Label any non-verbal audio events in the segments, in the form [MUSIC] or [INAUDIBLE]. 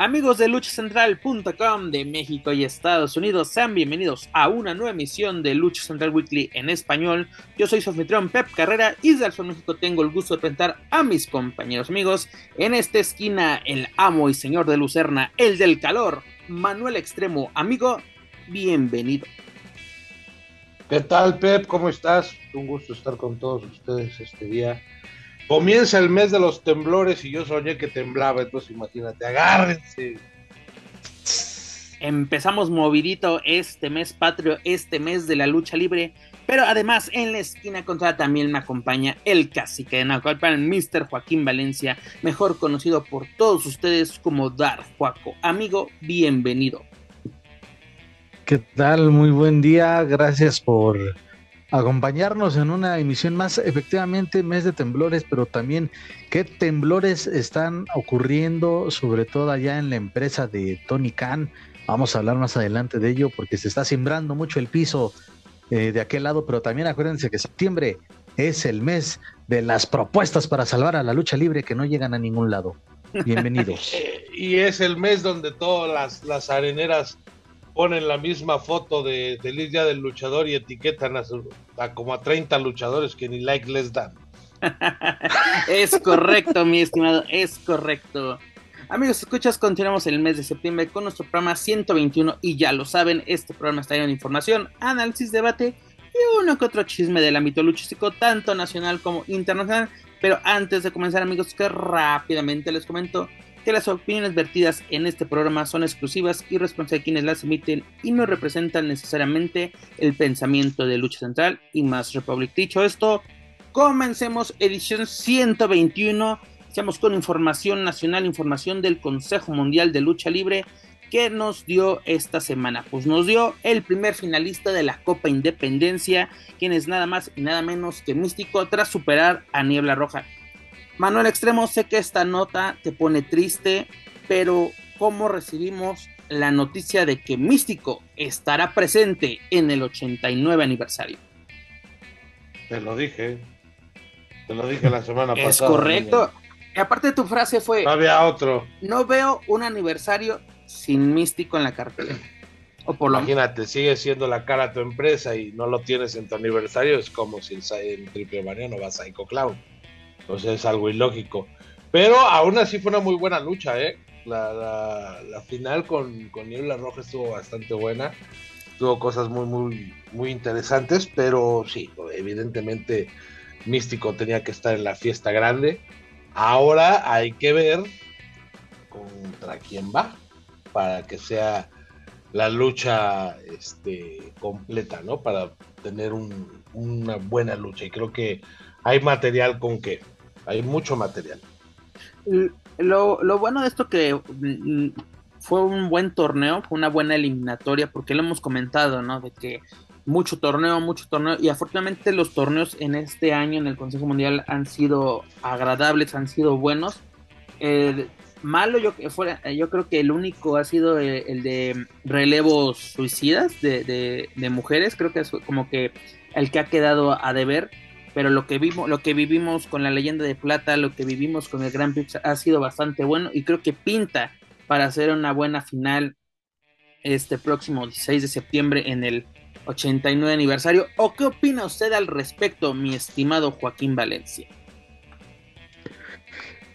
Amigos de luchacentral.com de México y Estados Unidos, sean bienvenidos a una nueva emisión de Lucha Central Weekly en español. Yo soy su anfitrión Pep Carrera y desde Sur México tengo el gusto de presentar a mis compañeros amigos. En esta esquina, el amo y señor de Lucerna, el del calor, Manuel Extremo. Amigo, bienvenido. ¿Qué tal, Pep? ¿Cómo estás? Un gusto estar con todos ustedes este día. Comienza el mes de los temblores y yo soñé que temblaba, entonces imagínate, agárrense. Empezamos movidito este mes patrio, este mes de la lucha libre, pero además en la esquina contra también me acompaña el cacique de Naucalpan, Mr. Joaquín Valencia, mejor conocido por todos ustedes como Dar Juaco. Amigo, bienvenido. ¿Qué tal? Muy buen día, gracias por acompañarnos en una emisión más, efectivamente, mes de temblores, pero también qué temblores están ocurriendo, sobre todo allá en la empresa de Tony Khan. Vamos a hablar más adelante de ello porque se está sembrando mucho el piso eh, de aquel lado, pero también acuérdense que septiembre es el mes de las propuestas para salvar a la lucha libre que no llegan a ningún lado. Bienvenidos. [LAUGHS] y es el mes donde todas las, las areneras ponen la misma foto de, de Lidia del luchador y etiquetan a, a, como a 30 luchadores que ni like les dan. [LAUGHS] es correcto, mi estimado, es correcto. Amigos, escuchas, continuamos el mes de septiembre con nuestro programa 121 y ya lo saben, este programa está lleno de información, análisis, debate y uno que otro chisme del ámbito luchístico, tanto nacional como internacional. Pero antes de comenzar, amigos, que rápidamente les comento que las opiniones vertidas en este programa son exclusivas y responsables de quienes las emiten y no representan necesariamente el pensamiento de Lucha Central y Más Republic. Dicho esto, comencemos edición 121. Estamos con información nacional, información del Consejo Mundial de Lucha Libre que nos dio esta semana. Pues nos dio el primer finalista de la Copa Independencia, quien es nada más y nada menos que Místico tras superar a Niebla Roja. Manuel Extremo, sé que esta nota te pone triste, pero ¿cómo recibimos la noticia de que Místico estará presente en el 89 aniversario? Te lo dije. Te lo dije la semana pasada. Es correcto. Y aparte tu frase fue... No había otro. No veo un aniversario sin Místico en la cartera. O por lo... Imagínate, sigue siendo la cara de tu empresa y no lo tienes en tu aniversario. Es como si en Triple Manía no vas a Psycho Clown. Entonces es algo ilógico. Pero aún así fue una muy buena lucha, ¿eh? La, la, la final con, con, Niebla Roja estuvo bastante buena. Tuvo cosas muy, muy, muy interesantes, pero sí, evidentemente Místico tenía que estar en la fiesta grande. Ahora hay que ver contra quién va para que sea la lucha este, completa, ¿no? Para tener un, una buena lucha. Y creo que hay material con que hay mucho material. Lo, lo bueno de esto que mm, fue un buen torneo, fue una buena eliminatoria, porque lo hemos comentado, ¿no? De que mucho torneo, mucho torneo, y afortunadamente los torneos en este año en el Consejo Mundial han sido agradables, han sido buenos. Eh, malo yo, fuera, yo creo que el único ha sido el, el de relevos suicidas de, de, de, mujeres, creo que es como que el que ha quedado a deber pero lo que vimos, lo que vivimos con la leyenda de plata, lo que vivimos con el Grand Prix ha sido bastante bueno y creo que pinta para hacer una buena final este próximo 16 de septiembre en el 89 aniversario. ¿O qué opina usted al respecto, mi estimado Joaquín Valencia?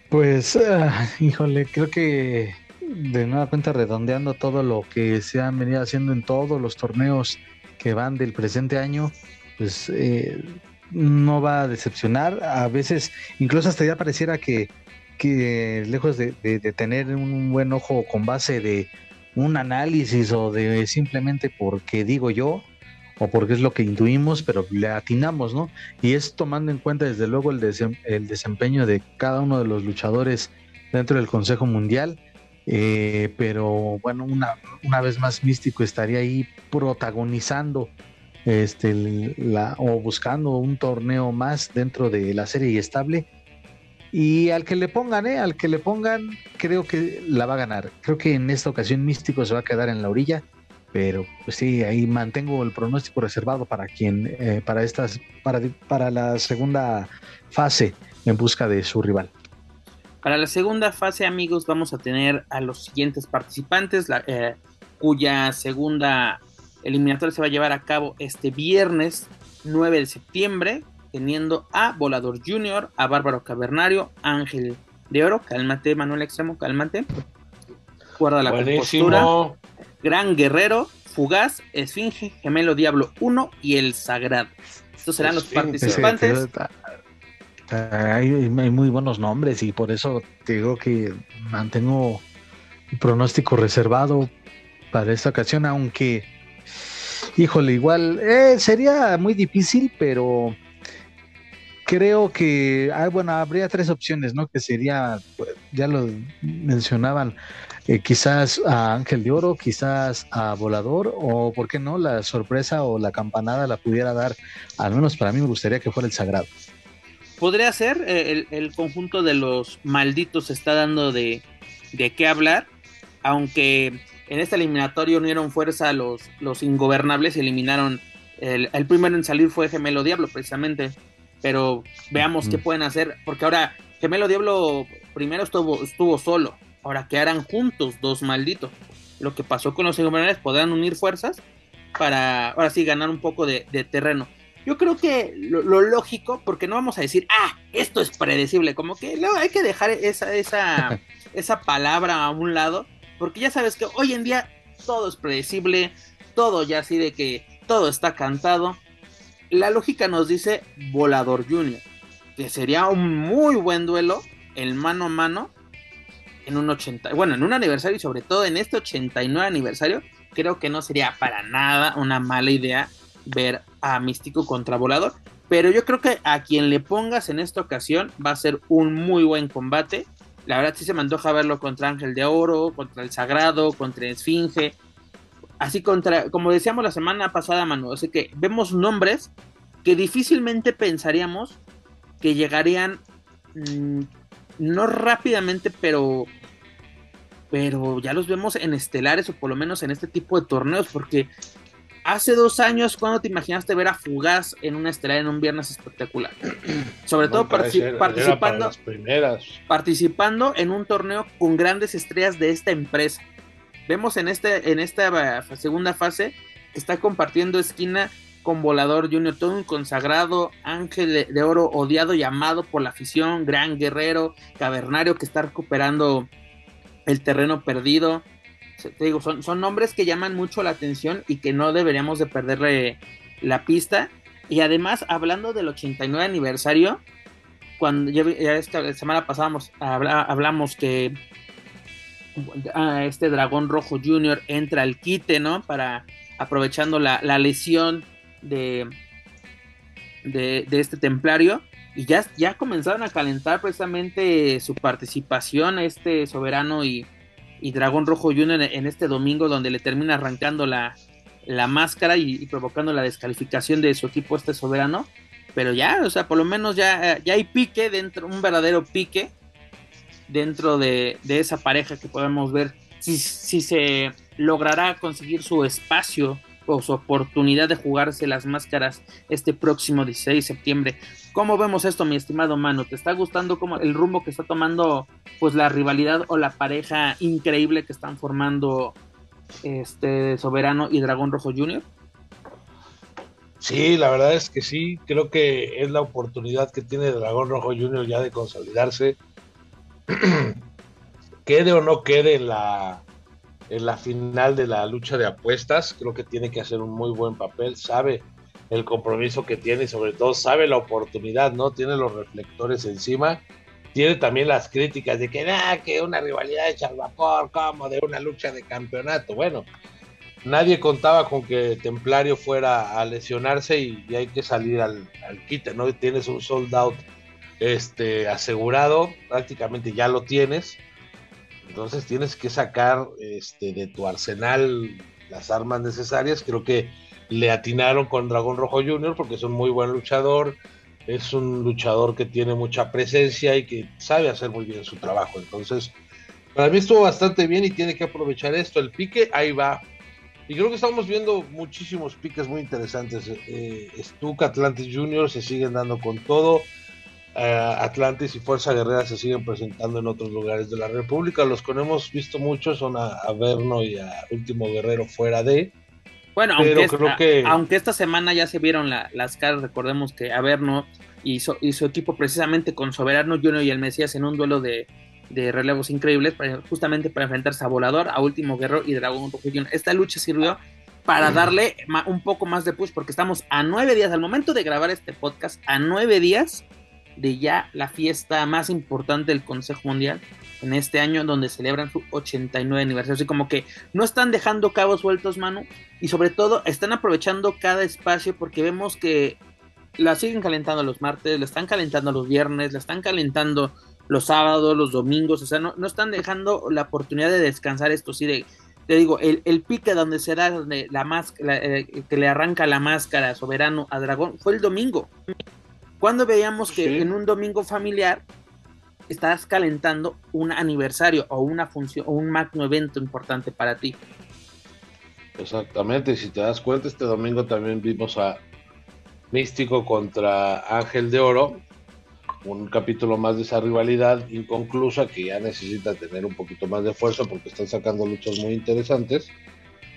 Pues, uh, híjole, creo que de nueva cuenta redondeando todo lo que se han venido haciendo en todos los torneos que van del presente año, pues eh, no va a decepcionar. A veces, incluso hasta ya pareciera que, que lejos de, tener un buen ojo con base de un análisis o de simplemente porque digo yo o porque es lo que intuimos, pero le atinamos, ¿no? Y es tomando en cuenta desde luego el, desem el desempeño de cada uno de los luchadores dentro del Consejo Mundial. Eh, pero bueno, una, una vez más Místico estaría ahí protagonizando este, la, o buscando un torneo más dentro de la serie estable. Y al que le pongan, ¿eh? al que le pongan, creo que la va a ganar. Creo que en esta ocasión Místico se va a quedar en la orilla, pero pues sí, ahí mantengo el pronóstico reservado para quien, eh, para estas, para, para la segunda fase en busca de su rival. Para la segunda fase, amigos, vamos a tener a los siguientes participantes, la, eh, cuya segunda eliminatoria se va a llevar a cabo este viernes 9 de septiembre, teniendo a Volador Junior, a Bárbaro Cavernario, Ángel de Oro, cálmate Manuel Extremo, cálmate, guarda la postura, Gran Guerrero, Fugaz, Esfinge, Gemelo Diablo 1 y El Sagrado. Estos serán los participantes. Hay, muy buenos nombres y por eso te digo que mantengo un pronóstico reservado para esta ocasión, aunque, híjole, igual eh, sería muy difícil, pero creo que, ah, bueno, habría tres opciones, ¿no? Que sería, pues, ya lo mencionaban, eh, quizás a Ángel de Oro, quizás a Volador, o por qué no, la sorpresa o la campanada la pudiera dar, al menos para mí me gustaría que fuera el Sagrado podría ser, eh, el, conjunto de los malditos está dando de, de qué hablar, aunque en este eliminatorio unieron fuerza los, los ingobernables y eliminaron, el, el, primero en salir fue Gemelo Diablo precisamente, pero veamos qué pueden hacer, porque ahora Gemelo Diablo primero estuvo, estuvo solo, ahora que harán juntos dos malditos. Lo que pasó con los ingobernables, podrán unir fuerzas para ahora sí ganar un poco de, de terreno. Yo creo que lo, lógico, porque no vamos a decir, ah, esto es predecible, como que luego hay que dejar esa, esa, [LAUGHS] esa palabra a un lado, porque ya sabes que hoy en día todo es predecible, todo ya así de que todo está cantado. La lógica nos dice Volador Junior, que sería un muy buen duelo, el mano a mano, en un 80, bueno, en un aniversario y sobre todo en este 89 aniversario, creo que no sería para nada una mala idea ver a Místico contra Volador. Pero yo creo que a quien le pongas en esta ocasión va a ser un muy buen combate. La verdad sí se me antoja verlo contra Ángel de Oro, contra el Sagrado, contra Esfinge. Así contra, como decíamos la semana pasada, Manu, así que vemos nombres que difícilmente pensaríamos que llegarían mm, no rápidamente, pero pero ya los vemos en estelares o por lo menos en este tipo de torneos porque hace dos años, ¿cuándo te imaginaste ver a Fugaz en una estelar en un viernes espectacular? [CLEARS THROAT] Sobre todo participando, participando en un torneo con grandes estrellas de esta empresa. Vemos en, este, en esta segunda fase que está compartiendo esquina con Volador Junior, todo un consagrado, ángel de, oro odiado y amado por la afición, gran guerrero, cavernario que está recuperando el terreno perdido te digo, son, son nombres que llaman mucho la atención y que no deberíamos de perderle la pista. Y además, hablando del 89 aniversario, cuando ya, esta semana pasada hablamos que ah, este dragón rojo junior entra al quite, ¿no? Para aprovechando la, lesión de, de, este templario. Y ya, ya comenzaron a calentar precisamente su participación, este soberano y, y Dragón Rojo Junior en este domingo donde le termina arrancando la, máscara y, provocando la descalificación de su equipo este soberano. Pero ya, o sea, por lo menos ya, ya hay pique dentro, un verdadero pique dentro de, esa pareja que podemos ver si, si se logrará conseguir su espacio oportunidad de jugarse las máscaras este próximo 16 de septiembre. ¿Cómo vemos esto, mi estimado Manu? ¿Te está gustando como el rumbo que está tomando pues la rivalidad o la pareja increíble que están formando este Soberano y Dragón Rojo Jr.? Sí, la verdad es que sí, creo que es la oportunidad que tiene Dragón Rojo Jr. ya de consolidarse. [CLEARS THROAT] quede o no quede la en la final de la lucha de apuestas. Creo que tiene que hacer un muy buen papel. Sabe el compromiso que tiene y sobre todo sabe la oportunidad, ¿no? Tiene los reflectores encima. Tiene también las críticas de que, nada, que una rivalidad de vapor, como de una lucha de campeonato. Bueno, nadie contaba con que Templario fuera a lesionarse y, hay que salir al, al, quite, ¿no? Tienes un sold out este, asegurado, prácticamente ya lo tienes entonces tienes que sacar este, de tu arsenal las armas necesarias. Creo que le atinaron con Dragón Rojo Jr. porque es un muy buen luchador, es un luchador que tiene mucha presencia y que sabe hacer muy bien su trabajo. Entonces, para mí estuvo bastante bien y tiene que aprovechar esto. El pique ahí va. Y creo que estamos viendo muchísimos piques muy interesantes. Eh, Stuka, Atlantis Junior se siguen dando con todo. Eh, Atlantis y Fuerza Guerrera se siguen presentando en otros lugares de la República. Los que no hemos visto mucho son a, a Verno y a Último Guerrero fuera de. Bueno, aunque, esta, que... aunque esta semana ya se vieron las caras, recordemos que Averno y, y su equipo precisamente con Soberano Junior y el Mesías en un duelo de, de relevos increíbles, justamente para enfrentarse a Volador, a Último Guerrero y Dragón Rojo Junior. Esta lucha sirvió para darle un poco más de push, porque estamos a nueve días, al momento de grabar este podcast, a nueve días de ya la fiesta más importante del Consejo Mundial en este año donde celebran su 89 aniversario. Así como que no están dejando cabos sueltos, mano, y sobre todo están aprovechando cada espacio porque vemos que la siguen calentando los martes, la están calentando los viernes, la están calentando los sábados, los domingos, o sea, no, no están dejando la oportunidad de descansar esto, sí, de, te digo, el, el pique donde se da, donde la máscara, eh, que le arranca la máscara soberano a Dragón, fue el domingo. Cuando veíamos que en un domingo familiar estás calentando un aniversario o una función o un magno evento importante para ti. Exactamente, si te das cuenta, este domingo también vimos a Místico contra Ángel de Oro, un capítulo más de esa rivalidad inconclusa que ya necesita tener un poquito más de fuerza porque están sacando luchas muy interesantes.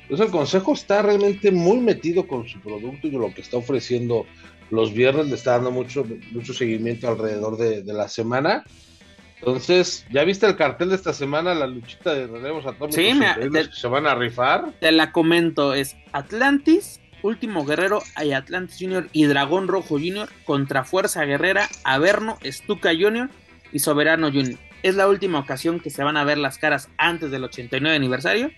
Entonces el consejo está realmente muy metido con su producto y lo que está ofreciendo los viernes, le está dando mucho, mucho seguimiento alrededor de, de la semana entonces, ¿ya viste el cartel de esta semana, la luchita de relevos atómicos sí, que se van a rifar? Te la comento, es Atlantis, Último Guerrero y Atlantis Junior y Dragón Rojo Junior contra Fuerza Guerrera, Averno, Stuka Junior y Soberano Junior. Es la última ocasión que se van a ver las caras antes del 89 aniversario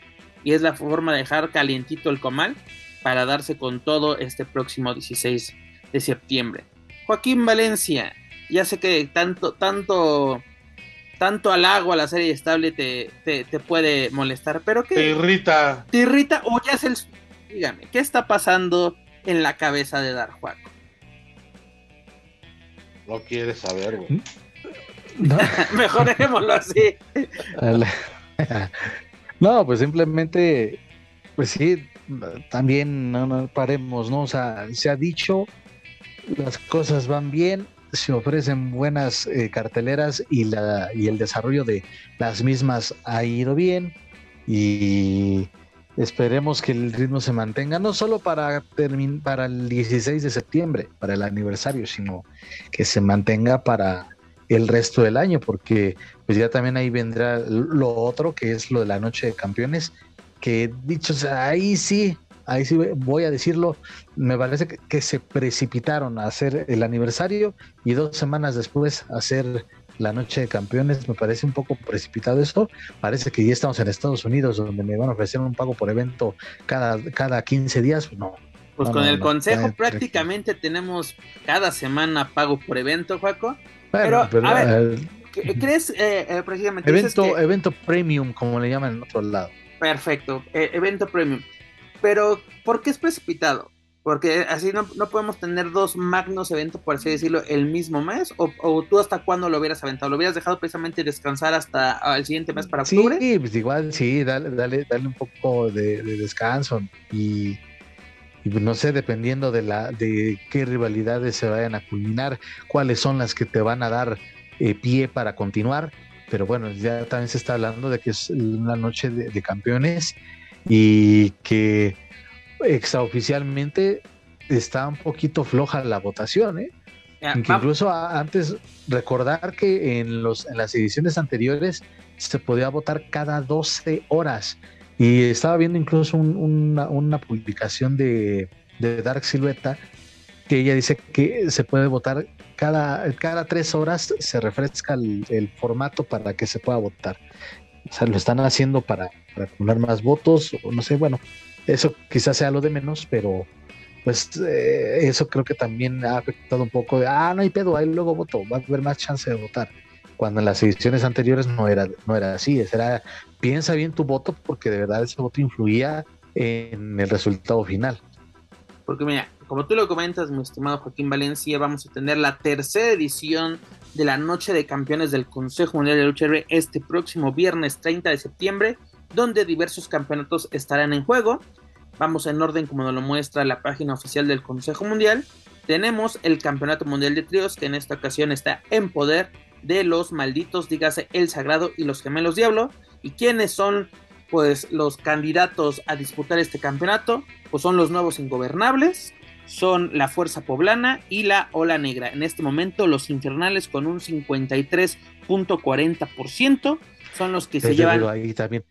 y es la forma de dejar calientito el comal para darse con todo este próximo 16 de septiembre. Joaquín Valencia, ya sé que tanto, tanto tanto al agua la serie estable te, te, puede molestar, pero que... Te irrita. Te irrita o ya es el... Dígame, ¿qué está pasando en la cabeza de Dar Juaco? No quieres saber, güey. [LAUGHS] Mejor dejémoslo así. [LAUGHS] no, pues simplemente, pues sí, también no, no paremos, ¿no? O sea, se ha dicho, las cosas van bien, se ofrecen buenas eh, carteleras y, la, y el desarrollo de las mismas ha ido bien. Y esperemos que el ritmo se mantenga, no solo para, para el 16 de septiembre, para el aniversario, sino que se mantenga para el resto del año, porque pues ya también ahí vendrá lo otro, que es lo de la noche de campeones, que dicho sea, ahí sí, ahí sí voy a decirlo, me parece que, se precipitaron a hacer el aniversario y dos semanas después hacer la noche de campeones, me parece un poco precipitado esto, parece que ya estamos en Estados Unidos donde me van a ofrecer un pago por evento cada, cada 15 días, no. Pues con el consejo prácticamente tenemos cada semana pago por evento, Juaco. pero, a ver, eh, ¿crees eh, eh, precisamente? Evento, evento premium, como le llaman en otro lado. Perfecto, evento premium. Pero, ¿por qué es precipitado? Porque así no, podemos tener dos magnos eventos, por así decirlo, el mismo mes. O, tú hasta cuándo lo hubieras aventado? ¿Lo hubieras dejado precisamente descansar hasta el siguiente mes para octubre? Sí, pues igual sí, dale, dale, dale un poco de, descanso. Y, pues no sé, dependiendo de, la, de qué rivalidades se vayan a culminar, cuáles son las que te van a dar eh, pie para continuar. Pero bueno, ya también se está hablando de que es una noche de campeones y que extraoficialmente está un poquito floja la votación, ¿eh? incluso antes recordar que en los en las ediciones anteriores se podía votar cada 12 horas y estaba viendo incluso una, publicación de, de, Dark Silueta que ella dice que se puede votar cada, cada tres horas se refresca el formato para que se pueda votar. O sea, lo están haciendo para, acumular más votos, o no sé, bueno, eso quizás sea lo de menos, pero pues eh, eso creo que también ha afectado un poco de, ah, no hay pedo, ahí luego voto, va a haber más chance de votar. Cuando en las ediciones anteriores no era, no era así, era piensa bien tu voto porque de verdad ese voto influía en el resultado final. Porque mira, como tú lo comentas, mi estimado Joaquín Valencia, vamos a tener la tercera edición de la Noche de Campeones del Consejo Mundial de Lucha Libre este próximo viernes 30 de septiembre, donde diversos campeonatos estarán en juego. Vamos en orden como nos lo muestra la página oficial del Consejo Mundial. Tenemos el Campeonato Mundial de Tríos, que en esta ocasión está en poder de los malditos, dígase el Sagrado y los Gemelos Diablo. ¿Y quiénes son pues los candidatos a disputar este campeonato? Pues son los nuevos ingobernables, son la Fuerza Poblana y la Ola Negra. En este momento los infernales con un 53.40% son los que se llevan... Ahí también.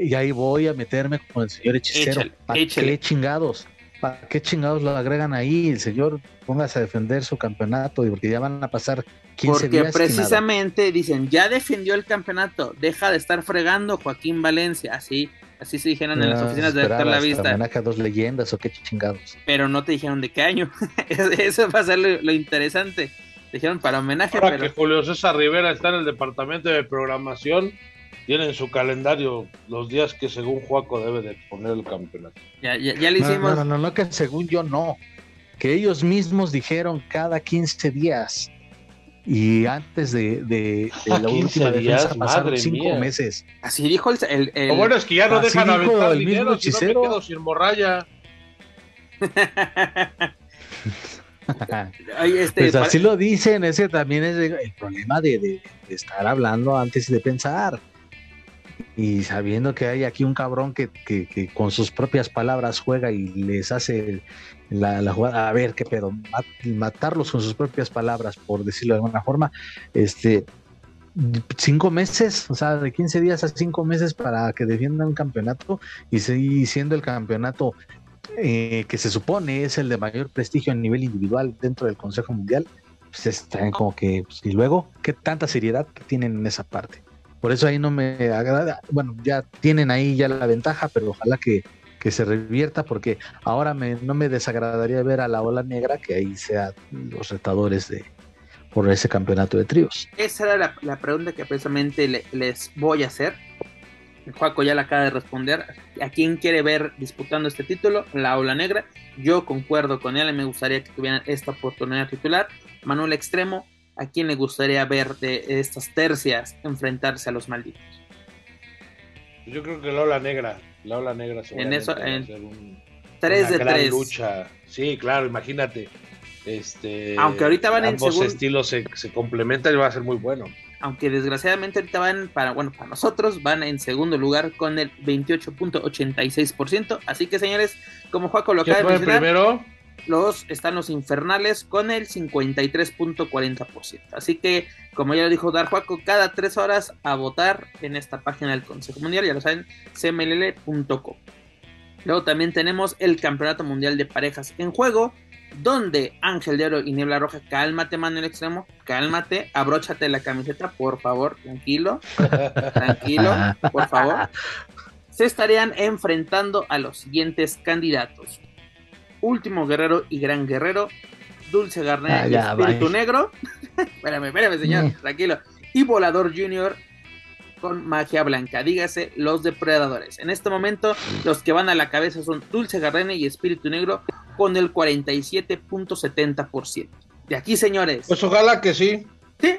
y ahí voy a meterme con el señor hechicero. ¿Para qué chingados? ¿Para qué chingados lo agregan ahí? El señor póngase a defender su campeonato porque ya van a pasar 15 porque precisamente dicen, ya defendió el campeonato, deja de estar fregando Joaquín Valencia, así así se dijeron en las oficinas de Doctor La Vista. a dos leyendas o qué chingados. Pero no te dijeron de qué año. [LAUGHS] Eso va a ser lo, interesante. dijeron para homenaje. Ahora que Julio César Rivera está en el departamento de programación, tiene en su calendario los días que según Juaco debe de poner el campeonato. Ya, ya, ya le hicimos. No, no, no, no, que según yo no. Que ellos mismos dijeron cada 15 días. Y antes de, de, de la última días, defensa pasaron cinco meses. Así dijo el. el, Lo bueno es que ya no dejan aventar el dinero, si no me quedo sin morralla. [LAUGHS] este, pues así lo dicen, ese también es el problema de, de, estar hablando antes de pensar y sabiendo que hay aquí un cabrón que, con sus propias palabras juega y les hace la, jugada, a ver qué pedo, matarlos con sus propias palabras, por decirlo de alguna forma, este, cinco meses, o sea, de 15 días a cinco meses para que defiendan un campeonato y seguir siendo el campeonato eh, que se supone es el de mayor prestigio a nivel individual dentro del Consejo Mundial, pues están como que, pues, y luego, ¿qué tanta seriedad tienen en esa parte? Por eso ahí no me agrada. Bueno, ya tienen ahí ya la ventaja, pero ojalá que, se revierta, porque ahora me, no me desagradaría ver a la ola negra que ahí sean los retadores de por ese campeonato de tríos. Esa era la, pregunta que precisamente les voy a hacer. Juaco ya la acaba de responder. ¿A quién quiere ver disputando este título? La ola negra. Yo concuerdo con él y me gustaría que tuvieran esta oportunidad titular. Manuel Extremo, ¿A quién le gustaría ver de estas tercias enfrentarse a los malditos? Yo creo que la ola negra. La ola negra en eso, en un, 3 de gran 3. lucha. Sí, claro, imagínate. Este, Aunque ahorita van en segundo. estilos se, se complementan y va a ser muy bueno. Aunque desgraciadamente ahorita van para, bueno, para nosotros van en segundo lugar con el 28.86%. Así que señores, como Juaco lo acaba de mencionar. primero? Los están los infernales con el 53.40%. Así que, como ya lo dijo Darjuaco, cada tres horas a votar en esta página del Consejo Mundial, ya lo saben, cmll.com. Luego también tenemos el Campeonato Mundial de Parejas en juego, donde Ángel de Oro y Niebla Roja, cálmate, mano en el extremo, cálmate, abróchate la camiseta, por favor, tranquilo, tranquilo, por favor. [LAUGHS] Se estarían enfrentando a los siguientes candidatos. Último Guerrero y Gran Guerrero, Dulce Garnet, ah, Espíritu Negro, [LAUGHS] espérame, espérame, señor, mm. tranquilo, y Volador Junior con Magia Blanca, dígase los depredadores. En este momento, los que van a la cabeza son Dulce Garrene y Espíritu Negro con el 47.70%. De aquí, señores. Pues ojalá que sí. Sí,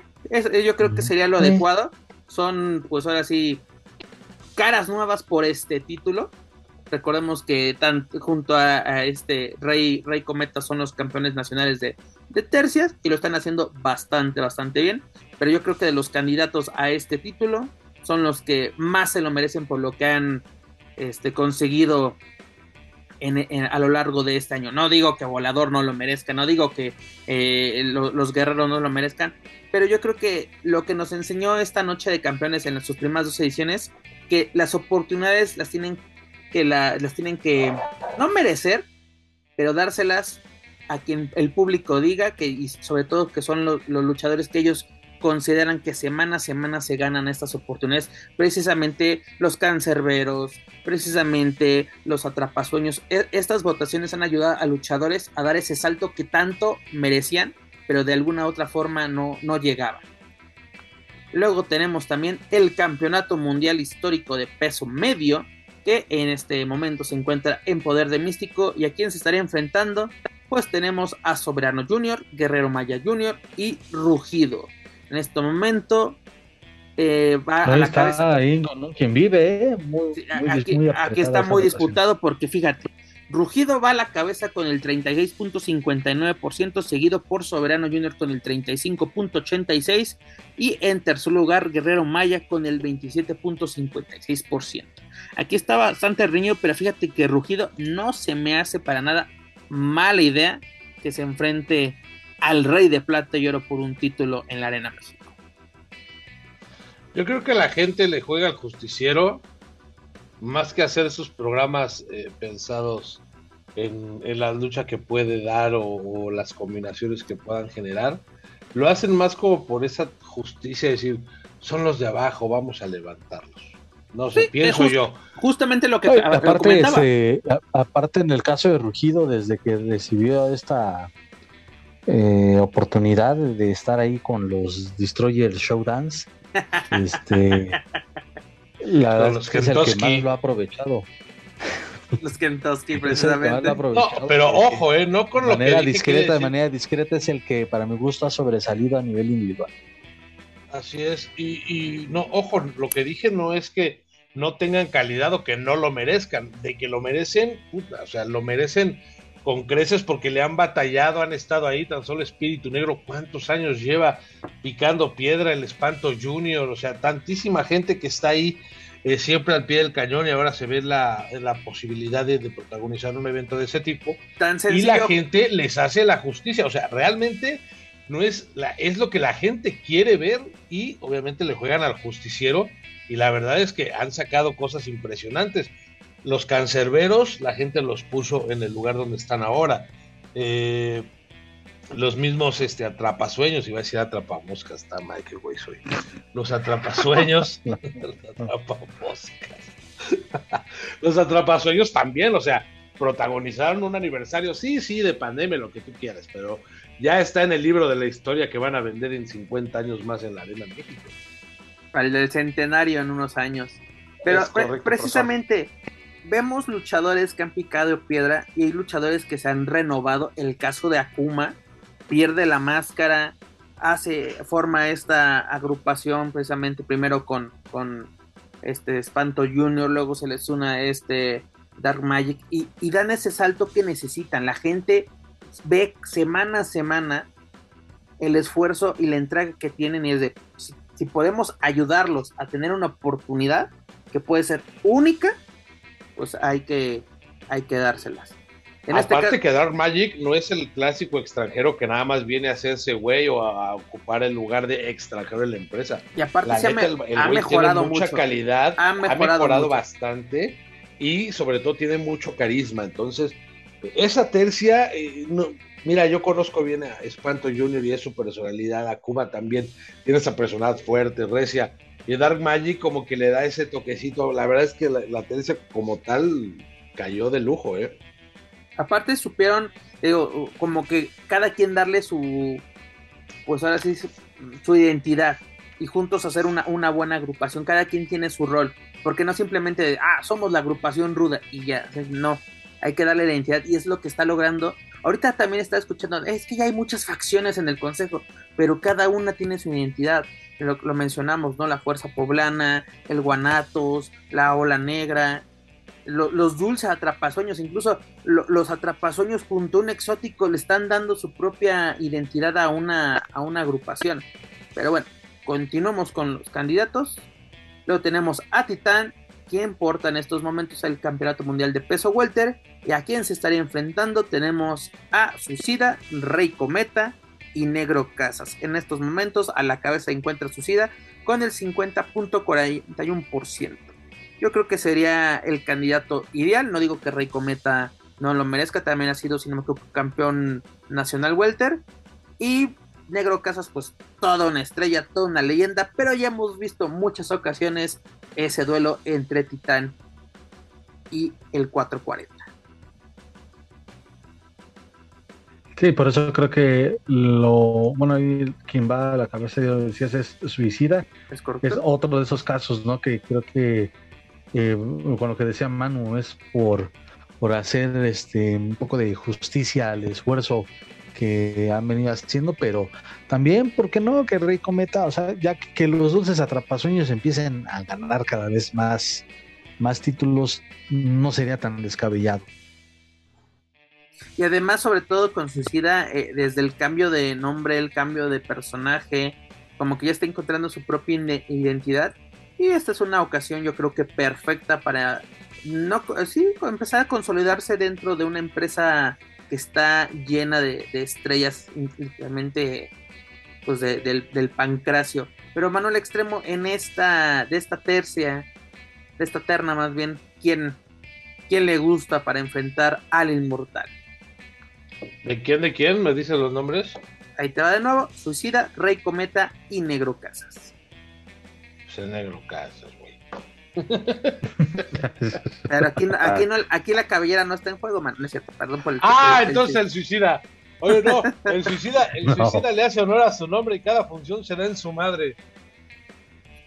yo creo que sería lo adecuado. Son, pues ahora sí, caras nuevas por este título. Recordemos que tan, junto a, este Rey, Rey Cometa son los campeones nacionales de, tercias y lo están haciendo bastante, bastante bien. Pero yo creo que de los candidatos a este título son los que más se lo merecen por lo que han este, conseguido a lo largo de este año. No digo que Volador no lo merezca, no digo que eh, los guerreros no lo merezcan, pero yo creo que lo que nos enseñó esta noche de campeones en sus primeras dos ediciones, que las oportunidades las tienen que las tienen que no merecer, pero dárselas a quien el público diga que y sobre todo que son los luchadores que ellos consideran que semana a semana se ganan estas oportunidades, precisamente los cancerberos, precisamente los atrapasueños. E, estas votaciones han ayudado a luchadores a dar ese salto que tanto merecían, pero de alguna otra forma no, no llegaban. Luego tenemos también el Campeonato Mundial Histórico de Peso Medio, que en este momento se encuentra en poder de Místico y a quien se estaría enfrentando, pues tenemos a Soberano Jr., Guerrero Maya Jr. y Rugido. En este momento eh, va a la cabeza. Quien vive, aquí, está muy disputado porque fíjate, Rugido va a la cabeza con el 36.59%, seguido por Soberano Junior con el 35.86% y en tercer lugar Guerrero Maya con el 27.56%. Aquí está bastante riño, pero fíjate que Rugido no se me hace para nada mala idea que se enfrente al Rey de Plata y Oro por un título en la Arena México. Yo creo que la gente le juega al justiciero más que hacer sus programas eh, pensados en, la lucha que puede dar o, las combinaciones que puedan generar, lo hacen más como por esa justicia, de decir, son los de abajo, vamos a levantarlos. No sé, pienso yo. Justamente lo que aparte, aparte en el caso de Rugido, desde que recibió esta eh, oportunidad de estar ahí con los Destroyer Showdance, [LAUGHS] este, la verdad es que es el que más lo ha aprovechado. Los Kentucky, [LAUGHS] precisamente. No, pero ojo, eh, no con lo manera que discreta, de manera discreta es el que para mi gusto ha sobresalido a nivel individual. Así es, y, y no, ojo, lo que dije no es que no tengan calidad o que no lo merezcan, de que lo merecen, puta, o sea, lo merecen con creces porque le han batallado, han estado ahí, tan solo Espíritu Negro, ¿cuántos años lleva picando piedra el Espanto Junior? O sea, tantísima gente que está ahí eh, siempre al pie del cañón y ahora se ve la, posibilidad de, protagonizar un evento de ese tipo. y la gente les hace la justicia, o sea, realmente no es, la, es lo que la gente quiere ver y obviamente le juegan al justiciero y la verdad es que han sacado cosas impresionantes los cancerberos, la gente los puso en el lugar donde están ahora. Eh, los mismos este, atrapasueños, iba a decir atrapamoscas, está Michael Way soy. Los atrapasueños, [LAUGHS] los [LAUGHS] atrapamoscas. [LAUGHS] los atrapasueños también, o sea, protagonizaron un aniversario, sí, sí, de pandemia, lo que tú quieras, pero ya está en el libro de la historia que van a vender en 50 años más en la Arena México. Para el centenario en unos años. Pero precisamente, vemos luchadores que han picado piedra y hay luchadores que se han renovado. El caso de Akuma pierde la máscara, hace, forma esta agrupación precisamente primero con, con este Espanto Junior, luego se les una este Dark Magic y, dan ese salto que necesitan. La gente ve semana a semana el esfuerzo y la entrega que tienen y es de si podemos ayudarlos a tener una oportunidad que puede ser única pues hay que, hay que dárselas. En este Aparte que Dark Magic no es el clásico extranjero que nada más viene a hacerse güey o a, ocupar el lugar de extranjero en la empresa. Y aparte se ha mejorado mucha calidad, ha mejorado, bastante y sobre todo tiene mucho carisma. Entonces, esa tercia, eh, no, mira, yo conozco bien a Espanto Junior y es su personalidad, a Cuba también tiene esa personalidad fuerte, recia y Dark Magic como que le da ese toquecito. La verdad es que la, la tendencia como tal cayó de lujo, ¿eh? Aparte supieron, como que cada quien darle su, pues ahora sí, su identidad y juntos hacer una, buena agrupación. Cada quien tiene su rol, porque no simplemente, ah, somos la agrupación ruda y ya, no, hay que darle identidad y es lo que está logrando. Ahorita también está escuchando, es que ya hay muchas facciones en el consejo, pero cada una tiene su identidad lo, mencionamos, ¿no? La Fuerza Poblana, el Guanatos, la Ola Negra, los dulces atrapasueños, incluso los atrapasueños junto a un exótico le están dando su propia identidad a una, a una agrupación. Pero bueno, continuamos con los candidatos. Luego tenemos a Titán, quien porta en estos momentos el Campeonato Mundial de Peso Welter. Y a quien se estaría enfrentando tenemos a Suicida, Rey Cometa, y Negro Casas. En estos momentos a la cabeza encuentra Suicida con el 50.41%. Yo creo que sería el candidato ideal, no digo que Rey Cometa no lo merezca, también ha sido, si no me equivoco, campeón nacional welter. Y Negro Casas, pues toda una estrella, toda una leyenda, pero ya hemos visto muchas ocasiones ese duelo entre Titán y el 440. Sí, por eso creo que lo, bueno, ahí quien va a la cabeza de decías es suicida. Es correcto. Es otro de esos casos, ¿no? Que creo que eh, con lo que decía Manu, es por, por hacer este un poco de justicia al esfuerzo que han venido haciendo, pero también, ¿por qué no? Que Rey Cometa, o sea, ya que, los dulces atrapasueños empiecen a ganar cada vez más, más títulos, no sería tan descabellado. Y además, sobre todo con Suicida, eh, desde el cambio de nombre, el cambio de personaje, como que ya está encontrando su propia identidad. Y esta es una ocasión, yo creo que perfecta para no sí, empezar a consolidarse dentro de una empresa que está llena de, estrellas, increíblemente pues del, pancracio. Pero Manuel Extremo, en esta, de esta tercia, de esta terna más bien, ¿quién, quién le gusta para enfrentar al inmortal? ¿De quién, de quién? ¿Me dicen los nombres? Ahí te va de nuevo, Suicida, Rey Cometa y Negro Casas. Pues el Negro Casas, güey. [LAUGHS] Pero aquí, aquí, no, aquí la cabellera no está en juego, man. No es cierto, perdón por el. Ah, entonces el Suicida. Oye, no, [LAUGHS] el Suicida, el suicida le hace honor a su nombre y cada función será en su madre.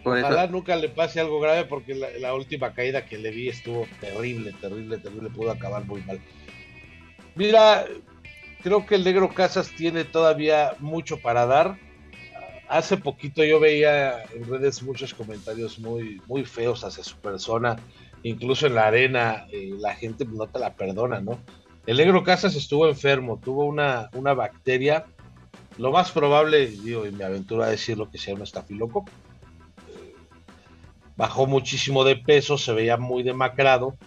Ojalá nunca le pase algo grave porque la, la, última caída que le vi estuvo terrible, terrible, terrible. Pudo acabar muy mal. Mira, creo que el Negro Casas tiene todavía mucho para dar. Hace poquito yo veía en redes muchos comentarios muy, muy feos hacia su persona. Incluso en la arena eh, la gente no te la perdona, ¿no? El Negro Casas estuvo enfermo, tuvo una, una bacteria. Lo más probable, digo, y me aventuro a decir lo que se llama estafiloco. Eh, bajó muchísimo de peso, se veía muy demacrado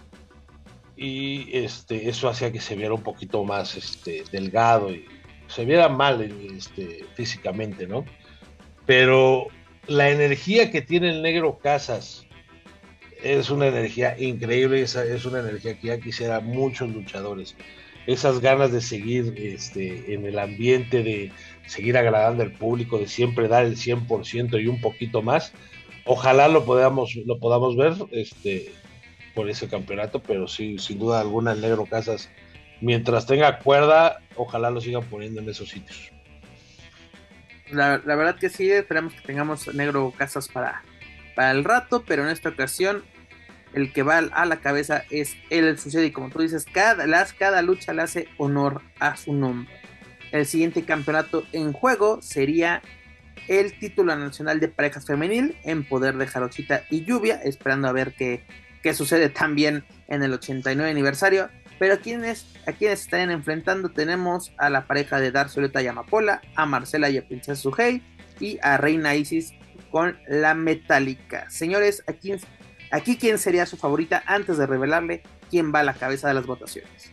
y este, eso hacía que se viera un poquito más este, delgado y se viera mal este, físicamente, ¿no? Pero la energía que tiene el negro Casas es una energía increíble, es, es una energía que ya quisiera muchos luchadores. Esas ganas de seguir este, en el ambiente, de seguir agradando al público, de siempre dar el 100% y un poquito más. Ojalá lo podamos, lo podamos ver este, por ese campeonato, pero sí, sin duda alguna, Negro Casas, mientras tenga cuerda, ojalá lo sigan poniendo en esos sitios. La, verdad que sí, esperamos que tengamos Negro Casas para, para el rato, pero en esta ocasión el que va a la cabeza es el sucede y como tú dices, cada, las, cada lucha le hace honor a su nombre. El siguiente campeonato en juego sería el título nacional de parejas femenil en poder de Jarochita y Lluvia, esperando a ver qué, que sucede también en el 89 aniversario. Pero a quienes, a quienes estarían enfrentando tenemos a la pareja de Soleta y Amapola, a Marcela y a Princesa Sujei y a Reina Isis con la Metálica. Señores, aquí, aquí quién sería su favorita antes de revelarle quién va a la cabeza de las votaciones.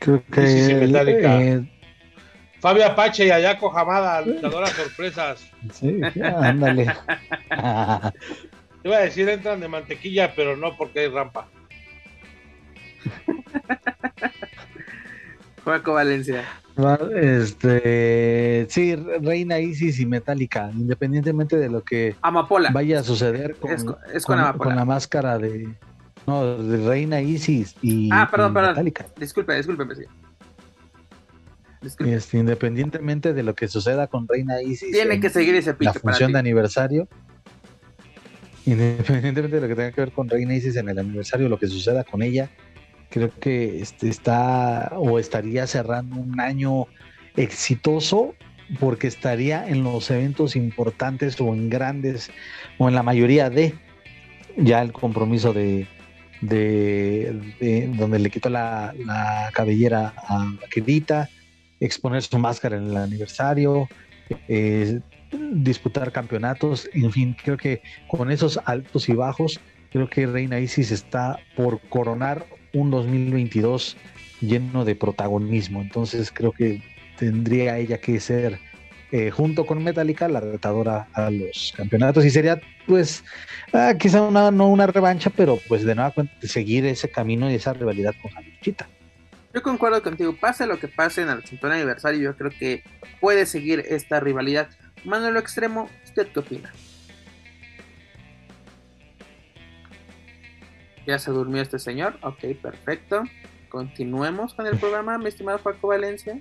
Creo que sí, Metálica. Eh, Fabio Apache y Ayako Jamada, luchadoras sorpresas. Sí, ándale. [LAUGHS] Iba a decir entran de mantequilla, pero no porque hay rampa. [LAUGHS] Juaco Valencia. Este, sí, Reina Isis y Metallica, independientemente de lo que Amapola. vaya a suceder con, con, la máscara de, no, de Reina Isis y, ah, perdón, perdón. Disculpe, disculpe, este, independientemente de lo que suceda con Reina Isis, tiene que seguir ese La función de aniversario, independientemente de lo que tenga que ver con Reina Isis en el aniversario, lo que suceda con ella, creo que este está o estaría cerrando un año exitoso porque estaría en los eventos importantes o en grandes o en la mayoría de ya el compromiso de, de, donde le quitó la, cabellera a Quedita, exponer su máscara en el aniversario, eh, disputar campeonatos, en fin, creo que con esos altos y bajos, creo que Reina Isis está por coronar un 2022 lleno de protagonismo. Entonces creo que tendría ella que ser, eh, junto con Metallica, la retadora a los campeonatos. Y sería, pues, ah, quizá una, no una revancha, pero pues de nueva cuenta seguir ese camino y esa rivalidad con Javichita. Yo concuerdo contigo, pase lo que pase en el 80 aniversario, yo creo que puede seguir esta rivalidad. Manuel Extremo, ¿usted qué opina? Ya se durmió este señor. Ok, perfecto. Continuemos con el programa, mi estimado Paco Valencia.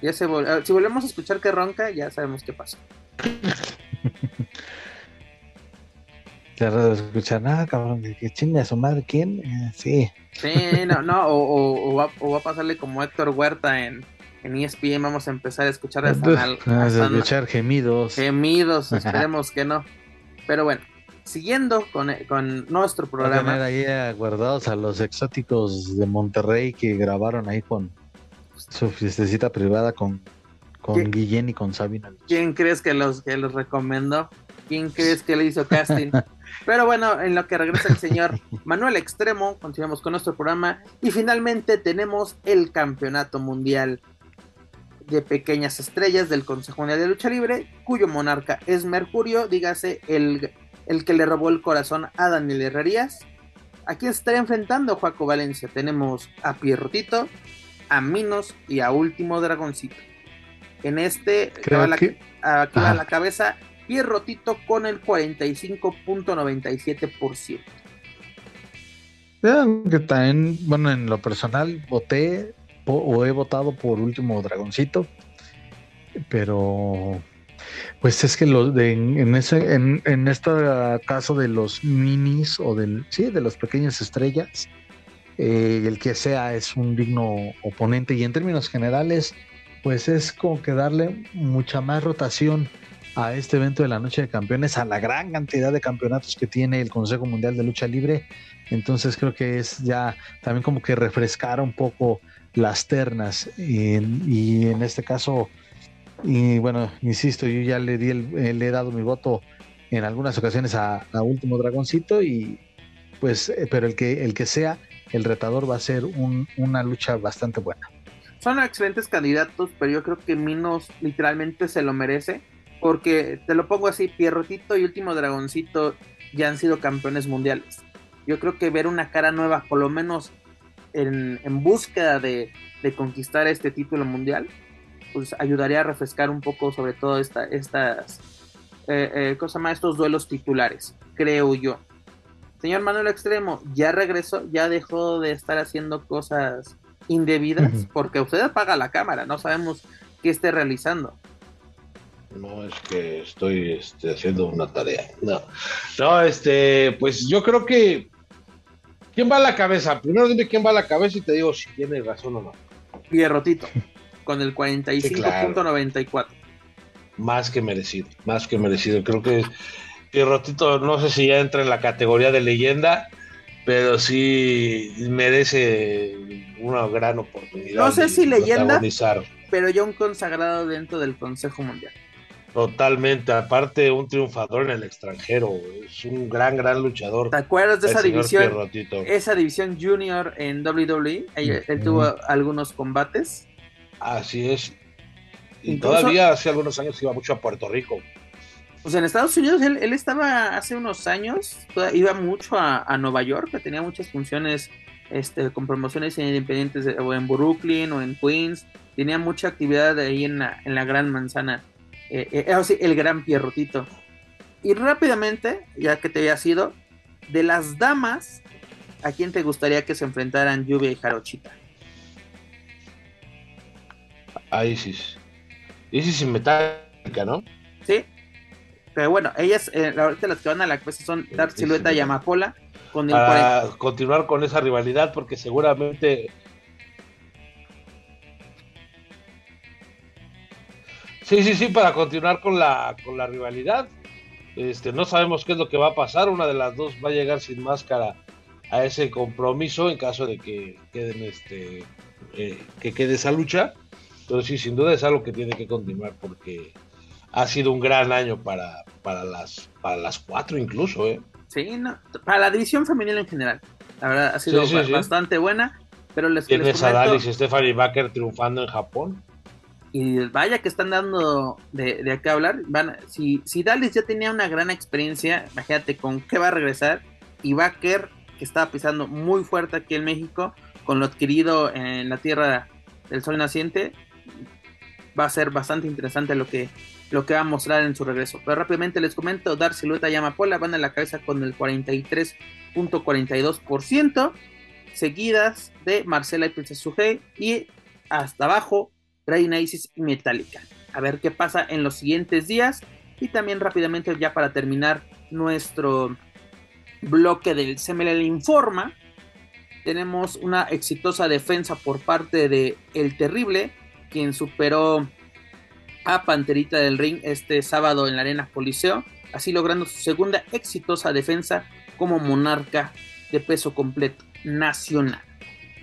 Ya se si volvemos a escuchar que ronca, ya sabemos qué pasa. [LAUGHS] de escuchar, ah, cabrón, que chinga su madre, ¿quién? Eh, sí. Sí, no, no, o, va, a pasarle como Héctor Huerta en, en ESPN, vamos a empezar a escuchar hasta, a escuchar gemidos. Gemidos, [LAUGHS] esperemos que no. Pero bueno, siguiendo con, con nuestro programa. a tener ahí guardados a los exóticos de Monterrey que grabaron ahí con su fiestecita privada con, con Guillén y con Sabina. ¿Quién crees que los, que los recomendó? ¿Quién crees que le hizo casting? [LAUGHS] Pero bueno, en lo que regresa el señor Manuel Extremo, continuamos con nuestro programa y finalmente tenemos el campeonato mundial de pequeñas estrellas del Consejo Mundial de Lucha Libre, cuyo monarca es Mercurio, dígase el, el que le robó el corazón a Daniel Herrerías. ¿A quién se estaría enfrentando Juaco Valencia? Tenemos a Pierrotito, a Minos y a Último Dragoncito. En este, va la, aquí va la cabeza Pierrotito con el 45.97%. Que también, bueno, en lo personal voté o he votado por último dragoncito, pero pues es que los de, en este caso de los minis o del sí de los pequeñas estrellas eh, el que sea es un digno oponente y en términos generales pues es como que darle mucha más rotación a este evento de la Noche de Campeones, a la gran cantidad de campeonatos que tiene el Consejo Mundial de Lucha Libre. Entonces creo que es ya también como que refrescar un poco las ternas y, en este caso, y bueno, insisto, yo ya le, di eh, le he dado mi voto en algunas ocasiones a, Último Dragoncito y pues, eh, pero el que, el que sea el retador va a ser una lucha bastante buena. Son excelentes candidatos, pero yo creo que Minos literalmente se lo merece porque te lo pongo así, Pierrotito y Último Dragoncito ya han sido campeones mundiales. Yo creo que ver una cara nueva, por lo menos en, búsqueda de, conquistar este título mundial, pues ayudaría a refrescar un poco sobre todo esta, estas eh, eh, cosa más, estos duelos titulares, creo yo. Señor Manuel Extremo, ya regresó, ya dejó de estar haciendo cosas indebidas, porque usted apaga la cámara, no sabemos qué esté realizando. No es que estoy este, haciendo una tarea. No. No, este, pues yo creo que. ¿Quién va a la cabeza? Primero dime quién va a la cabeza y te digo si tiene razón o no. Pierrotito, con el 45.94. Más que merecido, más que merecido. Creo que Pierrotito, no sé si ya entra en la categoría de leyenda, pero sí merece una gran oportunidad. No sé si leyenda, pero ya un consagrado dentro del Consejo Mundial. Totalmente, aparte un triunfador en el extranjero, es un gran, gran luchador. ¿Te acuerdas de esa división? Esa división junior en WWE, él, tuvo algunos combates. Así es. Y todavía hace algunos años iba mucho a Puerto Rico. Pues en Estados Unidos él, estaba hace unos años, iba mucho a, Nueva York, que tenía muchas funciones este, con promociones independientes o en Brooklyn o en Queens, tenía mucha actividad ahí en en la Gran Manzana. Eh, eh el gran Pierrotito. Y rápidamente, ya que te había sido, de las damas, ¿a quién te gustaría que se enfrentaran Lluvia y Jarochita? A Isis. Isis y Metallica, ¿no? Sí. Pero bueno, ellas, eh, ahorita las que van a la cabeza son Dark Silueta y Amapola. Con el Para continuar con esa rivalidad, porque seguramente Sí, sí, sí, para continuar con la, con la rivalidad. Este, no sabemos qué es lo que va a pasar. Una de las dos va a llegar sin máscara a ese compromiso en caso de que queden este eh, que quede esa lucha. Pero sí, sin duda es algo que tiene que continuar porque ha sido un gran año para, para las para las cuatro incluso, ¿eh? Sí, no, para la división femenil en general. La verdad ha sido bastante buena. Pero les, Tienes a Dalis y Stephanie Baker triunfando en Japón. Y vaya que están dando de, de qué hablar. Van, si, si Dallas ya tenía una gran experiencia, imagínate con qué va a regresar. Y Baker, que estaba pisando muy fuerte aquí en México, con lo adquirido en la tierra del sol naciente, va a ser bastante interesante lo que, lo que va a mostrar en su regreso. Pero rápidamente les comento, Dar Silueta y Amapola van a la cabeza con el 43.42%, seguidas de Marcela y Princesa Sujei, y hasta abajo Isis y Metallica. A ver qué pasa en los siguientes días. Y también rápidamente ya para terminar nuestro, bloque del CMLL Informa, tenemos una exitosa defensa por parte de El Terrible, quien superó a Panterita del Ring este sábado en la Arena Coliseo, así logrando su segunda exitosa defensa como monarca de peso completo nacional.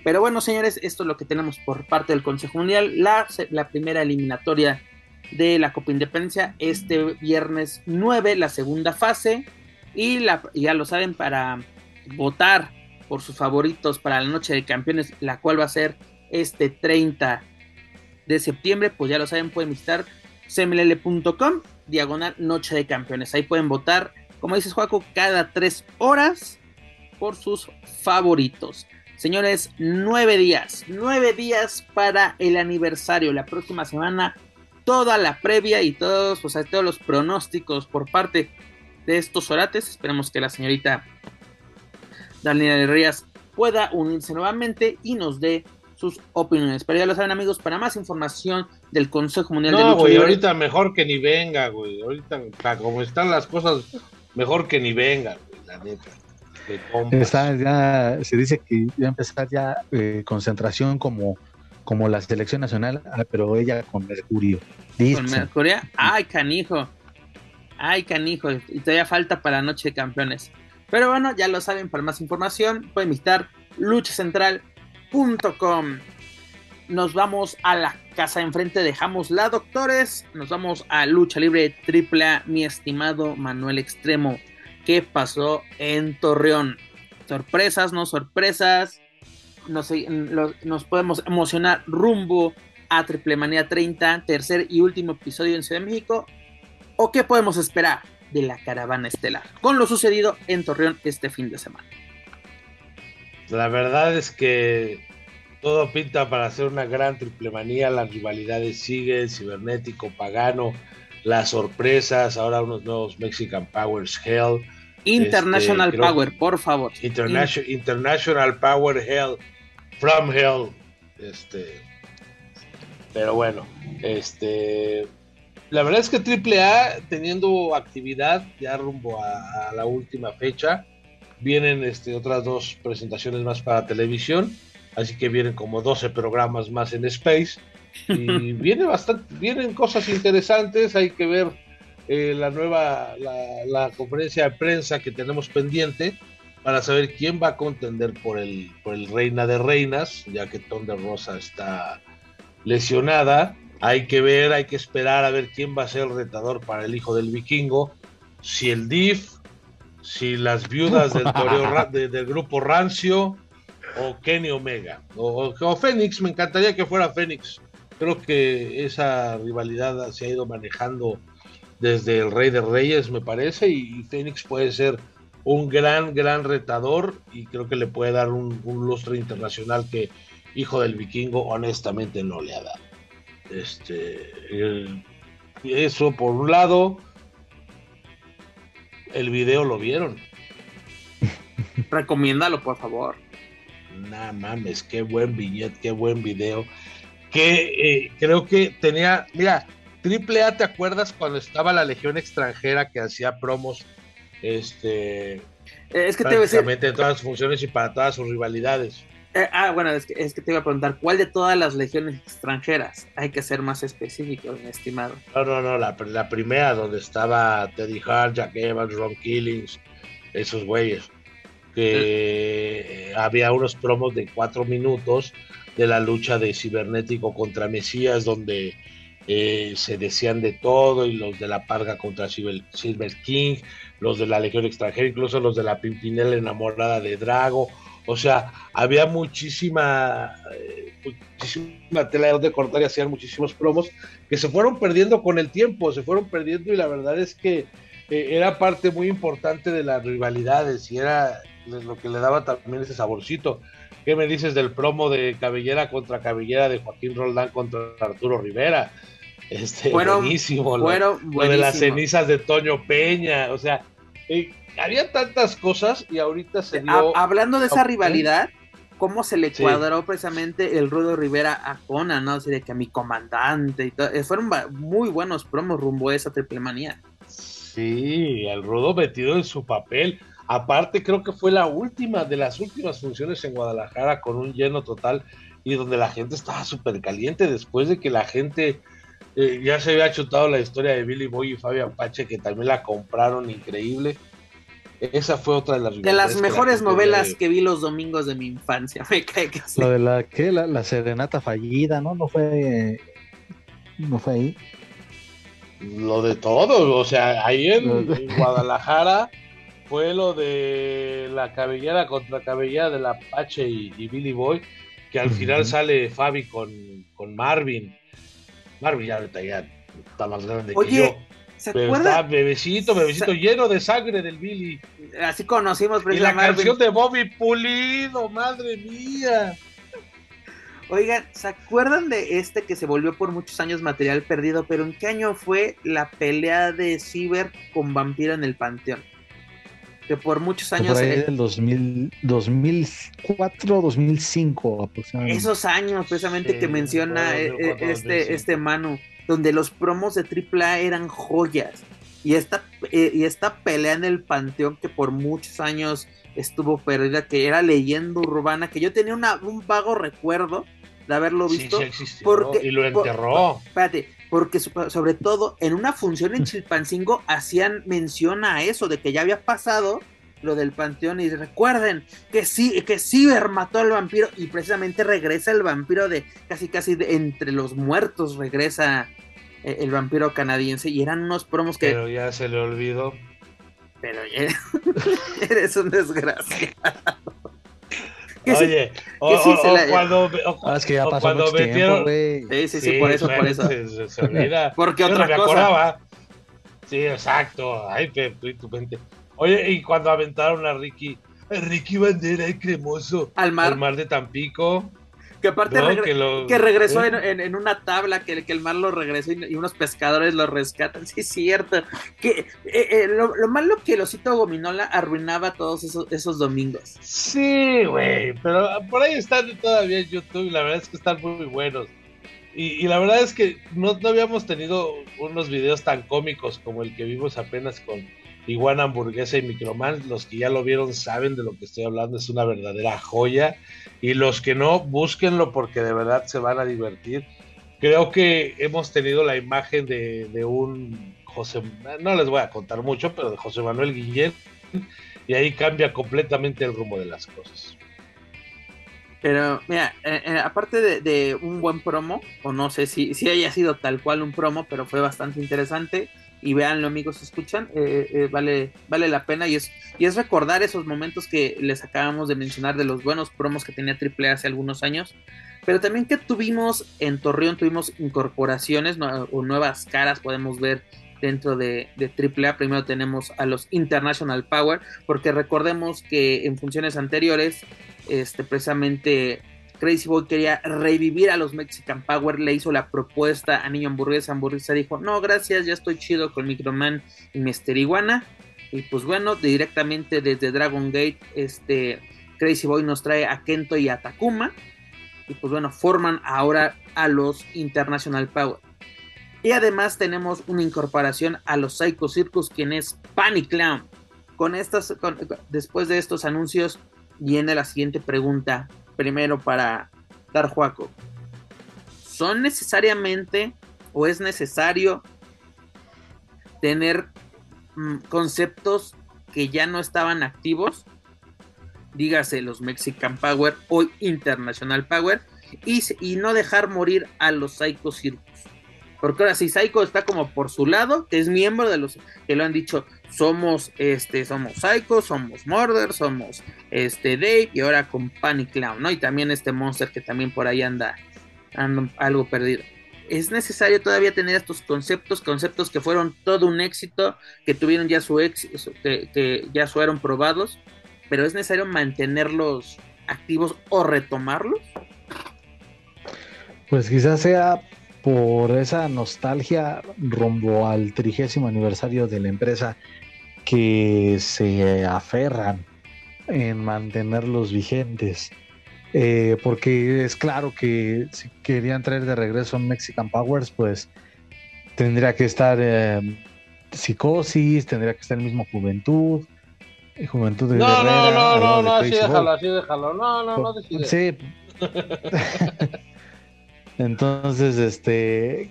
Pero bueno, señores, esto es lo que tenemos por parte del Consejo Mundial. La, primera eliminatoria de la Copa Independencia este viernes 9, la segunda fase. Y la, ya lo saben, para votar por sus favoritos para la Noche de Campeones, la cual va a ser este 30 de septiembre, pues ya lo saben, pueden visitar cmll.com, diagonal Noche de Campeones. Ahí pueden votar, como dices Juaco, cada tres horas por sus favoritos. Señores, nueve días, nueve días para el aniversario. La próxima semana, toda la previa y todos, o sea, todos los pronósticos por parte de estos orates. Esperemos que la señorita Daniela Rías pueda unirse nuevamente y nos dé sus opiniones. Pero ya lo saben, amigos, para más información del Consejo Mundial de Lucha Lucha güey, ahorita mejor que ni venga, güey. Ahorita, como están las cosas, mejor que ni venga, güey, la neta. Está ya, se dice que ya empezar ya eh, concentración como, como la selección nacional, ah, pero ella con Mercurio. ¿Con Mercurio? Ay, canijo. Ay, canijo. Y todavía falta para Noche de Campeones. Pero bueno, ya lo saben, para más información pueden visitar luchacentral.com. Nos vamos a la casa enfrente, dejamos la doctores, nos vamos a lucha libre triple mi estimado Manuel Extremo. ¿Qué pasó en Torreón? Sorpresas, no sorpresas. Nos, nos podemos emocionar rumbo a Triple Manía 30, tercer y último episodio en Ciudad de México. ¿O qué podemos esperar? de la caravana estelar, con lo sucedido en Torreón este fin de semana. La verdad es que todo pinta para hacer una gran triple manía, las rivalidades siguen, cibernético, pagano, las sorpresas, ahora unos nuevos Mexican Powers Hell. International este, Power, por favor. International, International Power Hell, from Hell. Este, pero bueno, este, la verdad es que AAA teniendo actividad ya rumbo a, la última fecha, vienen este, otras dos presentaciones más para televisión, así que vienen como 12 programas más en Space y [LAUGHS] viene bastante, vienen cosas interesantes, hay que ver eh, la nueva, la, conferencia de prensa que tenemos pendiente para saber quién va a contender por el, por el Reina de Reinas, ya que Tonda Rosa está lesionada hay que ver, hay que esperar a ver quién va a ser el retador para el hijo del vikingo. Si el DIF, si las viudas del, del grupo Rancio o Kenny Omega. O, o, Fénix, me encantaría que fuera Fénix. Creo que esa rivalidad se ha ido manejando desde el Rey de Reyes, me parece, y Fénix puede ser un gran, gran retador y creo que le puede dar un, un lustre internacional que Hijo del Vikingo honestamente no le ha dado. Este, eso por un lado, el video lo vieron. [LAUGHS] Recomiéndalo, por favor. Nah, mames, qué buen billete, qué buen video. Que eh, creo que tenía, mira, Triple A, ¿te acuerdas cuando estaba la Legión extranjera que hacía promos? Este. Es que te en todas sus funciones y para todas sus rivalidades. Eh, ah, bueno, es que, es que te iba a preguntar, ¿cuál de todas las legiones extranjeras? Hay que ser más específico, mi estimado. No, no, no, la, la primera donde estaba Teddy Hart, Jack Evans, Ron Killings, esos güeyes. Que había unos promos de cuatro minutos de la lucha de Cibernético contra Mesías, donde eh, se decían de todo, y los de la Parga contra Silver, King, los de la Legión extranjera, incluso los de la Pimpinela enamorada de Drago o sea, había muchísima, eh, muchísima tela de cortar y hacían muchísimos promos que se fueron perdiendo con el tiempo, se fueron perdiendo y la verdad es que eh, era parte muy importante de las rivalidades y era lo que le daba también ese saborcito. ¿Qué me dices del promo de Cabellera contra Cabellera de Joaquín Roldán contra Arturo Rivera? Este, buenísimo. Lo, de las cenizas de Toño Peña, o sea, eh, había tantas cosas y ahorita se dio... hablando de esa rivalidad, ¿cómo se le cuadró precisamente el Rudo Rivera a Conan, no? Así de que a mi comandante y todo. Eh, fueron muy buenos promos rumbo a esa triple manía. Sí, el Rudo metido en su papel. Aparte, creo que fue la última de las últimas funciones en Guadalajara con un lleno total y donde la gente estaba súper caliente después de que la gente eh, ya se había chutado la historia de Billy Boy y Fabián Pache, que también la compraron increíble. Esa fue otra de las de las mejores novelas que vi los domingos de mi infancia. [LAUGHS] Me cae que Lo de la que la, serenata fallida, ¿no? No fue no fue ahí. Lo de todo, o sea, ahí en, Guadalajara fue lo de la cabellera contra cabellera de la Apache y, Billy Boy, que al final sale Fabi con, con Marvin. Marvin ya ya está más grande que yo ¿Se Pero está bebecito, bebecito lleno de sangre del Billy. Así conocimos Y la canción de Bobby Pulido, madre mía. Oigan, ¿se acuerdan de este que se volvió por muchos años material perdido? Pero ¿en qué año fue la pelea de Ciber con Vampiro en el Panteón? Que por muchos años. Por ahí del 2000, 2004, 2005 aproximadamente. Esos años, precisamente, que menciona eh, eh, este, este Manu donde los promos de AAA eran joyas. Y esta, eh, y esta pelea en el Panteón que por muchos años estuvo perdida, que era leyenda urbana, que yo tenía un vago recuerdo de haberlo visto. porque, y lo enterró. espérate, porque sobre todo en una función en Chilpancingo hacían mención a eso, de que ya había pasado lo del panteón y recuerden que sí, que Ciber mató al vampiro y precisamente regresa el vampiro de casi casi entre los muertos regresa eh, el, vampiro canadiense y eran unos promos que... Pero ya se le olvidó. Pero ya [LAUGHS] eres un desgraciado. Oye, o, cuando, es que ya pasó cuando metieron... Tiempo, sí, sí, sí, por eso, por eso. Se, olvida. [LAUGHS] Porque otra cosa. Acordaba. Sí, exacto. Ay, tu mente. Oye, y cuando aventaron a Ricky, Ricky Bandera y Cremoso al mar, al mar de Tampico. Que aparte que, regresó ¿eh? en, una tabla, que, que, el mar lo regresó y, unos pescadores lo rescatan. Sí, es cierto. Que eh, eh, lo, malo que el osito gominola arruinaba todos esos, esos domingos. Sí, güey, pero por ahí están todavía en YouTube y la verdad es que están muy buenos. Y, la verdad es que no, no habíamos tenido unos videos tan cómicos como el que vimos apenas con, Iguana Hamburguesa y Microman, los que ya lo vieron saben de lo que estoy hablando, es una verdadera joya. Y los que no, búsquenlo porque de verdad se van a divertir. Creo que hemos tenido la imagen de, un José, no les voy a contar mucho, pero de José Manuel Guillén, y ahí cambia completamente el rumbo de las cosas. Pero mira, eh, eh, aparte de, de, un buen promo, o no sé si, si haya sido tal cual un promo, pero fue bastante interesante y veanlo amigos, escuchan, eh, eh, vale, vale la pena y es, y es recordar esos momentos que les acabamos de mencionar de los buenos promos que tenía AAA hace algunos años, pero también que tuvimos en Torreón, tuvimos incorporaciones o nuevas caras, podemos ver dentro de, de AAA. Primero tenemos a los International Power, porque recordemos que en funciones anteriores, este, precisamente Crazy Boy quería revivir a los Mexican Power, le hizo la propuesta a Niño Hamburguesa, Hamburguesa dijo, no, gracias, ya estoy chido con Microman y Mister Iguana. Y pues bueno, directamente desde Dragon Gate, este Crazy Boy nos trae a Kento y a Takuma. Y pues bueno, forman ahora a los International Power. Y además tenemos una incorporación a los Psycho Circus, quien es Panic Clown. Con estas, después de estos anuncios, viene la siguiente pregunta primero para dar Juaco. ¿Son necesariamente o es necesario tener mm, conceptos que ya no estaban activos? Dígase los Mexican Power o International Power y, y no dejar morir a los Psycho Circus. Porque ahora si Psycho está como por su lado, que es miembro de los que lo han dicho, somos este somos Psycho, somos Murder, somos este Dave y ahora con Panic Clown, ¿no? Y también este Monster que también por ahí anda, anda algo perdido. Es necesario todavía tener estos conceptos, conceptos que fueron todo un éxito, que tuvieron ya su éxito, que, que ya fueron probados, pero es necesario mantenerlos activos o retomarlos. Pues quizás sea por esa nostalgia rumbo al trigésimo aniversario de la empresa que se aferran en mantenerlos vigentes. Eh, porque es claro que si querían traer de regreso Mexican Powers, pues tendría que estar eh, Psicosis, tendría que estar el mismo Juventud, Juventud de No, Guerrera, no, no, no, no, así déjalo, así déjalo. No, no, no decides. Sí. [LAUGHS] Entonces, este,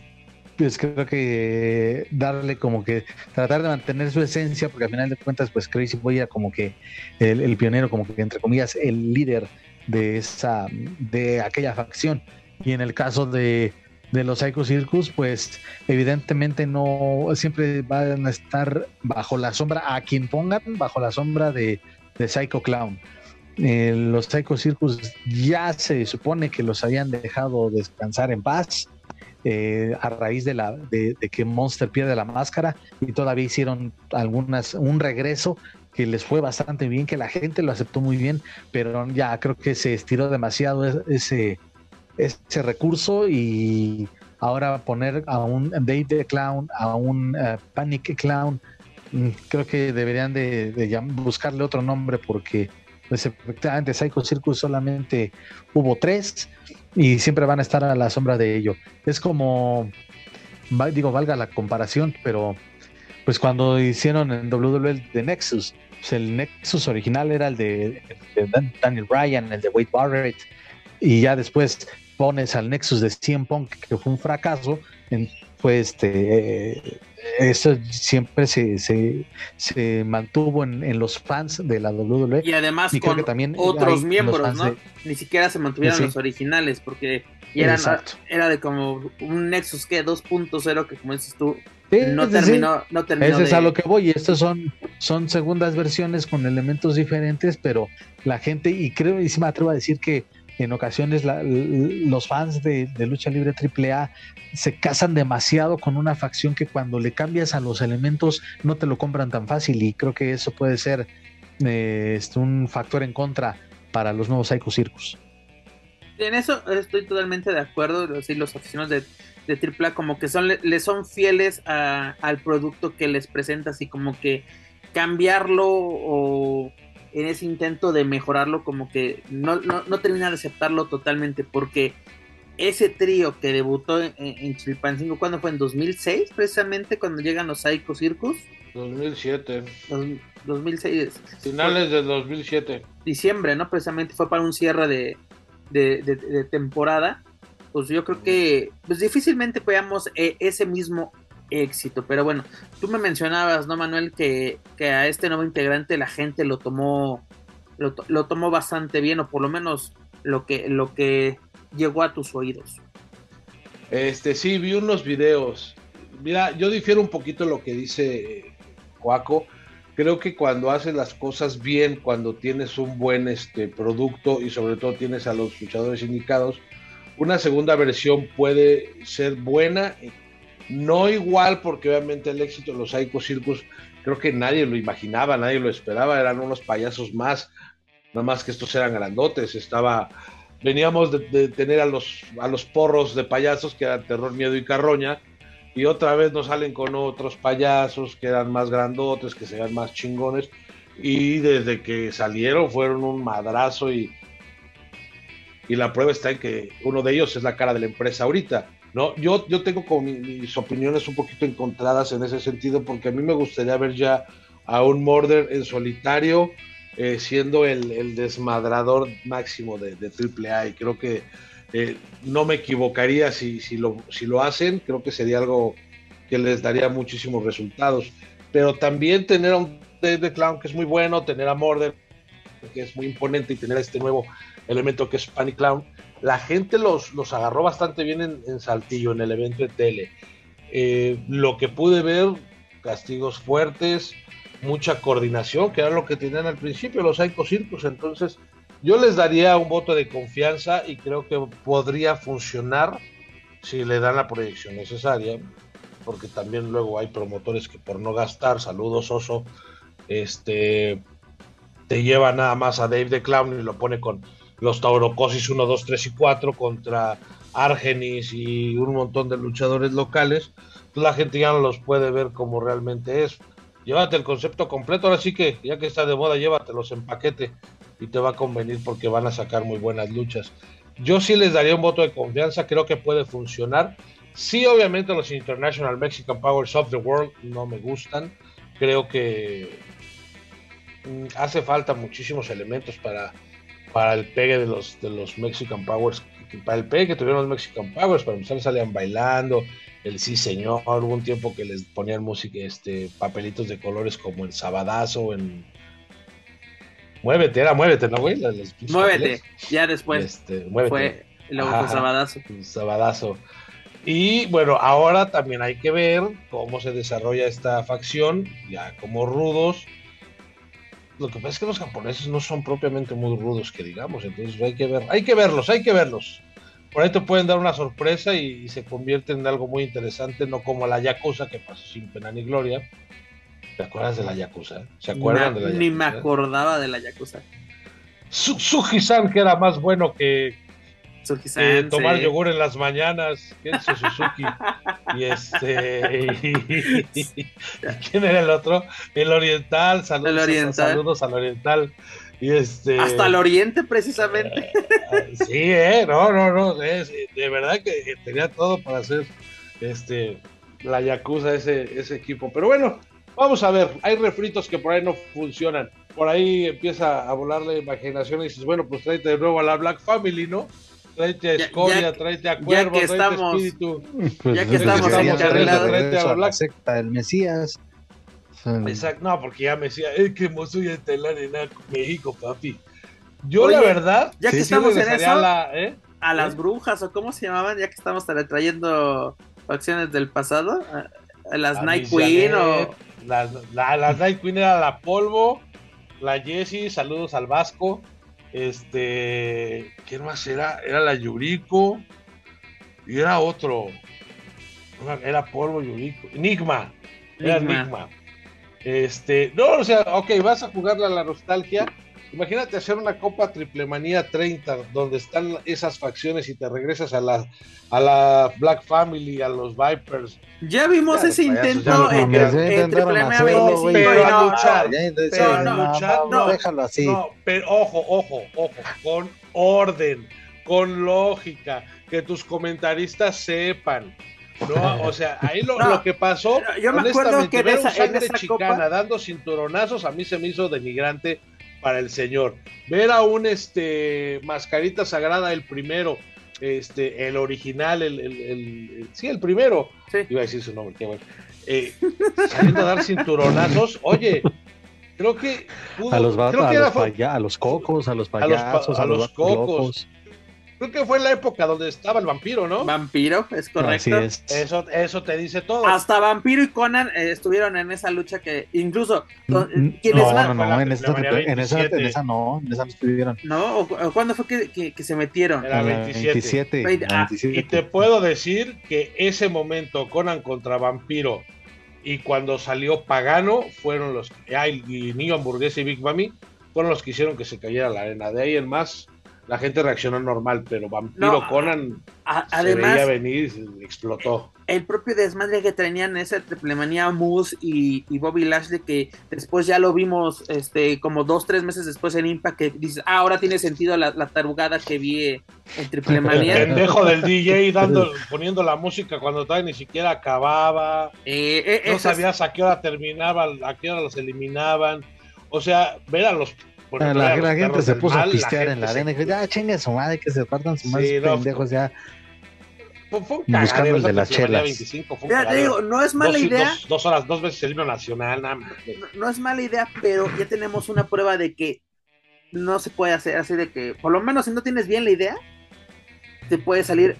pues creo que darle como que tratar de mantener su esencia, porque al final de cuentas, pues Crazy Boy era como que el, pionero, como que entre comillas, el líder de esa, de aquella facción. Y en el caso de, de los Psycho Circus, pues evidentemente no siempre van a estar bajo la sombra, a quien pongan bajo la sombra de, de Psycho Clown. Eh, los Psycho Circus ya se supone que los habían dejado descansar en paz eh, a raíz de, la, de, de, que Monster pierde la máscara y todavía hicieron algunas un regreso que les fue bastante bien, que la gente lo aceptó muy bien, pero ya creo que se estiró demasiado ese, ese recurso y ahora poner a un Dave Clown, a un uh, Panic Clown, creo que deberían de, de buscarle otro nombre porque pues efectivamente Psycho Circus solamente hubo tres y siempre van a estar a la sombra de ello. Es como, digo, valga la comparación, pero pues cuando hicieron en WWE de Nexus, pues el Nexus original era el de, el de Daniel Bryan, el de Wade Barrett, y ya después pones al Nexus de CM Punk, que fue un fracaso, en, pues este, eh, eso siempre se, se, se mantuvo en, en, los fans de la WWE. Y además y con también otros miembros, ¿no? De... Ni siquiera se mantuvieron sí. los originales, porque eran, era de como un Nexus que 2.0, que como dices tú, sí, no, terminó, sí. no terminó. Ese de... es a lo que voy, y estos son, son segundas versiones con elementos diferentes, pero la gente, y creo, y sí me atrevo a decir que en ocasiones los fans de, lucha libre AAA se casan demasiado con una facción que cuando le cambias a los elementos no te lo compran tan fácil y creo que eso puede ser eh, un factor en contra para los nuevos Psycho Circus. En eso estoy totalmente de acuerdo, sí, los aficionados de, AAA como que son, le son fieles al producto que les presentas y como que cambiarlo o en ese intento de mejorarlo como que no, no, no termina de aceptarlo totalmente porque ese trío que debutó en, en Chilpancingo, ¿cuándo fue? ¿En 2006 precisamente cuando llegan los Psycho Circus? 2007. Dos, 2006. Finales de 2007. Diciembre, ¿no? Precisamente fue para un cierre de, de, de, de temporada. Pues yo creo que pues difícilmente veamos eh, ese mismo éxito. Pero bueno, tú me mencionabas, ¿no, Manuel? Que, que a este nuevo integrante la gente lo tomó, lo, tomó bastante bien, o por lo menos lo que, lo que llegó a tus oídos. Este, sí, vi unos videos. Mira, yo difiero un poquito lo que dice Joaco. Creo que cuando haces las cosas bien, cuando tienes un buen este, producto y sobre todo tienes a los luchadores indicados, una segunda versión puede ser buena no igual, porque obviamente el éxito de los Psycho Circus, creo que nadie lo imaginaba, nadie lo esperaba, eran unos payasos más, nada más que estos eran grandotes, estaba, veníamos de, tener a los, a los porros de payasos que eran Terror, Miedo y Carroña, y otra vez nos salen con otros payasos que eran más grandotes, que se vean más chingones, y desde que salieron fueron un madrazo y, y la prueba está en que uno de ellos es la cara de la empresa ahorita. No, yo, yo tengo como mis opiniones un poquito encontradas en ese sentido, porque a mí me gustaría ver ya a un Murder en solitario, eh, siendo el, el, desmadrador máximo de, de AAA, y creo que eh, no me equivocaría si, si, lo, si lo hacen, creo que sería algo que les daría muchísimos resultados. Pero también tener a un Dave Clown que es muy bueno, tener a Murder que es muy imponente y tener este nuevo elemento que es Panic Clown, la gente los, los agarró bastante bien en, en, Saltillo, en el evento de tele. Eh, lo que pude ver, castigos fuertes, mucha coordinación, que era lo que tenían al principio los Circus. Entonces, yo les daría un voto de confianza y creo que podría funcionar si le dan la proyección necesaria, porque también luego hay promotores que por no gastar, saludos Oso, este, te lleva nada más a Dave the Clown y lo pone con los Taurocosis 1, 2, 3 y 4 contra Argenis y un montón de luchadores locales, pues la gente ya no los puede ver como realmente es. Llévate el concepto completo, ahora sí que ya que está de moda, llévatelos en paquete y te va a convenir porque van a sacar muy buenas luchas. Yo sí les daría un voto de confianza, creo que puede funcionar. Sí, obviamente los International Mexican Powers of the World no me gustan. Creo que mm, hace falta muchísimos elementos para, para el pegue de los, de los Mexican Powers, para el pegue que tuvieron los Mexican Powers, para empezar salían bailando, el sí señor, hubo un tiempo que les ponían música, este, papelitos de colores como el sabadazo, en Muévete, era muévete, ¿no, güey? muévete, ya después este, muévete. fue el sabadazo. Sabadazo. Y bueno, ahora también hay que ver cómo se desarrolla esta facción, ya como rudos. Lo que pasa es que los japoneses no son propiamente muy rudos, que digamos, entonces hay que ver, hay que verlos, hay que verlos. Por ahí te pueden dar una sorpresa y, se convierten en algo muy interesante, no como la Yakuza que pasó sin pena ni gloria. ¿Te acuerdas de la Yakuza? ¿Se acuerdan de la Yakuza? Ni me acordaba de la Yakuza. Suji-san, que era más bueno que, eh, tomar yogur en las mañanas, Kenzo Suzuki. y este. ¿Quién era el otro? El Oriental, saludos, el oriental. saludos al Oriental. Y este... Hasta el Oriente, precisamente. Eh, sí, eh, no, no, no. de verdad que tenía todo para hacer este la Yakuza, ese, ese equipo. Pero bueno, vamos a ver. Hay refritos que por ahí no funcionan. Por ahí empieza a volar la imaginación y dices, bueno, pues tráete de nuevo a la Black Family, ¿no? Tráete a Escoria, tráete a Cuervo, ya que estamos, Espíritu. Pues, ya que estamos encarrilados. Tráete a la secta del Mesías. Exacto, no, porque ya Mesías, es que soy estelar en México, papi. Yo la verdad, ya que estamos en eso, ¿eh? a las ¿Eh? brujas o cómo se llamaban, ya que estamos trayendo facciones del pasado, a las Night Queen o las, la, Night Queen era la Polvo, la Jessie, saludos al Vasco, este, ¿quién más era? Era la Yuriko y era otro. Era Polvo Yuriko. Enigma. Era Enigma. Este, no, o sea, ok, vas a jugarle a la nostalgia. Imagínate hacer una Copa Triple Manía 30 donde están esas facciones y te regresas a la, a la Black Family, a los Vipers, ya vimos ese intento en, Triple M 25 pero a luchar, pero a luchar, no, déjalo así. No, pero ojo, ojo, ojo, con orden, con lógica, que tus comentaristas sepan. No, o sea, ahí lo, lo que pasó, yo me acuerdo que ver esa, un sangre chicana dando cinturonazos a mí se me hizo denigrante para el señor. Ver a un este mascarita sagrada el primero este, el original, el, el, sí, el primero, iba a decir su nombre, qué bueno, eh, saliendo a dar cinturonazos, oye, creo que a los, a, los a los cocos, a los payasos, a los, cocos. Creo que fue la época donde estaba el vampiro, ¿no? Vampiro, es correcto. Eso, eso te dice todo. Hasta Vampiro y Conan eh, estuvieron en esa lucha que incluso mm, mm, ¿quiénes no, no, no, en esa, en, esa, en esa, no, en esa no estuvieron. No, ¿O, ¿cuándo fue que, que, se metieron? Era 27. 27, ah, y te puedo decir que ese momento Conan contra Vampiro y cuando salió Pagano fueron los ay, y Niño Hamburguesa y Big Mami fueron los que hicieron que se cayera la arena. De ahí en más la gente reaccionó normal, pero Vampiro Conan se veía venir y explotó. El propio desmadre que tenían esa triplemanía Moose y, Bobby Lashley, que después ya lo vimos este como dos, tres meses después en Impact, que dices, ah, ahora tiene sentido la, tarugada que vi en triplemanía. El [LAUGHS] pendejo del DJ [LAUGHS] dando, poniendo la música cuando todavía ni siquiera acababa. Eh, eh, no sabías a qué hora terminaba, a qué hora los eliminaban. O sea, ver a los la, gente se puso a pistear en la arena y dijo, ya chingue su madre, que se partan su madre pendejos ya. buscando el de las chelas. ya te digo, no es mala idea. Dos, horas, dos veces el himno nacional, nada No, es mala idea, pero ya tenemos una prueba de que no se puede hacer así de que, por lo menos si no tienes bien la idea, te puede salir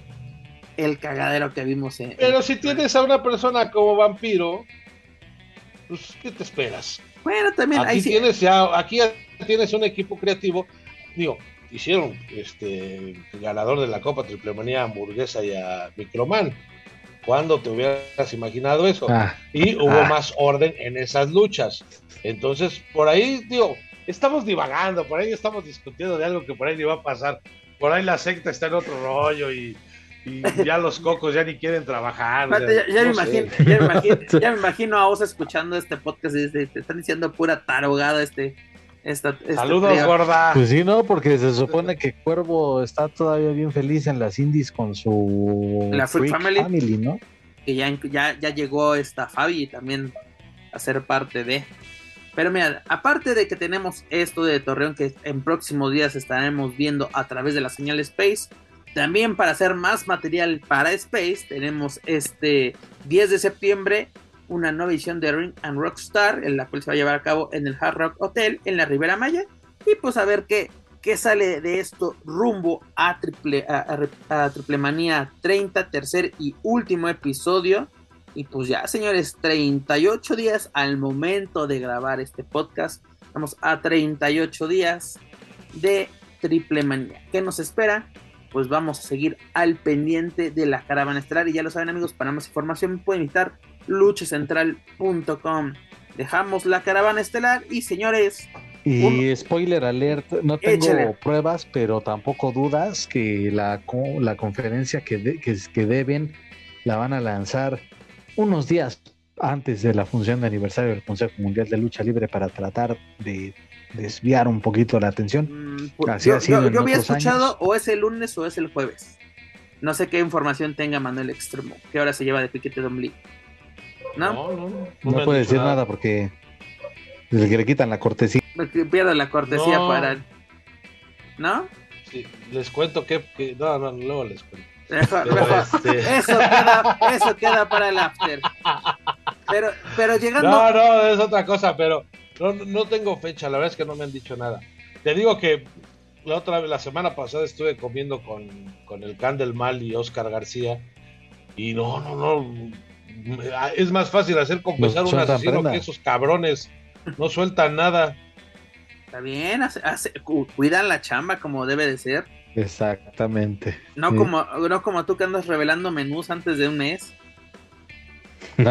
el cagadero que vimos en. Pero si tienes a una persona como vampiro, pues, ¿qué te esperas? Bueno, también aquí tienes ya, aquí tienes un equipo creativo, digo, hicieron este ganador de la Copa Triplemanía Hamburguesa y a Microman. ¿Cuándo te hubieras imaginado eso? Ah. y hubo ah. más orden en esas luchas. Entonces, por ahí, digo, estamos divagando, por ahí estamos discutiendo de algo que por ahí ni va a pasar. Por ahí la secta está en otro rollo y, ya los cocos ya ni quieren trabajar. ya, me imagino, ya, me imagino, [LAUGHS] ya, me imagino, a vos escuchando este podcast y te están diciendo pura tarogada este Saludos, gorda. Pues sí, no, porque se supone que Cuervo está todavía bien feliz en las indies con su la Freak Family. ¿no? Que ya, ya, ya llegó esta Fabi también a ser parte de. Pero mira, aparte de que tenemos esto de Torreón que en próximos días estaremos viendo a través de la señal Space, también para hacer más material para Space, tenemos este 10 de septiembre una nueva edición de Ring and Rockstar, en la cual se va a llevar a cabo en el Hard Rock Hotel en la Ribera Maya. Y pues a ver qué, qué sale de esto rumbo a Triple, a, Manía 30, tercer y último episodio. Y pues ya, señores, 38 días al momento de grabar este podcast. Estamos a 38 días de Triple Manía. ¿Qué nos espera? Pues vamos a seguir al pendiente de la caravana estelar. Y ya lo saben, amigos, para más información pueden visitar luchacentral.com. Dejamos la caravana estelar y señores. Y spoiler alert, no tengo pruebas, pero tampoco dudas que la, la conferencia que, que, que deben la van a lanzar unos días antes de la función de aniversario del Consejo Mundial de Lucha Libre para tratar de desviar un poquito la atención. Mm, pues, yo, había escuchado o es el lunes o es el jueves. No sé qué información tenga Manuel Extremo, que ahora se lleva de piquete de ombligo. ¿No? No, no, puede decir nada. porque desde que le quitan la cortesía. Pierde la cortesía para. ¿No? Sí, les cuento que, No, no, luego les cuento. Este, eso, queda, eso queda para el after. Pero, pero llegando. No, no, es otra cosa, pero no, no tengo fecha, la verdad es que no me han dicho nada. Te digo que la otra la semana pasada estuve comiendo con, con el Can del Mal y Oscar García. Y no, no, no. Es más fácil hacer confesar un asesino que esos cabrones. No sueltan nada. Está bien, cuidan la chamba como debe de ser. Exactamente. No, como, no como tú que andas revelando menús antes de un mes. [LAUGHS]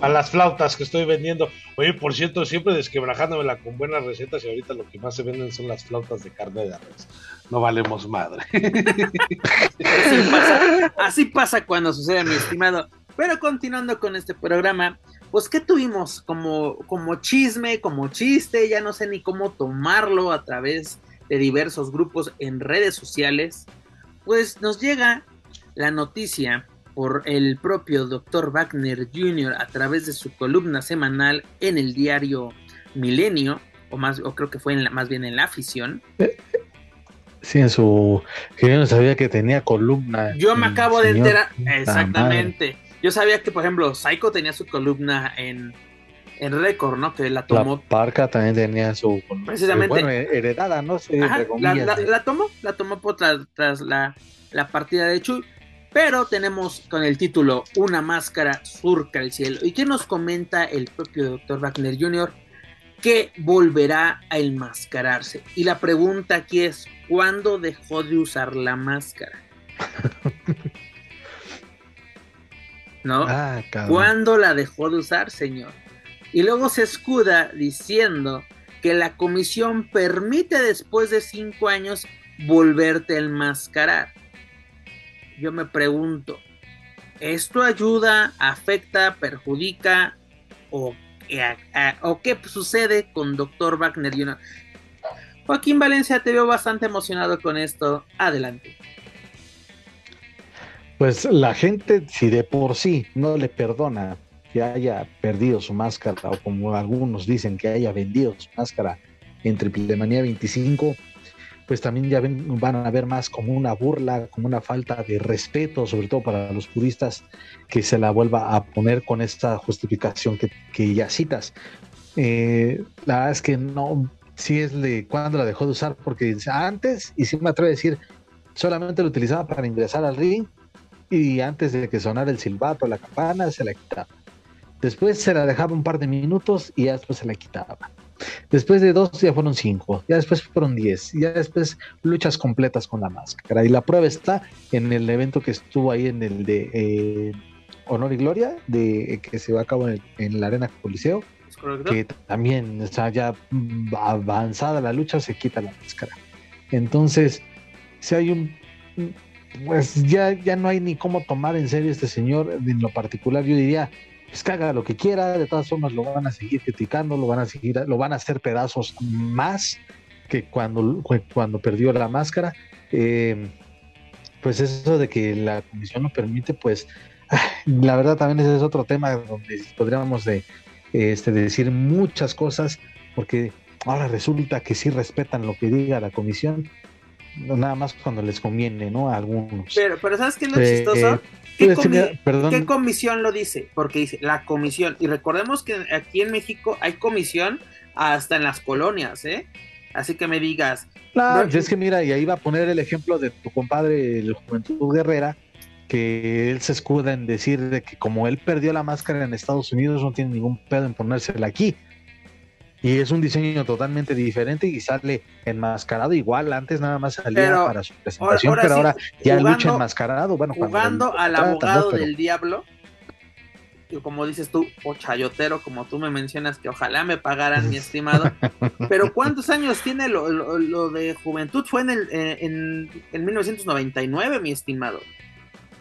a las flautas que estoy vendiendo. Oye, por cierto, siempre desquebrajándomela con buenas recetas y ahorita lo que más se venden son las flautas de carne de arroz. No valemos madre. [LAUGHS] Así pasa, cuando sucede, mi estimado. Pero continuando con este programa, pues ¿qué tuvimos como, como chisme, como chiste? Ya no sé ni cómo tomarlo a través de diversos grupos en redes sociales. Pues nos llega la noticia por el propio Dr. Wagner Jr. a través de su columna semanal en el diario Milenio, o más, o creo que fue más bien en la afición. Sí, en su. Que yo no sabía que tenía columna. Yo me acabo de enterar. Exactamente. Yo sabía que, por ejemplo, Psycho tenía su columna en, en récord, ¿no? Que la tomó. La Parca también tenía su. Precisamente. Bueno, heredada, ¿no? Sí, la, tomó, la tomó por tras, tras la, la partida de Chuy. Pero tenemos con el título Una máscara surca el cielo. ¿Y qué nos comenta el propio Dr. Wagner Jr.? Que volverá a enmascararse. Y la pregunta aquí es: ¿cuándo dejó de usar la máscara? [LAUGHS] ¿No? Ah, ¿Cuándo la dejó de usar, señor? Y luego se escuda diciendo que la comisión permite después de cinco años volverte a enmascarar yo me pregunto, ¿esto ayuda, afecta, perjudica o, o qué sucede con Dr. Wagner? Joaquín Valencia, te veo bastante emocionado con esto. Adelante. Pues la gente, si de por sí no le perdona que haya perdido su máscara, o como algunos dicen que haya vendido su máscara en Triplemanía 25, pues también ya van a ver más como una burla, como una falta de respeto, sobre todo para los puristas, que se la vuelva a poner con esta justificación que, ya citas. Eh, la verdad es que no, si es de cuando la dejó de usar, porque antes, y si me atrevo a decir, solamente lo utilizaba para ingresar al ring y antes de que sonara el silbato, la campana, se la quitaba. Después se la dejaba un par de minutos y ya después se la quitaba. Después de dos ya fueron cinco, ya después fueron diez, ya después luchas completas con la máscara. Y la prueba está en el evento que estuvo ahí en el de eh, Honor y Gloria, de que se va a cabo en, la Arena Coliseo, que también está ya avanzada la lucha, se quita la máscara. Entonces, si hay un pues ya, ya no hay ni cómo tomar en serio este señor, en lo particular yo diría, pues que lo que quiera, de todas formas lo van a seguir criticando, lo van a seguir, lo van a hacer pedazos más que cuando, cuando perdió la máscara. Eh, pues eso de que la comisión lo permite, pues la verdad también ese es otro tema donde podríamos este, decir muchas cosas, porque ahora resulta que sí respetan lo que diga la comisión, nada más cuando les conviene, ¿no? A algunos. Pero, pero ¿sabes qué es lo chistoso? ¿Qué, comisión lo dice? Porque dice la comisión. Y recordemos que aquí en México hay comisión hasta en las colonias, ¿eh? Así que me digas. Claro, es que mira, y ahí va a poner el ejemplo de tu compadre, el Juventud Guerrera, que él se escuda en decir de que como él perdió la máscara en Estados Unidos, no tiene ningún pedo en ponérsela aquí. Y es un diseño totalmente diferente y sale enmascarado igual. Antes nada más salía para su presentación, pero ahora ya lucha enmascarado. Bueno, jugando al abogado del diablo, como dices tú, o chayotero, como tú me mencionas, que ojalá me pagaran, mi [LAUGHS] estimado. Pero [LAUGHS] ¿cuántos años tiene lo, de juventud? Fue en, el, en, en 1999, mi estimado.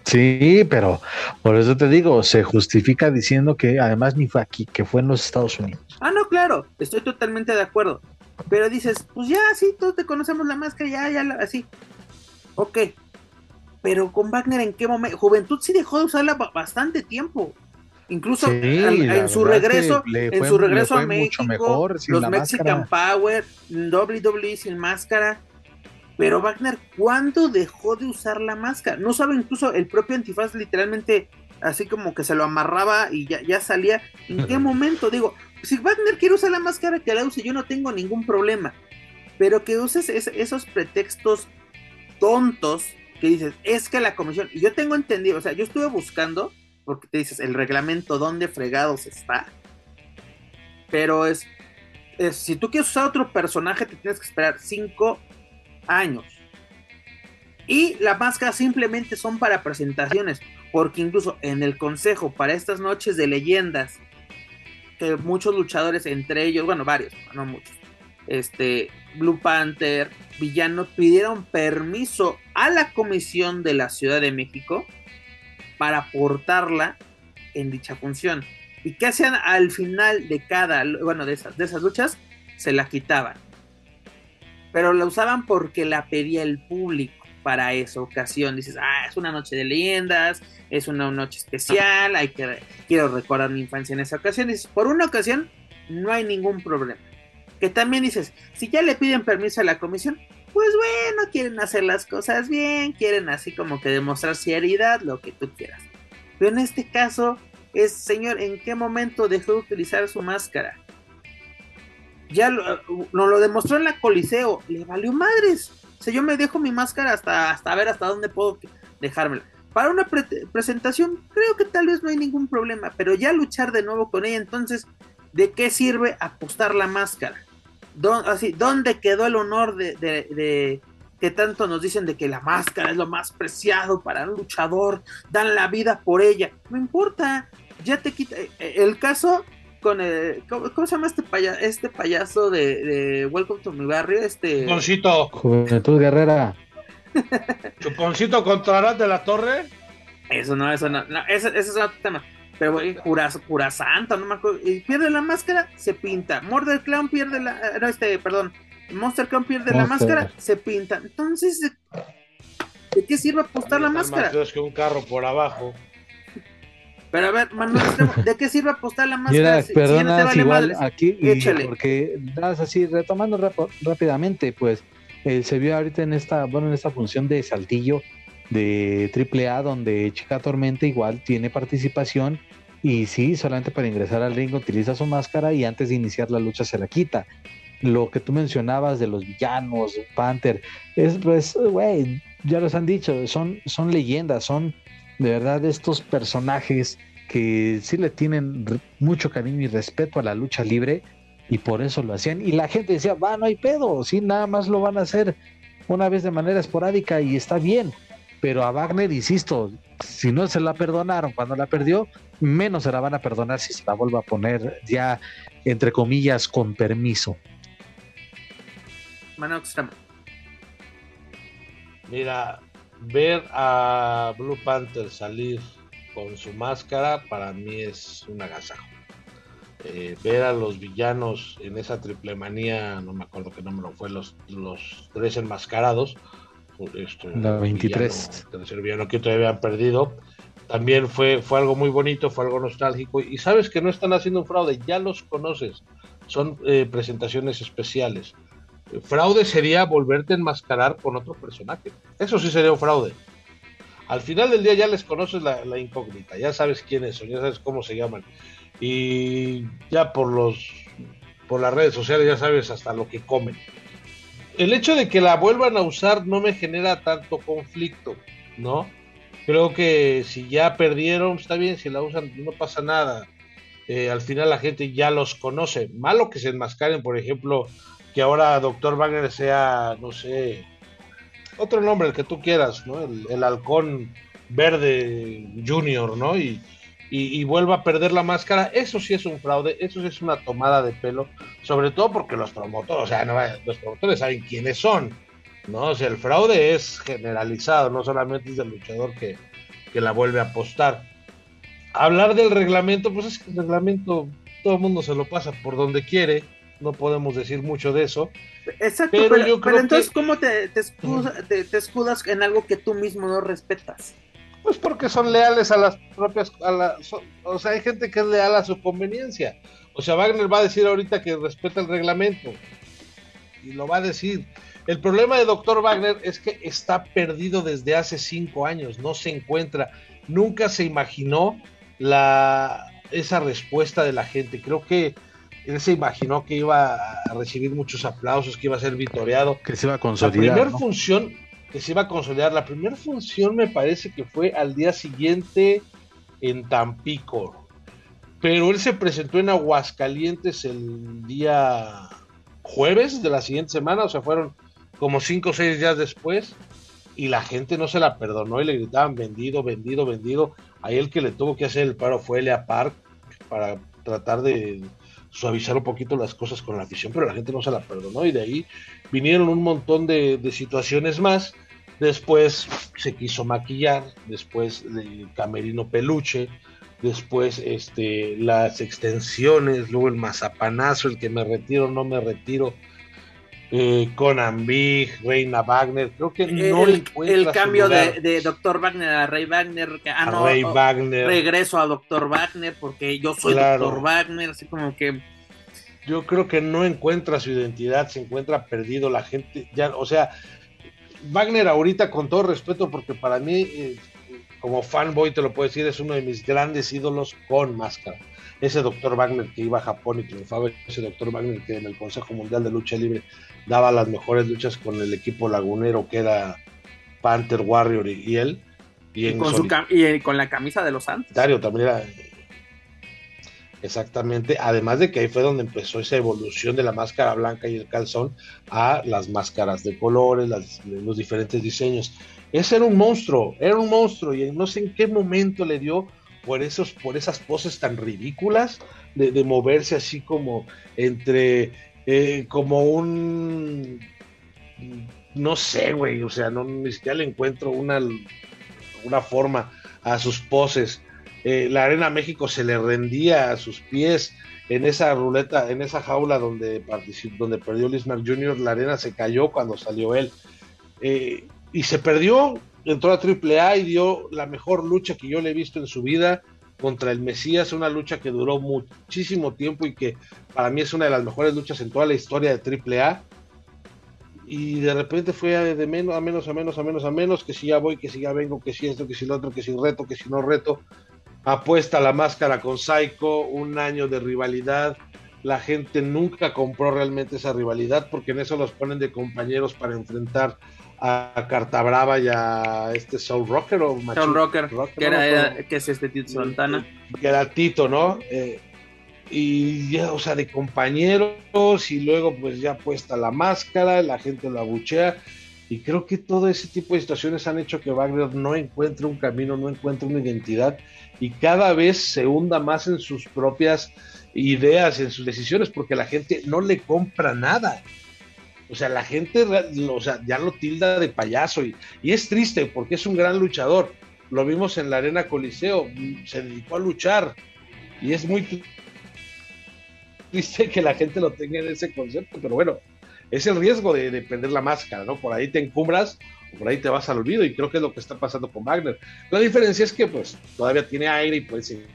Sí, pero por eso te digo, se justifica diciendo que además ni fue aquí, que fue en los Estados Unidos. Ah, no, claro, estoy totalmente de acuerdo. Pero dices, pues ya, sí, todos te conocemos la máscara, ya, ya, así. Ok. Pero con Wagner, ¿en qué momento? Juventud sí dejó de usarla bastante tiempo. Incluso en su regreso, en su regreso a México, los Mexican Power, WWE sin máscara, pero Wagner, ¿cuándo dejó de usar la máscara? No sabe, incluso el propio antifaz literalmente así como que se lo amarraba y ya, salía. ¿En qué [LAUGHS] momento? Digo, si Wagner quiere usar la máscara, que la use, yo no tengo ningún problema. Pero que uses esos pretextos tontos que dices, es que la comisión, y yo tengo entendido, o sea, yo estuve buscando, porque te dices, el reglamento, ¿dónde fregados está? Pero es, es si tú quieres usar otro personaje, te tienes que esperar cinco años. Y la máscara simplemente son para presentaciones, porque incluso en el consejo para estas noches de leyendas, que muchos luchadores, entre ellos, bueno, varios, no muchos, este, Blue Panther, Villano, pidieron permiso a la comisión de la Ciudad de México para portarla en dicha función. ¿Y qué hacían al final de cada, bueno, de esas, de esas luchas? Se la quitaban pero la usaban porque la pedía el público para esa ocasión. Dices, ah, es una noche de leyendas, es una noche especial, hay que, quiero recordar mi infancia en esa ocasión. Dices, por una ocasión no hay ningún problema. Que también dices, si ya le piden permiso a la comisión, pues bueno, quieren hacer las cosas bien, quieren así como que demostrar seriedad, lo que tú quieras. Pero en este caso es, señor, ¿en qué momento dejó de utilizar su máscara? Ya lo, lo demostró en la Coliseo, le valió madres. O sea, yo me dejo mi máscara hasta, hasta ver hasta dónde puedo dejármela. Para una presentación, creo que tal vez no hay ningún problema, pero ya luchar de nuevo con ella, entonces, ¿de qué sirve apostar la máscara? así, ¿Dónde quedó el honor de, de, que tanto nos dicen de que la máscara es lo más preciado para un luchador, dan la vida por ella? No importa, ya te quita. Eh, el caso con el. ¿Cómo, se llama este, este payaso de, Welcome to my barrio? Este. Chuponcito. Juventud Guerrera. [LAUGHS] Chuponcito contra de la Torre. Eso no, eso no. ese, es otro tema. Pero güey, cura, cura santa, no me acuerdo. Y pierde la máscara, se pinta. Murder Clown pierde la. Eh, no, este, perdón. Monster Clown pierde la máscara, se pinta. Entonces, ¿de qué sirve apostar la máscara? Más que un carro por abajo. Pero a ver, Manuel, ¿de qué sirve apostar la máscara? Mira, si, igual aquí, porque das así, retomando rápidamente, pues eh, se vio ahorita en esta, bueno, en esta función de Saltillo de AAA, donde Chica Tormenta igual tiene participación y sí, solamente para ingresar al ring utiliza su máscara y antes de iniciar la lucha se la quita. Lo que tú mencionabas de los villanos, Panther, es pues, güey, ya los han dicho, son, son leyendas, son de verdad estos personajes que sí le tienen mucho cariño y respeto a la lucha libre y por eso lo hacían. Y la gente decía, va, no hay pedo, sí, nada más lo van a hacer una vez de manera esporádica y está bien. Pero a Wagner, insisto, si no se la perdonaron cuando la perdió, menos se la van a perdonar si se la vuelva a poner ya, entre comillas, con permiso. Mira, ver a Blue Panther salir con su máscara para mí es un agasajo. Eh, ver a los villanos en esa triple manía, no me acuerdo qué número fue, los, los tres enmascarados. Este, la 23. El tercer villano que todavía han perdido. también fue, fue algo muy bonito, fue algo nostálgico. Y sabes que no están haciendo un fraude, ya los conoces. Son eh, presentaciones especiales. Fraude sería volverte a enmascarar con otro personaje. Eso sí sería un fraude. Al final del día ya les conoces la, incógnita, ya sabes quiénes son, ya sabes cómo se llaman. Y ya por los por las redes sociales ya sabes hasta lo que comen. El hecho de que la vuelvan a usar no me genera tanto conflicto, ¿no? Creo que si ya perdieron, está bien, si la usan, no pasa nada. Eh, al final la gente ya los conoce. Malo que se enmascaren, por ejemplo, que ahora Doctor Wagner sea, no sé, otro nombre, el que tú quieras, ¿no? El, halcón verde junior, ¿no? Y, y, vuelva a perder la máscara, eso sí es un fraude, eso sí es una tomada de pelo, sobre todo porque los promotores, o sea, no, los promotores saben quiénes son, ¿no? O sea, el fraude es generalizado, no solamente es del luchador que, la vuelve a apostar. Hablar del reglamento, pues es que el reglamento todo el mundo se lo pasa por donde quiere, no podemos decir mucho de eso. Exacto, pero, entonces, ¿cómo te, te, escudas, en algo que tú mismo no respetas? Pues porque son leales a las propias, a o sea, hay gente que es leal a su conveniencia. O sea, Wagner va a decir ahorita que respeta el reglamento. Y lo va a decir. El problema de Doctor Wagner es que está perdido desde hace cinco años, no se encuentra, nunca se imaginó la, esa respuesta de la gente. Creo que él se imaginó que iba a recibir muchos aplausos, que iba a ser vitoreado. Que se iba a consolidar. La primera función que se iba a consolidar, la primera función me parece que fue al día siguiente en Tampico. Pero él se presentó en Aguascalientes el día jueves de la siguiente semana, o sea, fueron como cinco o seis días después, y la gente no se la perdonó y le gritaban vendido, vendido, vendido. Ahí el que le tuvo que hacer el paro fue Elia Park para tratar de suavizar un poquito las cosas con la afición, pero la gente no se la perdonó y de ahí vinieron un montón de, situaciones más. Después se quiso maquillar, después el camerino peluche, después este, las extensiones, luego el mazapanazo, el que me retiro, no me retiro eh, Conan Big, Reina Wagner, creo que no el, el cambio de, de Dr. Wagner a Rey Wagner, que, ah, no, Wagner. regreso a Dr. Wagner porque yo soy Dr. Wagner, así como que yo creo que no encuentra su identidad, se encuentra perdido la gente, ya, o sea, Wagner ahorita con todo respeto porque para mí eh, como fanboy te lo puedo decir, es uno de mis grandes ídolos con máscara ese doctor Wagner que iba a Japón y triunfaba, ese doctor Wagner que en el Consejo Mundial de Lucha Libre daba las mejores luchas con el equipo lagunero que era Panther Warrior y, él. Y, con la camisa de los Santos. También era Exactamente, además de que ahí fue donde empezó esa evolución de la máscara blanca y el calzón a las máscaras de colores, los diferentes diseños. Ese era un monstruo, era un monstruo y no sé en qué momento le dio por, esos, por esas poses tan ridículas de, moverse así como entre, eh, como un, no sé, güey, o sea, no, ni siquiera le encuentro una, una forma a sus poses. Eh, la Arena México se le rendía a sus pies en esa ruleta, en esa jaula donde, donde perdió Lismar Jr., la arena se cayó cuando salió él. Eh, y se perdió entró a AAA y dio la mejor lucha que yo le he visto en su vida contra el Mesías, una lucha que duró muchísimo tiempo y que para mí es una de las mejores luchas en toda la historia de AAA. Y de repente fue de menos a menos, a menos, a menos, a menos, que si ya voy, que si ya vengo, que si esto, que si lo otro, que si reto, que si no reto. Apuesta la máscara con Psycho, un año de rivalidad. La gente nunca compró realmente esa rivalidad porque en eso los ponen de compañeros para enfrentar a Carta Brava y a este Soul Rocker o Soul Rocker, que, era, que es este Tito Santana. Que era Tito, ¿no? Eh, y ya, o sea, de compañeros y luego pues ya puesta la máscara, la gente lo abuchea y creo que todo ese tipo de situaciones han hecho que Wagner no encuentre un camino, no encuentre una identidad y cada vez se hunda más en sus propias ideas, en sus decisiones, porque la gente no le compra nada. O sea, la gente o sea, ya lo tilda de payaso y, es triste porque es un gran luchador. Lo vimos en la Arena Coliseo, se dedicó a luchar y es muy triste que la gente lo tenga en ese concepto, pero bueno, es el riesgo de, de perder la máscara, ¿no? Por ahí te encumbras por ahí te vas al olvido y creo que es lo que está pasando con Wagner. La diferencia es que pues todavía tiene aire y puede seguir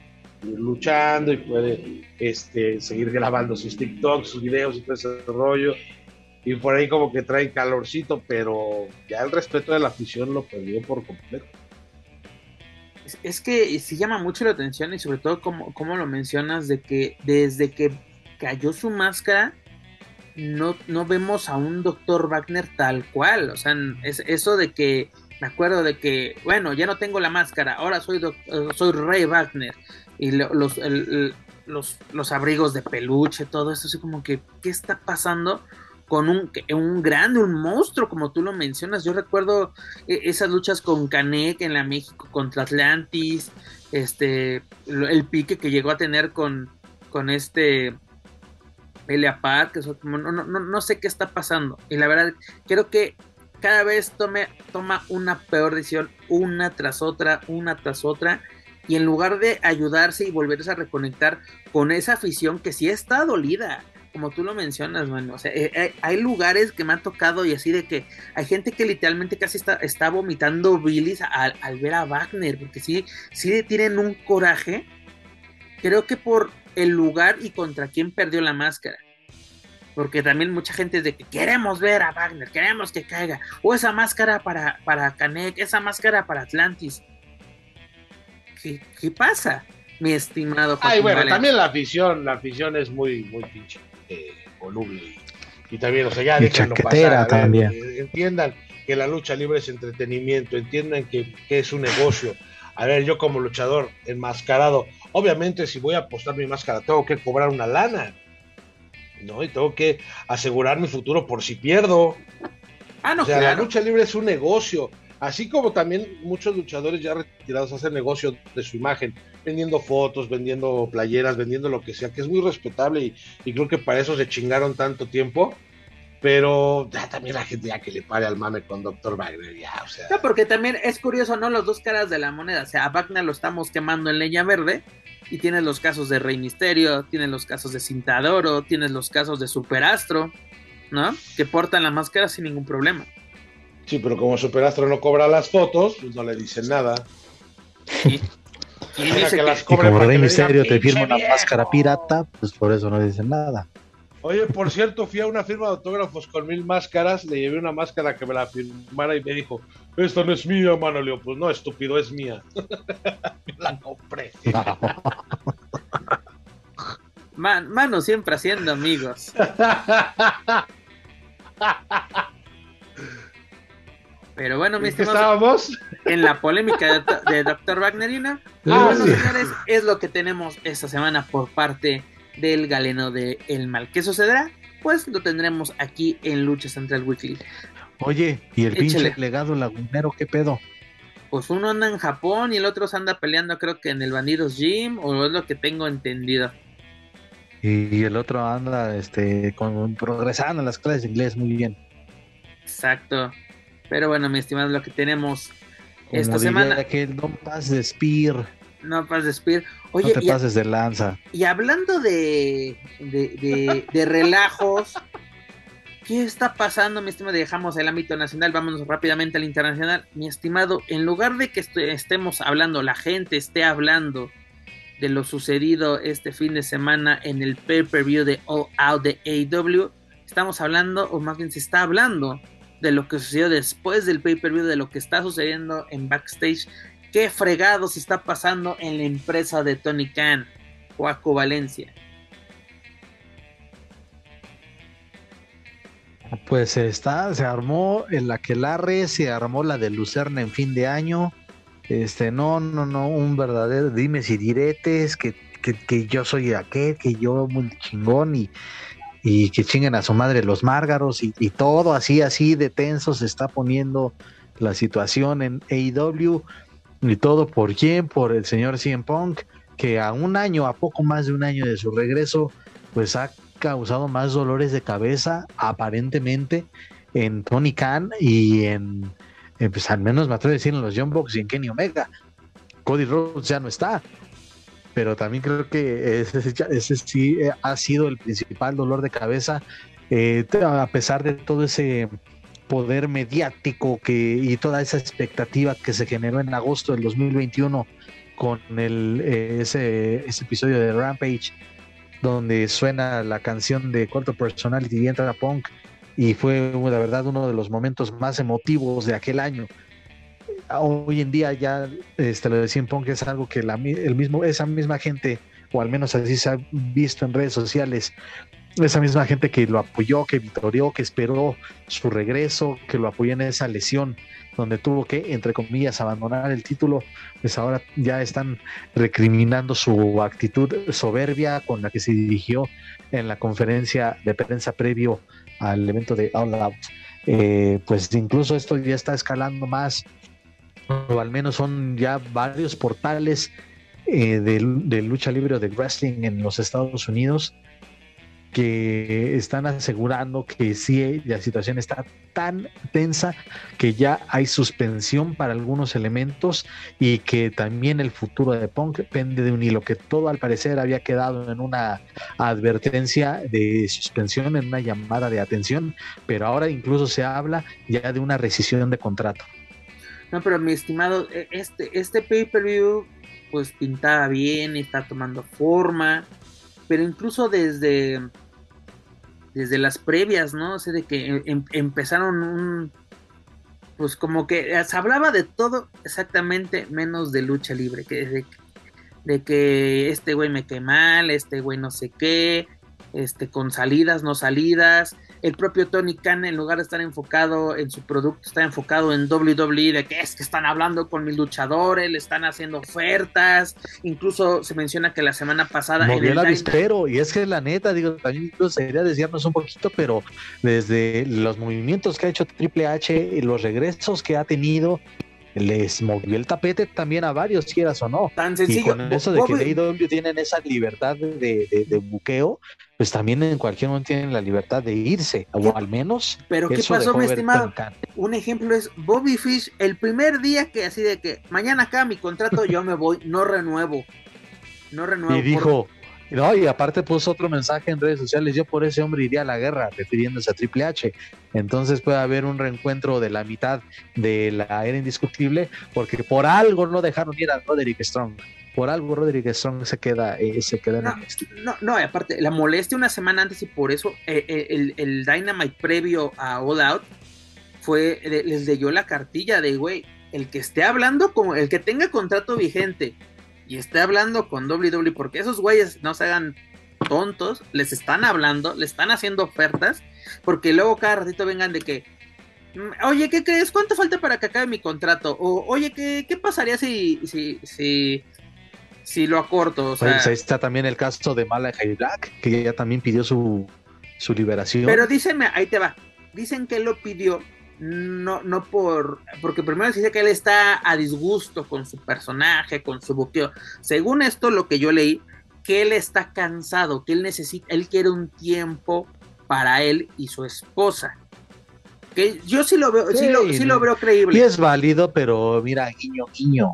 luchando y puede este, seguir grabando sus TikToks, sus videos y todo ese rollo. Y por ahí como que trae calorcito, pero ya el respeto de la afición lo perdió por completo. Es, que se llama mucho la atención y sobre todo como, como lo mencionas de que desde que cayó su máscara no, no vemos a un doctor Wagner tal cual. O sea, es eso de que me acuerdo de que, bueno, ya no tengo la máscara, ahora soy, eh, soy Rey Wagner. Y los, los, los, abrigos de peluche, todo eso, así como que, ¿qué está pasando? Con un, un grande, un monstruo, como tú lo mencionas. Yo recuerdo eh, esas luchas con Canek en la México contra Atlantis, este, el pique que llegó a tener con, con este Elia Park, no, no, no, sé qué está pasando. Y la verdad, creo que cada vez tome, toma una peor decisión, una tras otra, una tras otra. Y en lugar de ayudarse y volverse a reconectar con esa afición que sí está dolida, como tú lo mencionas, man. O sea, eh, eh, hay lugares que me han tocado y así de que hay gente que literalmente casi está, está vomitando bilis al, al ver a Wagner, porque sí, sí tienen un coraje. Creo que por el lugar y contra quién perdió la máscara. Porque también mucha gente es de que queremos ver a Wagner, queremos que caiga. O esa máscara para, para Canek, esa máscara para Atlantis. ¿Qué, pasa, mi estimado Ay, bueno, también la afición, la afición es muy, muy pinche eh, voluble. Y también, o sea, ya déjenlo pasar. también. Eh, entiendan que la lucha libre es entretenimiento, entiendan que, que es un negocio. A ver, yo como luchador enmascarado, Obviamente, si voy a apostar mi máscara, tengo que cobrar una lana. ¿No? Y tengo que asegurar mi futuro por si pierdo. Ah, no, o sea, la lucha libre es un negocio. Así como también muchos luchadores ya retirados hacen negocio de su imagen, vendiendo fotos, vendiendo playeras, vendiendo lo que sea, que es muy respetable y, y creo que para eso se chingaron tanto tiempo pero ya también la gente ya que le pare al mame con Dr. Wagner, ya, o sea. porque también es curioso, ¿no? Los dos caras de la moneda. O sea, a Wagner lo estamos quemando en leña verde. Y tienes los casos de Rey Misterio, tienes los casos de Cintadoro, tienes los casos de Superastro, ¿no? Que portan la máscara sin ningún problema. Sí, pero como Superastro no cobra las fotos, pues no le dicen nada. Y, como Rey Misterio te firma una máscara pirata, pues por eso no dicen nada. Oye, por cierto, fui a una firma de autógrafos con mil máscaras, le llevé una máscara que me la firmara y me dijo, esta no es mía, mano. Le pues no, estúpido, es mía. [LAUGHS] la compré. [LAUGHS] mano siempre haciendo amigos. [LAUGHS] Pero bueno, mi estimado, en la polémica de, Dr. Wagnerina, ah, bueno, señores, es lo que tenemos esta semana por parte del galeno de El Mal. ¿Qué sucederá? Pues lo tendremos aquí en Lucha Central Weekly. Oye, ¿y el pinche legado lagunero qué pedo? Pues uno anda en Japón y el otro se anda peleando creo que en el Bandidos Gym, o es lo que tengo entendido. Y el otro anda este con, progresando en las clases de inglés muy bien. Exacto. Pero bueno, mi estimado, lo que tenemos esta semana. Que el Don Paz de Spear. No Paz de Spear. Oye, no te pases de lanza. Y hablando de, de, de, relajos, ¿qué está pasando, mi estimado? Dejamos el ámbito nacional, vámonos rápidamente al internacional. Mi estimado, en lugar de que estemos hablando, la gente esté hablando de lo sucedido este fin de semana en el pay-per-view de All Out de AEW, estamos hablando, o más bien se está hablando, de lo que sucedió después del pay-per-view, de lo que está sucediendo en backstage ¿Qué fregados está pasando en la empresa de Tony Khan, Joaco Valencia? Pues está, se armó el Aquelarre, se armó la de Lucerna en fin de año. Este, no, no, no, un verdadero dimes y diretes, que, que, yo soy aquel, que yo muy chingón y, y que chinguen a su madre los márgaros y, todo así, así de tenso se está poniendo la situación en AEW. Y todo por quién, por el señor CM Punk, que a un año, a poco más de un año de su regreso, pues ha causado más dolores de cabeza, aparentemente, en Tony Khan y en, pues al menos me atrevo a decir en los Young Bucks y en Kenny Omega. Cody Rhodes ya no está, pero también creo que ese, sí ha sido el principal dolor de cabeza, eh, a pesar de todo ese poder mediático que, y toda esa expectativa que se generó en agosto del 2021 con el, eh, ese, ese episodio de Rampage, donde suena la canción de Corto Personality y entra Punk, y fue la verdad uno de los momentos más emotivos de aquel año. Hoy en día ya este, lo de CM Punk es algo que la, el mismo, esa misma gente, o al menos así se ha visto en redes sociales, esa misma gente que lo apoyó, que victorió, que esperó su regreso, que lo apoyó en esa lesión donde tuvo que, entre comillas, abandonar el título, pues ahora ya están recriminando su actitud soberbia con la que se dirigió en la conferencia de prensa previo al evento de All Out. Eh, pues incluso esto ya está escalando más, o al menos son ya varios portales eh, de, de lucha libre o de wrestling en los Estados Unidos que están asegurando que sí, la situación está tan tensa que ya hay suspensión para algunos elementos y que también el futuro de Punk depende de un hilo, que todo al parecer había quedado en una advertencia de suspensión, en una llamada de atención, pero ahora incluso se habla ya de una rescisión de contrato. No, pero mi estimado, e, este, este pay-per-view pues pintaba bien, está tomando forma, pero incluso desde desde las previas, ¿no? O sea, de que em, em, empezaron un pues como que se hablaba de todo exactamente menos de lucha libre, que de, de que este güey me quedé mal, este güey no sé qué, este con salidas, no salidas, el propio Tony Khan, en lugar de estar enfocado en su producto, está enfocado en WWE, de que es que están hablando con mis luchadores, le están haciendo ofertas. Incluso se menciona que la semana pasada. Movió el avispero, y es que la neta, digo, también incluso sería desviarnos un poquito, pero desde los movimientos que ha hecho Triple H y los regresos que ha tenido, les movió el tapete también a varios, quieras o no. Tan sencillo. Y con eso de que AEW tienen esa libertad de, de, buqueo, pues también en cualquier momento tienen la libertad de irse, o al menos. Pero ¿qué pasó, mi estimado? Un ejemplo es Bobby Fish, el primer día que así de que mañana acá mi contrato, yo me voy, no renuevo. No renuevo. Y dijo. No, y aparte puso otro mensaje en redes sociales, yo por ese hombre iría a la guerra, refiriéndose a Triple H. Entonces puede haber un reencuentro de la mitad de la era indiscutible, porque por algo no dejaron ir a Roderick Strong. Por algo Roderick Strong se queda, eh, se queda no, en no, no, aparte, la molestia una semana antes y por eso eh, eh, el, el, Dynamite previo a All Out fue, les leyó la cartilla de, güey, el que esté hablando, como el que tenga contrato vigente y esté hablando con WWE, porque esos güeyes no se hagan tontos, les están hablando, le están haciendo ofertas, porque luego cada ratito vengan de que, mm, oye, ¿qué crees? ¿Cuánto falta para que acabe mi contrato? O, oye, ¿qué, qué pasaría si, si, si, si lo acorto? O sea, pues ahí está también el caso de Malachi Black, que ya también pidió su, su liberación. Pero dícenme, ahí te va, dicen que lo pidió no, no por, porque primero se dice que él está a disgusto con su personaje, con su buqueo. Según esto, lo que yo leí, que él está cansado, que él necesita, él quiere un tiempo para él y su esposa. Que yo sí lo veo, sí, lo, veo creíble. Y es válido, pero mira, guiño, guiño.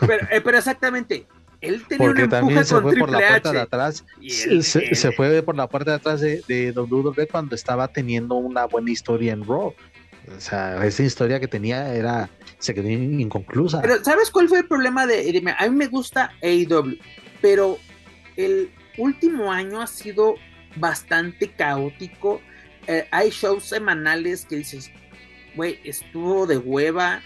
Pero, eh, pero exactamente, él tenía Porque también se fue por la puerta de atrás. se, fue por la puerta de atrás de, de WWE cuando estaba teniendo una buena historia en Raw. O sea, esa historia que tenía era se quedó inconclusa. Pero ¿sabes cuál fue el problema de a mí me gusta AEW, pero el último año ha sido bastante caótico. Eh, hay shows semanales que dices, güey, estuvo de hueva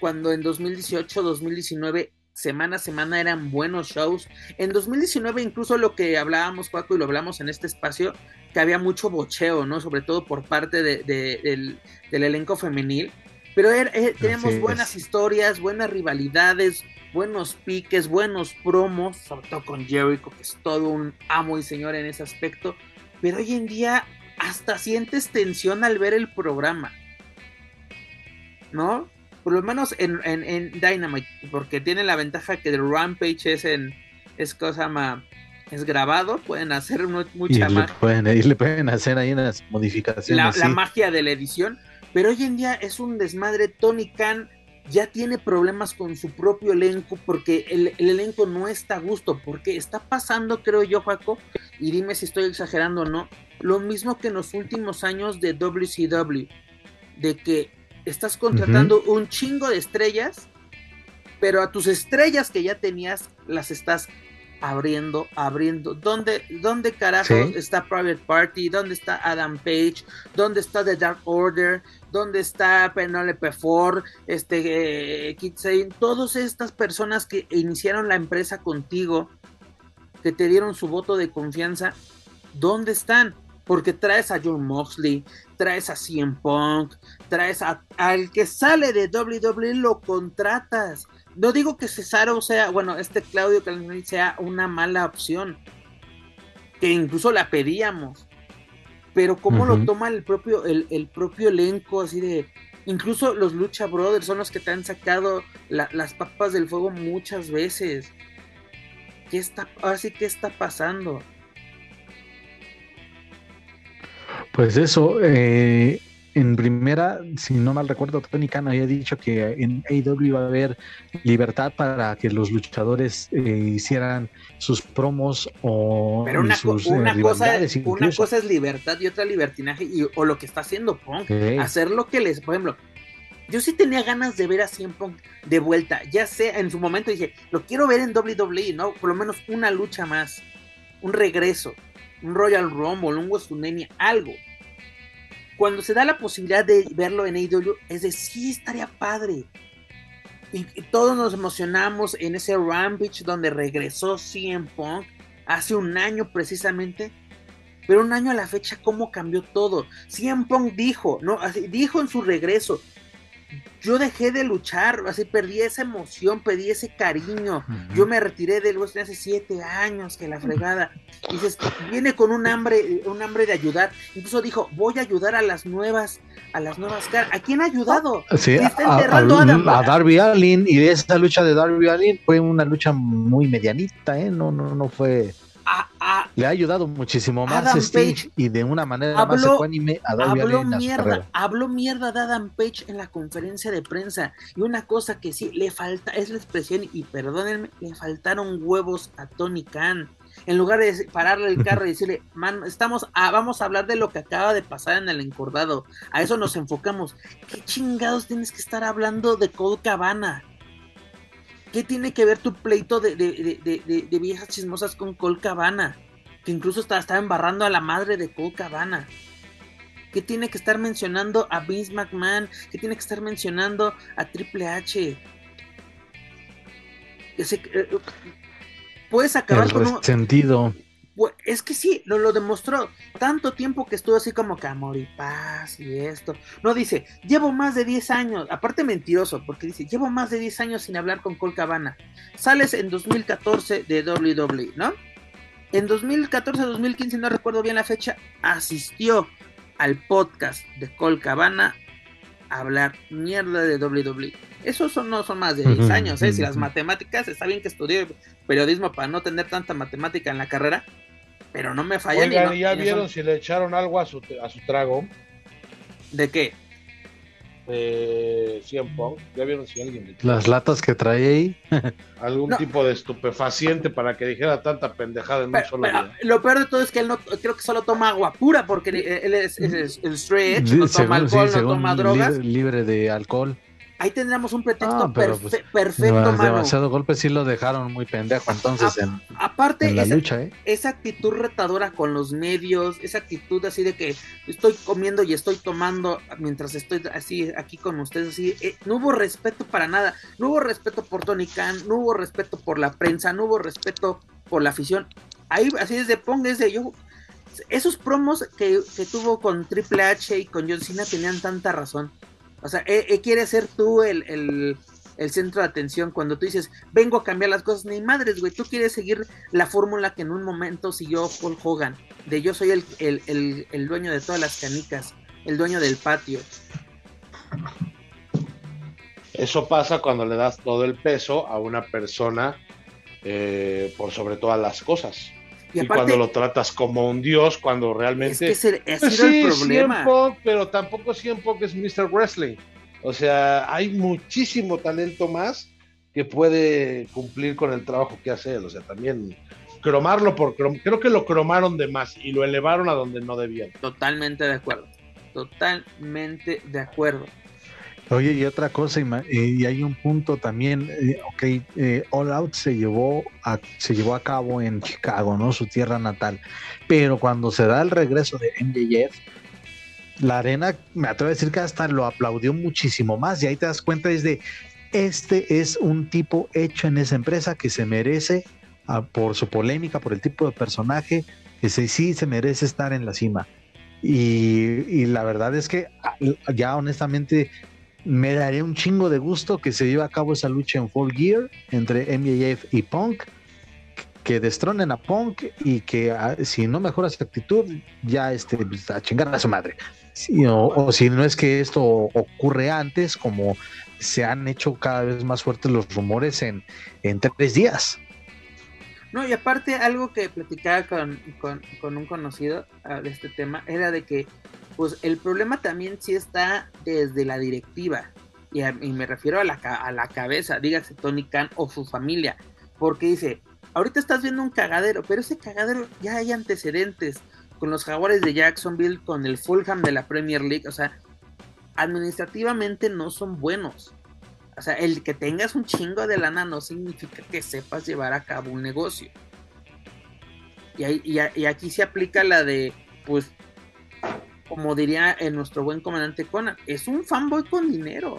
cuando en 2018, 2019 semana a semana eran buenos shows. En 2019 incluso lo que hablábamos, Paco, y lo hablamos en este espacio, que había mucho bocheo, ¿no? Sobre todo por parte del, elenco femenil. Pero eh, tenemos buenas historias, buenas rivalidades, buenos piques, buenos promos, sobre todo con Jericho, que es todo un amo y señor en ese aspecto. Pero hoy en día hasta sientes tensión al ver el programa. ¿No? Por lo menos en, en, Dynamite, porque tiene la ventaja que el Rampage es en. Es cosa más es grabado, pueden hacer mucha más. y le pueden hacer ahí unas modificaciones. La, magia de la edición, pero hoy en día es un desmadre. Tony Khan ya tiene problemas con su propio elenco porque el, elenco no está a gusto, porque está pasando, creo yo, Jaco, y dime si estoy exagerando o no, lo mismo que en los últimos años de WCW. de que estás contratando un chingo de estrellas, pero a tus estrellas que ya tenías las estás abriendo, abriendo. ¿Dónde, dónde carajo está Private Party? ¿Dónde está Adam Page? ¿Dónde está The Dark Order? ¿Dónde está Penelope Ford? Este, eh, Kid Todas estas personas que iniciaron la empresa contigo, que te dieron su voto de confianza, ¿dónde están? Porque traes a John Moxley, traes a CM Punk, traes a, al que sale de WWE, lo contratas no digo que Cesaro sea, bueno, este Claudio Calamari sea una mala opción, que incluso la pedíamos, pero cómo lo toma el propio, el, propio elenco, así de, incluso los Lucha Brothers son los que te han sacado las papas del fuego muchas veces. ¿Qué está, así qué está pasando? Pues eso, eh, en primera, si no mal recuerdo, Tony Khan había dicho que en AEW iba a haber libertad para que los luchadores eh, hicieran sus promos o Pero una, sus, una, eh, cosa, una cosa es libertad y otra libertinaje, y, o lo que está haciendo Punk, hacer lo que les, por ejemplo, yo sí tenía ganas de ver a CM Punk de vuelta, ya sé, en su momento dije, lo quiero ver en WWE, ¿no? Por lo menos una lucha más, un regreso, un Royal Rumble, un WrestleMania, algo cuando se da la posibilidad de verlo en AEW, es de sí estaría padre. Y, todos nos emocionamos en ese Rampage donde regresó CM Punk hace un año precisamente. Pero un año a la fecha, ¿cómo cambió todo? CM Punk dijo, ¿no? Dijo en su regreso, yo dejé de luchar, así perdí esa emoción, perdí ese cariño. Yo me retiré del wrestling hace siete años, que la fregada. Y dices, viene con un hambre, un hambre de ayudar. Incluso dijo, voy a ayudar a las nuevas, a las nuevas caras. ¿A quién ha ayudado? Sí, a, Darby Allin. Y esa lucha de Darby Allin fue una lucha muy medianita, ¿eh? No, no, no fue le ha ayudado muchísimo más Stage y de una manera más ecuánime a Darby habló mierda, habló mierda de Adam Page en la conferencia de prensa y una cosa que sí le falta es la expresión y perdónenme, le faltaron huevos a Tony Khan. En lugar de pararle el carro y decirle, [LAUGHS] man, estamos vamos a hablar de lo que acaba de pasar en el encordado. A eso nos enfocamos. ¿Qué chingados tienes que estar hablando de Cold Cabana? ¿Qué tiene que ver tu pleito de, viejas chismosas con Cole Cabana? Que incluso estaba, estaba, embarrando a la madre de Cole Cabana. ¿Qué tiene que estar mencionando a Vince McMahon? ¿Qué tiene que estar mencionando a Triple H? Ese, eh, puedes acabar con un sentido. Es que sí, lo, lo demostró. Tanto tiempo que estuvo así como que amor y paz y esto. No dice, llevo más de 10 años. Aparte mentiroso, porque dice, llevo más de 10 años sin hablar con Col Cabana. Sales en 2014 de WWE, ¿no? En 2014-2015, no recuerdo bien la fecha, asistió al podcast de Col Cabana a hablar mierda de WWE. Esos son, no son más de 10 años, ¿eh? Si las matemáticas, está bien que estudié periodismo para no tener tanta matemática en la carrera, pero no me falla Oigan, ni ya vieron si le echaron algo a su, a su trago? ¿De qué? De 100 ¿Ya vieron si alguien le Las latas que trae ahí. [LAUGHS] Algún tipo de estupefaciente para que dijera tanta pendejada en un solo día. Lo peor de todo es que él no, creo que solo toma agua pura porque él es, el [LAUGHS] straight, no toma alcohol, no toma drogas. libre de alcohol ahí tendríamos un pretexto pues, perfecto, Demasiado golpe sí lo dejaron muy pendejo entonces en, aparte, la esa, lucha, ¿eh? esa actitud retadora con los medios, esa actitud así de que estoy comiendo y estoy tomando mientras estoy así aquí con ustedes, así, eh, no hubo respeto para nada, no hubo respeto por Tony Khan, no hubo respeto por la prensa, no hubo respeto por la afición. Ahí así desde Pong, desde yo, esos promos que, que tuvo con Triple H y con John Cena tenían tanta razón o sea, eh, eh, quiere ser tú el, centro de atención cuando tú dices, vengo a cambiar las cosas. Ni madres, güey, tú quieres seguir la fórmula que en un momento siguió Paul Hogan, de yo soy el, dueño de todas las canicas, el dueño del patio. Eso pasa cuando le das todo el peso a una persona eh, por sobre todas las cosas. Y, cuando lo tratas como un dios, cuando realmente. Es que ese, pues el problema. pero tampoco siempre es Mr. Wrestling. O sea, hay muchísimo talento más que puede cumplir con el trabajo que hace él. O sea, también cromarlo por creo que lo cromaron de más y lo elevaron a donde no debían. Totalmente de acuerdo. totalmente de acuerdo. Oye, y otra cosa, y, hay un punto también, eh, ok, eh, All Out se llevó, a, se llevó a cabo en Chicago, ¿no? Su tierra natal, pero cuando se da el regreso de MJF, la arena, me atrevo a decir que hasta lo aplaudió muchísimo más, y ahí te das cuenta es de, este es un tipo hecho en esa empresa que se merece, ah, por su polémica, por el tipo de personaje, que sí se merece estar en la cima. Y, y, la verdad es que ah, ya honestamente me daría un chingo de gusto que se lleve a cabo esa lucha en Full Gear entre MJF y Punk, que destronen a Punk y que ah, si no mejora su actitud, ya este, pues, a chingar a su madre. o, si no es que esto ocurre antes, como se han hecho cada vez más fuertes los rumores en, en tres días. No, y aparte algo que platicaba con, con un conocido ah, de este tema era de que pues el problema también sí está desde la directiva. Y, me refiero a la, a la cabeza, dígase Tony Khan o su familia. Porque dice, ahorita estás viendo un cagadero, pero ese cagadero ya hay antecedentes con los jaguares de Jacksonville, con el Fulham de la Premier League. O sea, administrativamente no son buenos. O sea, el que tengas un chingo de lana no significa que sepas llevar a cabo un negocio. Y, aquí se aplica la de, pues, como diría nuestro buen comandante Conan, es un fanboy con dinero.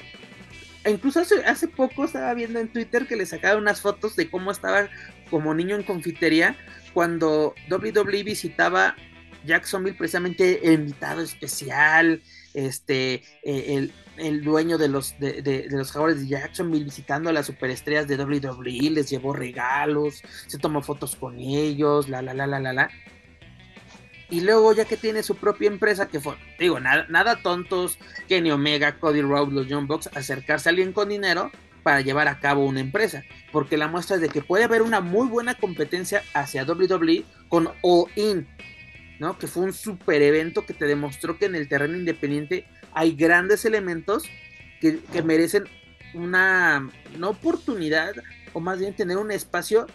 E incluso hace, poco estaba viendo en Twitter que le sacaron unas fotos de cómo estaba como niño en confitería cuando WWE visitaba Jacksonville, precisamente el invitado especial, este, eh, el, dueño de los, de, los jugadores de Jacksonville visitando a las superestrellas de WWE, les llevó regalos, se tomó fotos con ellos, la, la, la, la, la, la y luego ya que tiene su propia empresa, que fue, digo, nada, nada tontos, Kenny Omega, Cody Rhodes, los John Box, acercarse a alguien con dinero para llevar a cabo una empresa, porque la muestra es de que puede haber una muy buena competencia hacia WWE con All In, ¿no? Que fue un super evento que te demostró que en el terreno independiente hay grandes elementos que, que merecen una, una oportunidad, o más bien tener un espacio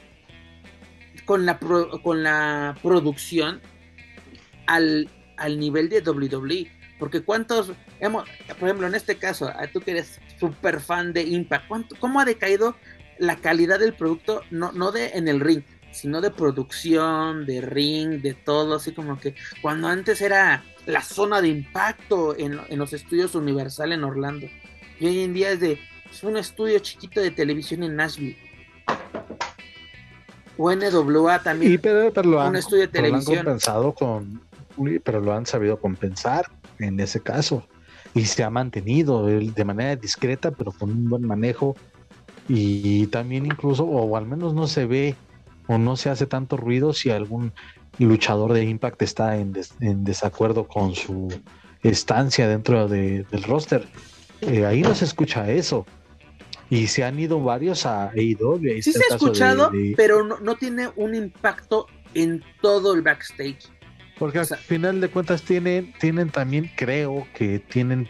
con la, con la producción al, al nivel de WWE. Porque cuántos, hemos, por ejemplo, en este caso, tú que eres súper fan de Impact, ¿cuánto, ¿cómo ha decaído la calidad del producto? No, no de en el ring, sino de producción, de ring, de todo, así como que cuando antes era la zona de impacto en, en los estudios Universal en Orlando. Y hoy en día es de es un estudio chiquito de televisión en Nashville. O NWA también. Y pero, un estudio de televisión. Lo con pero lo han sabido compensar en ese caso. Y se ha mantenido de manera discreta, pero con un buen manejo. Y también incluso, o al menos no se ve o no se hace tanto ruido si algún luchador de Impact está en, desacuerdo con su estancia dentro del roster. Eh, ahí no se escucha eso. Y se han ido varios a AEW. Sí se ha escuchado, pero no, no, tiene un impacto en todo el backstage. Porque al final de cuentas tienen, tienen también, creo que tienen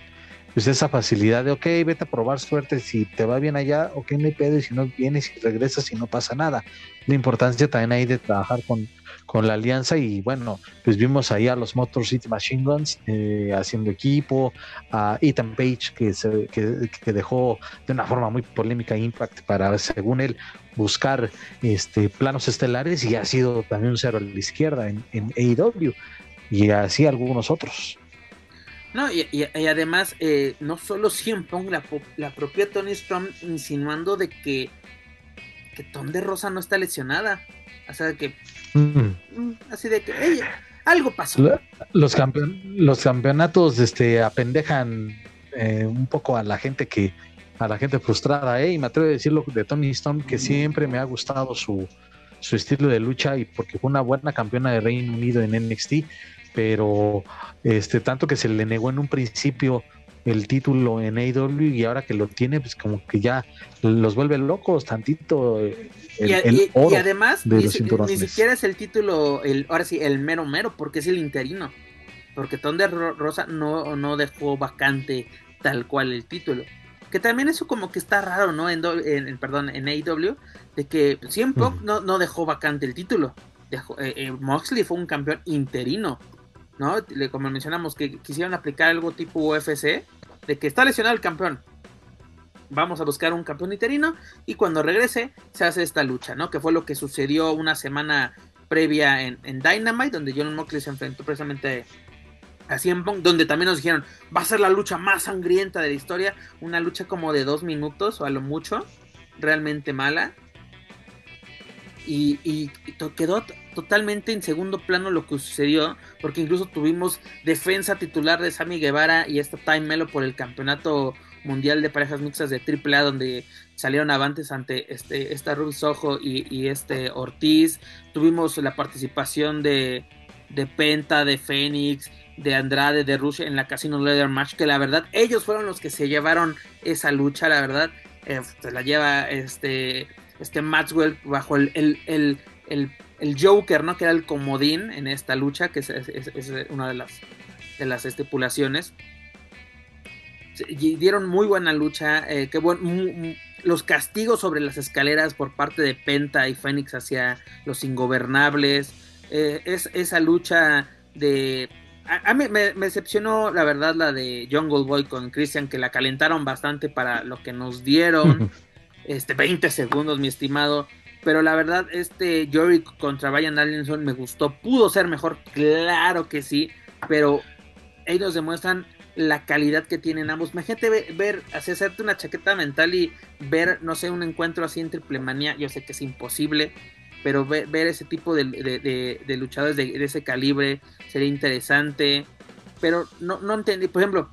pues esa facilidad de, ok, vete a probar suerte, si te va bien allá, ok, no hay pedo, y si no vienes y regresas y no pasa nada. La importancia también ahí de trabajar con, con la alianza y bueno, pues vimos ahí a los Motor City Machine Guns eh, haciendo equipo, a Ethan Page que, se, que, dejó de una forma muy polémica Impact para, según él, buscar este, planos estelares y ha sido también un cero a la izquierda en, en AEW y así algunos otros. No, y, y, además, eh, no solo siempre la, la propia Tony Storm insinuando de que, que Tom de Rosa no está lesionada. O sea, que. Mm. Así de que, algo pasó. Los, los campeonatos este, apendejan eh, un poco a la gente que. A la gente frustrada, ¿eh? Y me atrevo a decirlo de Tony Storm, que siempre me ha gustado su, su estilo de lucha y porque fue una buena campeona de Reino Unido en NXT, pero este tanto que se le negó en un principio el título en AEW y ahora que lo tiene, pues como que ya los vuelve locos tantito. Eh, y, además, ni, siquiera es el título, el, ahora sí, el mero mero, porque es el interino. Porque Tonde Rosa no, no dejó vacante tal cual el título. Que también eso como que está raro, ¿no? En, en perdón, en AEW, de que siempre no, no dejó vacante el título. Eh, eh, Moxley fue un campeón interino. ¿no? Le, como mencionamos, que quisieron aplicar algo tipo UFC, de que está lesionado el campeón. Vamos a buscar un campeón interino y cuando regrese se hace esta lucha, ¿no? Que fue lo que sucedió una semana previa en, Dynamite, donde John Moxley se enfrentó precisamente a CM Punk, donde también nos dijeron, va a ser la lucha más sangrienta de la historia, una lucha como de dos minutos o a lo mucho, realmente mala. Y, quedó totalmente en segundo plano lo que sucedió, porque incluso tuvimos defensa titular de Sammy Guevara y esta Time Melo por el campeonato mundial de parejas mixtas de AAA, donde salieron avantes ante este, esta Ruby Soho y, este Ortiz. Tuvimos la participación de, de Penta, de Fénix, de Andrade, de Rush en la Casino Leather Match, que la verdad ellos fueron los que se llevaron esa lucha, la verdad. Eh, se la lleva este este Maxwell bajo el, el, el, Joker, ¿no? Que era el comodín en esta lucha, que es, una de las, de las estipulaciones. Y dieron muy buena lucha, eh, buen, los castigos sobre las escaleras por parte de Penta y Fénix hacia los ingobernables, eh, es esa lucha de... A, mí me, me, decepcionó la verdad la de Jungle Boy con Christian, que la calentaron bastante para lo que nos dieron. [LAUGHS] este 20 segundos, mi estimado. Pero la verdad, este Jory contra Brian Danielson me gustó. Pudo ser mejor, claro que sí. Pero ellos demuestran la calidad que tienen ambos. Imagínate ver, ver así, hacerte una chaqueta mental y ver, no sé, un encuentro así en triple manía. Yo sé que es imposible. Pero ver, ese tipo de, de, luchadores de, ese calibre sería interesante. Pero no, no entendí. Por ejemplo,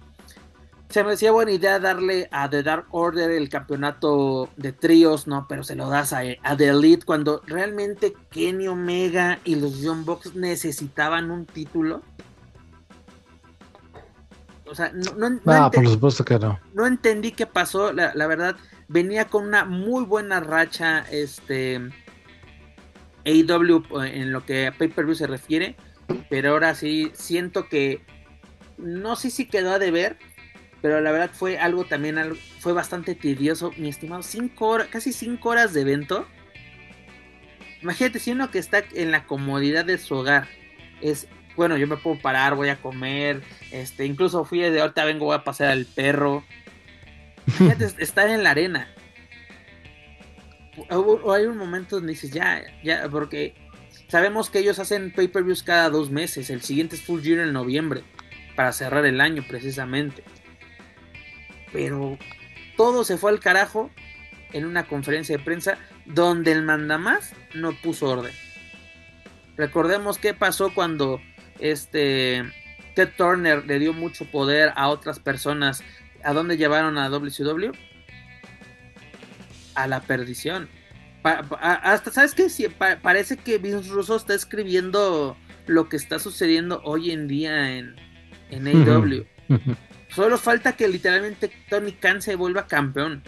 se me decía buena idea darle a The Dark Order el campeonato de tríos, ¿no? Pero se lo das a, The Elite cuando realmente Kenny Omega y los Young Bucks necesitaban un título. O sea, no, no, ah, por supuesto que no. No entendí qué pasó, la, verdad. Venía con una muy buena racha, este. AEW en lo que a pay-per-view se refiere, pero ahora sí siento que no sé si quedó a deber, pero la verdad fue algo también, fue bastante tedioso, mi estimado, cinco horas, casi cinco horas de evento. Imagínate si uno que está en la comodidad de su hogar es, bueno, yo me puedo parar, voy a comer, este, incluso fui de ahorita vengo, voy a pasear al perro. Imagínate [LAUGHS] estar en la arena. O, hay un momento donde dices, ya, ya, porque sabemos que ellos hacen pay-per-views cada dos meses, el siguiente es Full Year en noviembre, para cerrar el año precisamente pero todo se fue al carajo en una conferencia de prensa donde el mandamás no puso orden. Recordemos qué pasó cuando este Ted Turner le dio mucho poder a otras personas. ¿A dónde llevaron a WCW? A la perdición. hasta, ¿sabes qué? parece que Vince Russo está escribiendo lo que está sucediendo hoy en día en, en AEW. Solo falta que literalmente Tony Khan se vuelva campeón.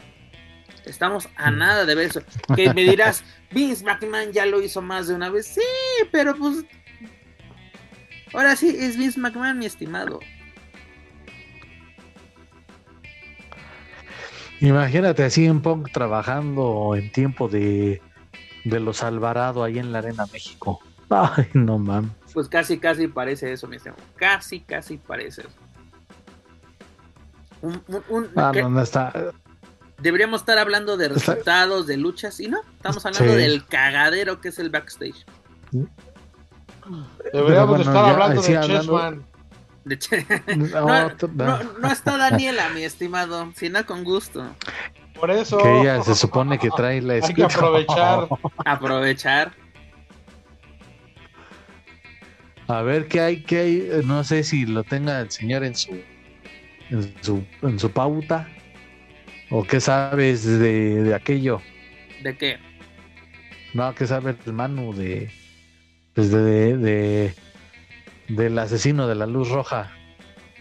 Estamos a nada de ver eso. Que me dirás, [LAUGHS] Vince McMahon ya lo hizo más de una vez. Sí, pero pues. Ahora sí, es Vince McMahon, mi estimado. Imagínate así en Punk trabajando en tiempo de, de los Alvarado ahí en la Arena México. [LAUGHS] Ay, no mames. Pues casi, casi parece eso, mi estimado. Casi, casi parece eso. Un, ah, está. Deberíamos estar hablando de resultados, de luchas, y no, estamos hablando del cagadero que es el backstage. Deberíamos estar hablando de Chessman. [LAUGHS] no, está Daniela, mi estimado, sino con gusto. Por eso. Que ella se supone que trae la Hay que aprovechar. [LAUGHS] aprovechar. A ver qué hay, qué hay. No sé si lo tenga el señor en su en su, en su pauta? ¿O qué sabes de, de aquello? ¿De qué? No, ¿qué sabe el Manu de, pues de, de, del asesino de la luz roja?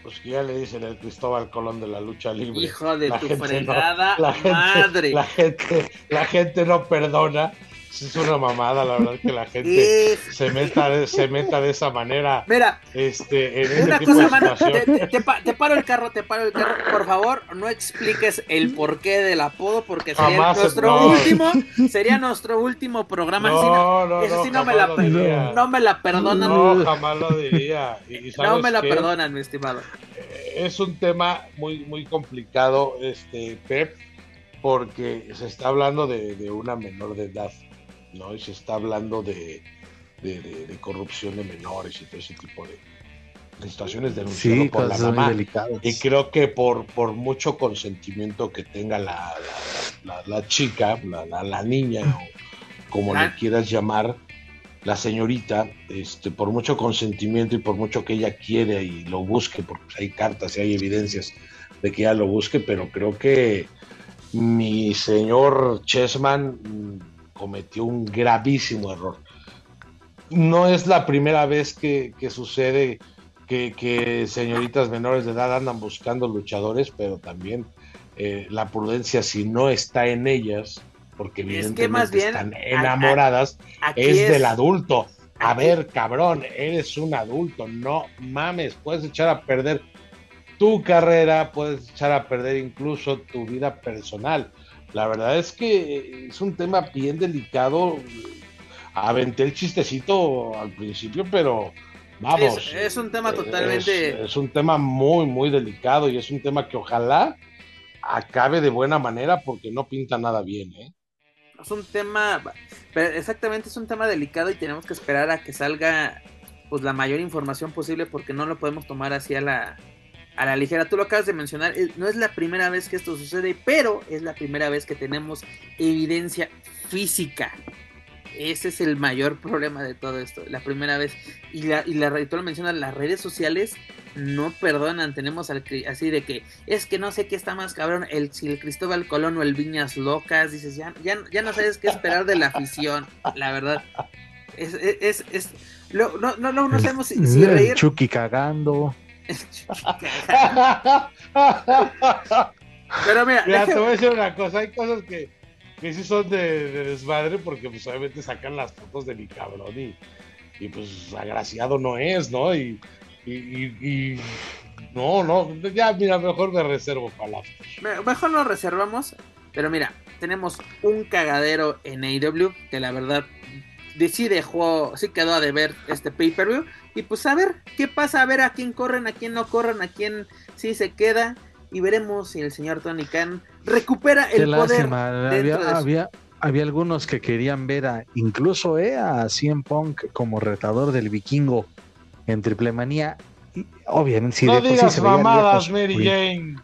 Pues que ya le dicen el Cristóbal Colón de la lucha libre. Hijo de tu fregada la madre. la, gente, la gente no perdona. Es una mamada, la verdad, que la gente se, meta, se meta de esa manera. Mira, este, en una cosa, mano, te, paro el carro, te paro el carro. Por favor, no expliques el porqué del apodo, porque sería nuestro último, sería nuestro último programa. No, no, eso sí no, me la, no me la perdonan. No, jamás lo diría. no me la perdonan, mi estimado. Eh, es un tema muy, muy complicado, este, Pep, porque se está hablando de, de una menor de edad ¿no? Y se está hablando de, de, corrupción de menores y todo ese tipo de, situaciones denunciadas por la mamá. Y creo que por, por mucho consentimiento que tenga la, la, chica, la, niña, o como le quieras llamar, la señorita, este, por mucho consentimiento y por mucho que ella quiere y lo busque, porque hay cartas y hay evidencias de que ella lo busque, pero creo que mi señor Chessman cometió un gravísimo error. No es la primera vez que, sucede que, señoritas menores de edad andan buscando luchadores, pero también eh, la prudencia, si no está en ellas, porque evidentemente están enamoradas, es, del adulto. A ver, cabrón, eres un adulto, no mames, puedes echar a perder tu carrera, puedes echar a perder incluso tu vida personal. La verdad es que es un tema bien delicado. Aventé el chistecito al principio, pero vamos. es, un tema totalmente. Es, un tema muy, muy delicado y es un tema que ojalá acabe de buena manera porque no pinta nada bien, ¿eh? Es un tema, pero exactamente es un tema delicado y tenemos que esperar a que salga pues la mayor información posible porque no lo podemos tomar así a la, a la ligera. Tú lo acabas de mencionar, no es la primera vez que esto sucede, pero es la primera vez que tenemos evidencia física. Ese es el mayor problema de todo esto, la primera vez. Y, la, y la, tú lo mencionas, las redes sociales no perdonan. Tenemos al, así de que es que no sé qué está más cabrón, el, si el Cristóbal Colón o el Viñas Locas. Dices, ya, ya, ya no sabes qué esperar de la afición, la verdad. Es, es, es, no, no, no, no sabemos si, si reír. Chucky cagando. Pero mira, te voy a decir una cosa, hay cosas que, que sí son de, desmadre porque pues obviamente sacan las fotos de mi cabrón y, y pues agraciado no es, ¿no? Y, y, no, no, ya mira, mejor me reservo para Mejor nos reservamos, pero mira, tenemos un cagadero en AEW que la verdad sí dejó, sí quedó a deber este pay-per-view. Y pues a ver qué pasa, a ver a quién corren, a quién no corren, a quién sí se queda. Y veremos si el señor Tony Khan recupera el poder. Había, había, algunos que querían ver a, incluso eh, a CM Punk como retador del vikingo en Triple Manía. Y, obviamente, si no digas mamadas, Mary Jane.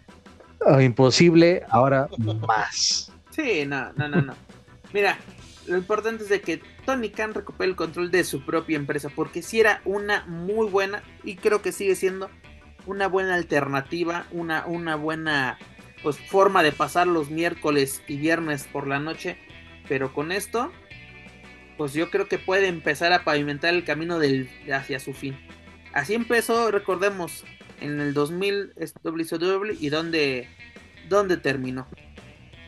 Ah, imposible, ahora más. [LAUGHS] Sí, no, no, no, no. Mira, lo importante es de que Tony Khan recupere el control de su propia empresa, porque si era una muy buena, y creo que sigue siendo una buena alternativa, una, una buena pues, forma de pasar los miércoles y viernes por la noche, pero con esto, pues yo creo que puede empezar a pavimentar el camino del, hacia su fin. Así empezó, recordemos, en el 2000 WCW y donde, donde terminó.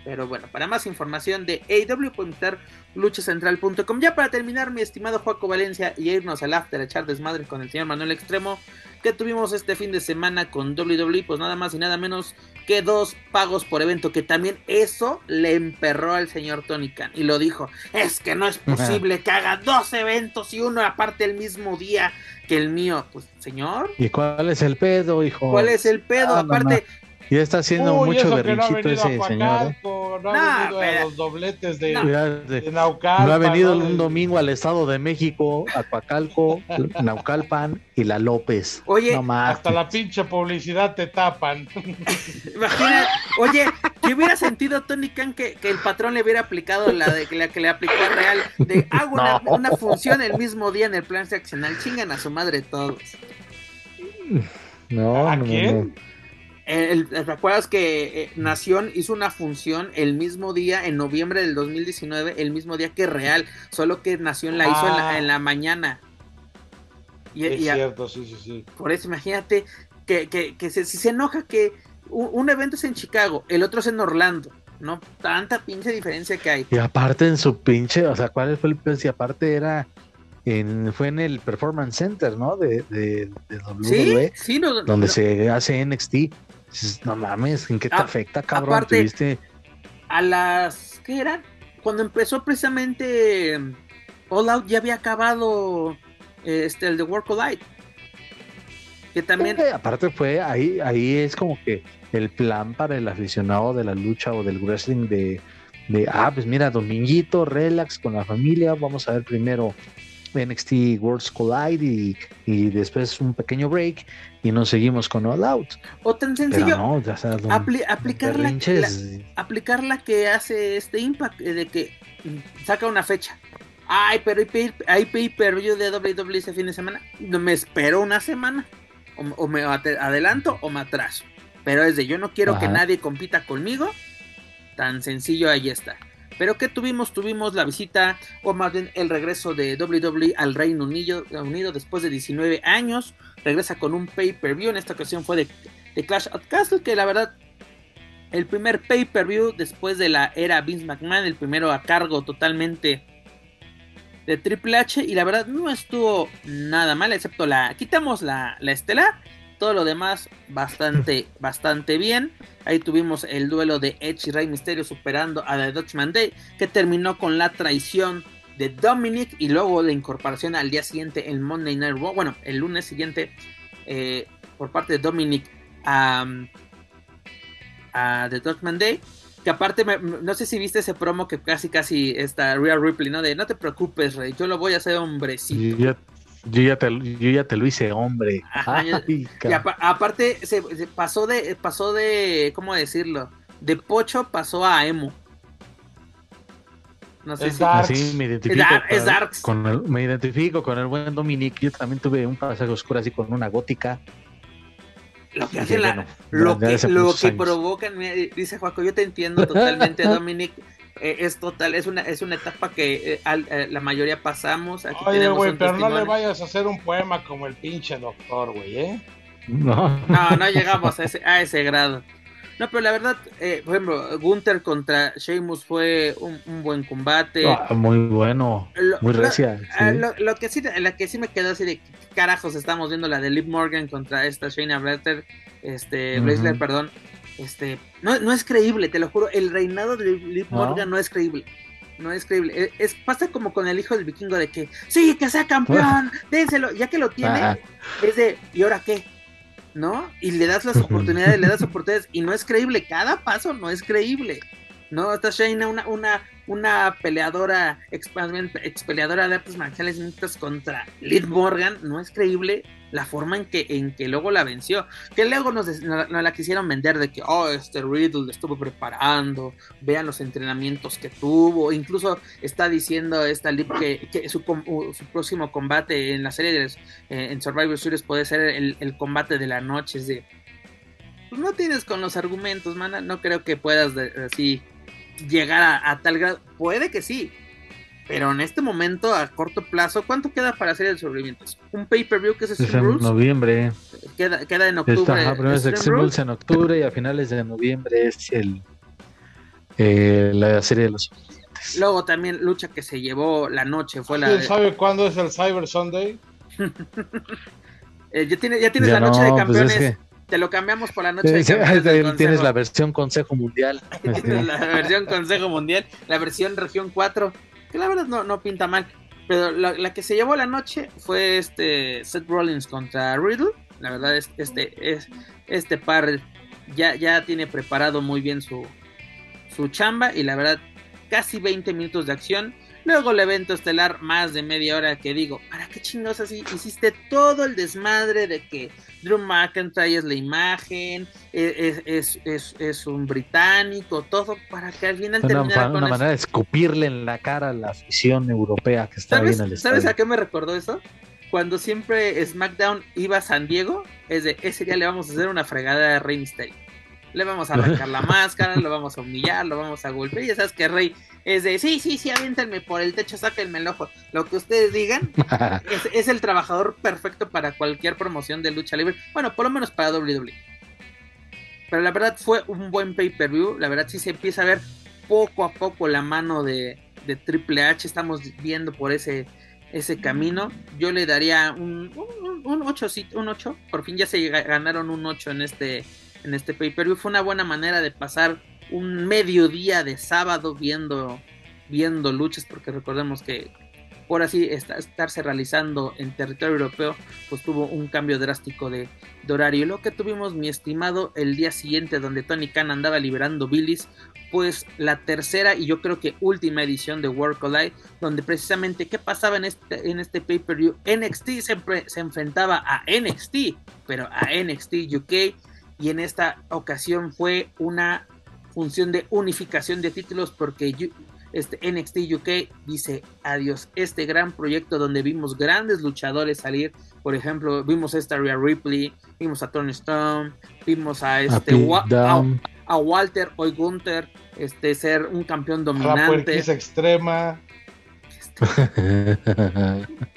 Pero bueno, para más información de AW pueden visitar luchacentral.com. Ya para terminar, mi estimado Juaco Valencia y irnos al after a echar desmadre con el señor Manuel Extremo, que tuvimos este fin de semana con WWE, pues nada más y nada menos que dos pagos por evento, que también eso le emperró al señor Tony Khan y lo dijo, es que no es [LAUGHS] posible que haga dos eventos y uno aparte el mismo día que el mío, pues señor. ¿Y cuál es el pedo, hijo? ¿Cuál es el pedo? Ah, aparte, y está haciendo mucho berrinchito ese señor. ¿eh? No ha venido a los dobletes de, no. No ha venido un domingo al Estado de México, a Pacalco, [LAUGHS] Naucalpan y La López. Oye, hasta la pinche publicidad te tapan. [LAUGHS] Imagina, oye, ¿qué hubiera sentido Tony Khan que, el patrón le hubiera aplicado la de la que le aplicó a Real? De hago una, una función el mismo día en el plan seccional. Chingan a su madre todos. No, ¿A no, quién? El, ¿Recuerdas que eh, Nación hizo una función el mismo día, en noviembre del 2019, el mismo día que Real, solo que Nación la hizo en la, ah. mañana? Y, es cierto, sí, sí, sí. Por eso, imagínate que, que, se, si se enoja que un, evento es en Chicago, el otro es en Orlando, No tanta pinche diferencia que hay. Y aparte en su pinche, o sea, ¿cuál fue el? Si aparte era en, fue en el Performance Center, ¿no? De, de, de WWE, sí, sí, no, donde no. se hace NXT. Dices, No mames, ¿en qué te Ah, afecta, cabrón? aparte- ¿Tuviste? a las ¿qué eran? Cuando empezó precisamente eh, All Out ya había acabado eh, este el de Work Light. Que también Eh, aparte fue ahí, ahí es como que el plan para el aficionado de la lucha o del wrestling de, de ah, pues mira, dominguito, relax con la familia, vamos a ver primero NXT Worlds Collide y, y después un pequeño break y nos seguimos con All Out. o tan sencillo no, apli- aplicar la, berrinches, la- aplicar la que hace este Impact eh, de que saca una fecha. Ay, pero hay pay, per view de WWE ese fin de semana. No me espero una semana. O, o me adelanto o me atraso. Pero es de yo no quiero que nadie compita conmigo. Tan sencillo, ahí está. Pero ¿qué tuvimos? Tuvimos la visita, o más bien el regreso de WWE al Reino Unido, Unido después de 19 años. Regresa con un pay-per-view. En esta ocasión fue de, Clash at Castle, que la verdad, el primer pay-per-view después de la era Vince McMahon, el primero a cargo totalmente de Triple H. Y la verdad no estuvo nada mal, excepto la... Quitamos la, la estelar. Todo lo demás bastante, [LAUGHS] bastante bien. Ahí tuvimos el duelo de Edge y Rey Mysterio superando a The Dutchman Day, que terminó con la traición de Dominic y luego la incorporación al día siguiente el Monday Night Raw, bueno, el lunes siguiente eh, por parte de Dominic a, a The Dutchman Day. Que aparte, me- no sé si viste ese promo que casi casi está Real Ripley, ¿no? De no te preocupes, Rey, yo lo voy a hacer hombrecito. ya, yo, ya te, yo ya te lo hice, hombre. Ay, Y aparte se, se pasó de pasó de ¿cómo decirlo? De pocho pasó a emo. No sé Es si darks. Así me identifico. Es dar- es con- darks. con el- me identifico con el buen Dominic. Yo también tuve un pasaje oscuro así con una gótica. lo que hace la- bueno, lo que, lo que provocan, mira, dice Juaco, yo te entiendo totalmente, [LAUGHS] Dominic. Eh, es total, es una, es una etapa que eh, al- eh, la mayoría pasamos. Aquí Oye, tenemos güey, pero no le vayas a hacer un poema como el pinche doctor, güey, ¿eh? No. No, no llegamos a ese, a ese grado. No, pero la verdad, eh, por ejemplo, Gunther contra Sheamus fue un, un buen combate. Ah, muy bueno. Lo- Muy lo- recia. ah, sí. lo, lo que sí, la que sí me quedó así de ¿qué carajos estamos viendo la de Liv Morgan contra esta Shayna Baszler, este. Baszler, perdón, este, no, no es creíble, te lo juro, el reinado de Liv ¿No? Morgan no es creíble. No es creíble. Es, es- pasa como con el hijo del vikingo de que, sí, que sea campeón, [LAUGHS] dénselo, ya que lo tiene, Ah. es de, ¿y ahora qué? ¿No? Y le das las oportunidades, le das [LAUGHS] oportunidades, y no es creíble, cada paso no es creíble. ¿No? Esta Shayna, una, una, una peleadora, ex, peleadora de artes marciales mixtas contra Liv Morgan, no es creíble la forma en que, en que luego la venció. Que luego nos, nos la quisieron vender de que, oh, este Riddle le estuvo preparando, vean los entrenamientos que tuvo, incluso está diciendo esta Liv que, que su, su próximo combate en la serie de, eh, en Survivor Series puede ser el, combate de la noche, es de... Pues no tienes con los argumentos, mana, no creo que puedas así llegar a, a tal grado. Puede que sí, pero en este momento, a corto plazo, ¿cuánto queda para hacer el sobrevivientes? Un pay-per-view que es Es en Rules, noviembre. queda, queda en octubre. Está, primero es en octubre y a finales de noviembre es el eh, la serie de los Luego también lucha que se llevó la noche fue la ¿Quién de- sabe cuándo es el Cyber Sunday? [LAUGHS] eh, ya, tiene- ya tienes Ya la noche de pues campeones. es que- Te lo cambiamos por la noche Sí, tienes la versión Consejo Mundial. [LAUGHS] La versión Consejo Mundial, la versión Región 4, que la verdad no, no pinta mal. Pero la, la que se llevó la noche fue este Seth Rollins contra Riddle. La verdad es este es este par ya, ya tiene preparado muy bien su, su chamba y la verdad casi 20 minutos de acción. Luego el evento estelar más de media hora que digo, ¿para qué chingados así hiciste todo el desmadre de que Drew McIntyre es la imagen, es, es, es, es un británico, todo para que al final una, terminara fa- con una eso? manera de escupirle en la cara a la afición europea que está ¿Sabes, bien ¿Sabes a qué me recordó eso? Cuando siempre SmackDown iba a San Diego, es de ese día le vamos a hacer una fregada a Rey Mysterio. Le vamos a arrancar la [LAUGHS] máscara, lo vamos a humillar, lo vamos a golpear. Y ya sabes que Rey es de sí, sí, sí, aviéntenme por el techo, sáquenme el ojo. Lo que ustedes digan [LAUGHS] es, es el trabajador perfecto para cualquier promoción de lucha libre. Bueno, por lo menos para WWE. pero la verdad fue un buen pay-per-view. La verdad sí se empieza a ver poco a poco la mano de, de Triple H. Estamos viendo por ese, ese camino. Yo le daría un, un, 8, un 8. Por fin ya se ganaron un 8 en este, en este pay-per-view. Fue una buena manera de pasar un mediodía de sábado viendo, viendo luchas, porque recordemos que por así estarse realizando en territorio europeo, pues tuvo un cambio drástico de, horario. Lo que tuvimos, mi estimado, el día siguiente, donde Tony Khan andaba liberando Billis, pues la tercera y yo creo que última edición de World Collide, donde precisamente qué pasaba en este, en este pay-per-view, NXT se enfrentaba a NXT, pero a NXT UK, y en esta ocasión fue una función de unificación de títulos porque este NXT UK dice adiós. Este gran proyecto donde vimos grandes luchadores salir. Por ejemplo, vimos a esta Rhea Ripley, vimos a Tony Stone, vimos a este a, Walter Hoy Gunther este, ser un campeón dominante. La extrema.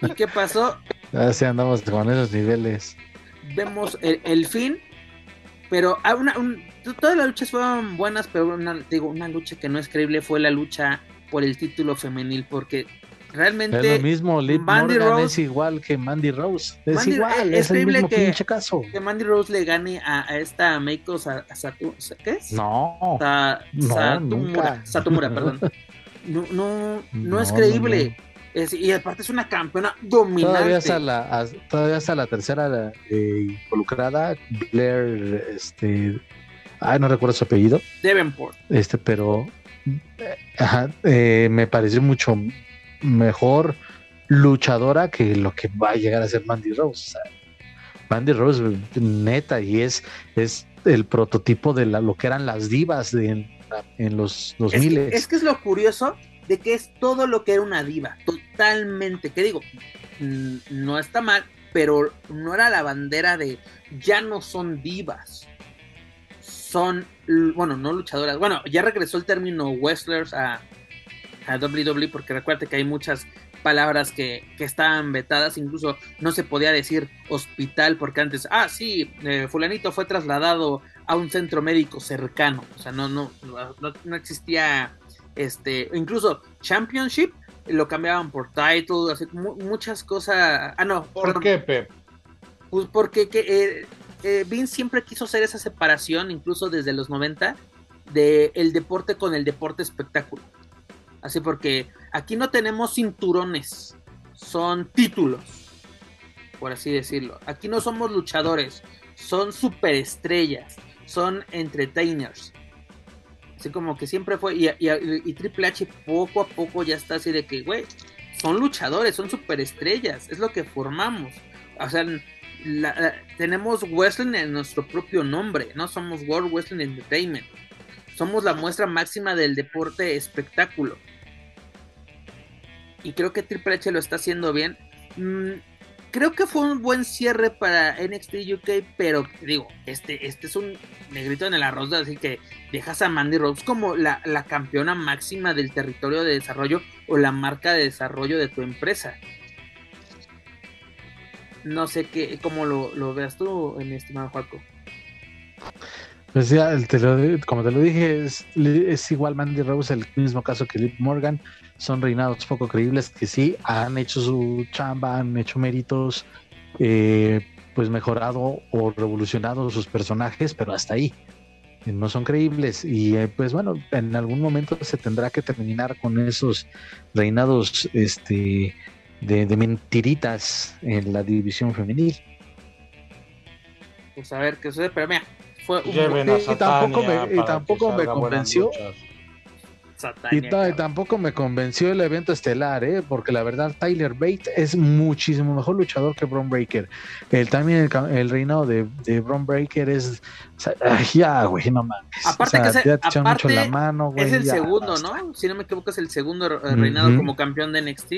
¿Y qué pasó? [LAUGHS] Así andamos con esos niveles. Vemos el, fin, pero una, un, todas las luchas fueron buenas, pero una, digo, una lucha que no es creíble fue la lucha por el título femenil, porque realmente es lo mismo, Liv Mandy Rose, es igual que Mandy Rose, es igual, es, el mismo que, caso. que Mandy Rose le gane a, esta Meiko Sato, ¿qué es? No, Satumura, Satumura, perdón. [LAUGHS] No, no, no, es creíble. Y aparte es una campeona dominante. Todavía está la, todavía la tercera eh, involucrada, Blair, este, ay, no recuerdo su apellido. Devenport. Este, pero ajá, eh, me pareció mucho mejor luchadora que lo que va a llegar a ser Mandy Rose. Mandy Rose, neta, y es, es el prototipo de lo que eran las divas de, en, los 2000. Es, es que es lo curioso de que es todo lo que era una diva, totalmente. Que digo, no está mal, pero no era la bandera de ya no son divas son, bueno, no luchadoras, bueno, ya regresó el término wrestlers a, a WWE porque recuerde que hay muchas palabras que, que, estaban vetadas, incluso no se podía decir hospital porque antes, ah, sí, eh, fulanito fue trasladado a un centro médico cercano, o sea, no, no, no, existía, este, incluso championship lo cambiaban por title, así muchas cosas, ah, no. ¿Por qué, Pep? Pues porque que, eh, eh, Vince siempre quiso hacer esa separación, incluso desde los 90, de el deporte con el deporte espectáculo. Así porque aquí no tenemos cinturones, son títulos, por así decirlo. Aquí no somos luchadores, son superestrellas, son entertainers. Así como que siempre fue, y, Triple H poco a poco ya está así de que, güey, son luchadores, son superestrellas, es lo que formamos. O sea, tenemos wrestling en nuestro propio nombre, no somos World Wrestling Entertainment. Somos la muestra máxima del deporte espectáculo. Y creo que Triple H lo está haciendo bien. Mm, creo que fue un buen cierre para NXT UK, pero digo, este, este es un negrito en el arroz, así que dejas a Mandy Rose como la, la campeona máxima del territorio de desarrollo o la marca de desarrollo de tu empresa. No sé qué, cómo lo, veas tú, en estimado Juaco. Pues ya, como te lo dije, es, igual Mandy Rose, el mismo caso que Liv Morgan. Son reinados poco creíbles que sí han hecho su chamba, han hecho méritos, eh, pues mejorado o revolucionado sus personajes, pero hasta ahí. No son creíbles. Y eh, pues bueno, en algún momento se tendrá que terminar con esos reinados este, de, mentiritas en la división femenil. Pues a ver qué sucede, pero mira, fue un y, tampoco me, y tampoco me convenció. Y, tampoco me convenció el evento estelar, ¿eh? porque la verdad Tyler Bate es muchísimo mejor luchador que Braun Breaker. El, también el, reinado de, de Braun Breaker es... ya, güey, no mames. Aparte que es mucho la mano, es el segundo, ¿no? Si no me equivoco es el segundo reinado como campeón de NXT.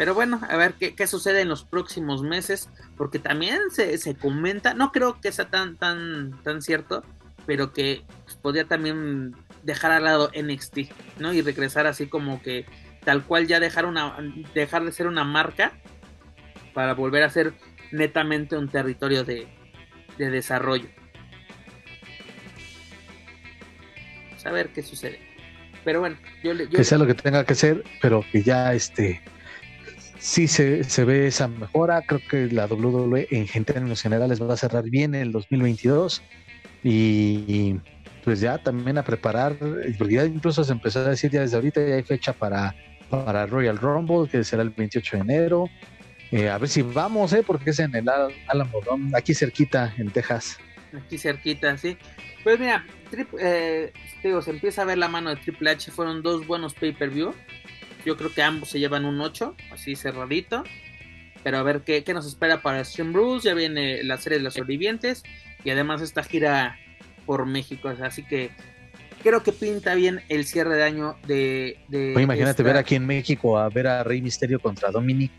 Pero bueno, a ver qué, sucede en los próximos meses, porque también se, se, comenta, no creo que sea tan, tan, tan cierto, pero que pues, podría también dejar al lado NXT, ¿no? Y regresar así como que tal cual ya dejar, una, dejar de ser una marca para volver a ser netamente un territorio de, de desarrollo. veremos, a ver qué sucede. Pero bueno, yo le. que sea lo que tenga que ser, pero que ya este. Sí se, se ve esa mejora. Creo que la WWE en términos generales va a cerrar bien el 2022. Y pues ya también a preparar, porque ya incluso se empezó a decir ya desde ahorita ya hay fecha para, para Royal Rumble, que será el 28 de enero. Eh, a ver si vamos, ¿eh? porque es en el Alamo aquí cerquita, en Texas. Aquí cerquita, sí. Pues mira, eh, digo, se empieza a ver la mano de Triple H, fueron dos buenos pay-per-view. Yo creo que ambos se llevan un 8, así cerradito. Pero a ver qué, qué nos espera para Stream Bruce. Ya viene la serie de los sobrevivientes. Y además esta gira por México. Así que creo que pinta bien el cierre de año de. imagínate ver aquí en México a ver a Rey Misterio contra Dominic.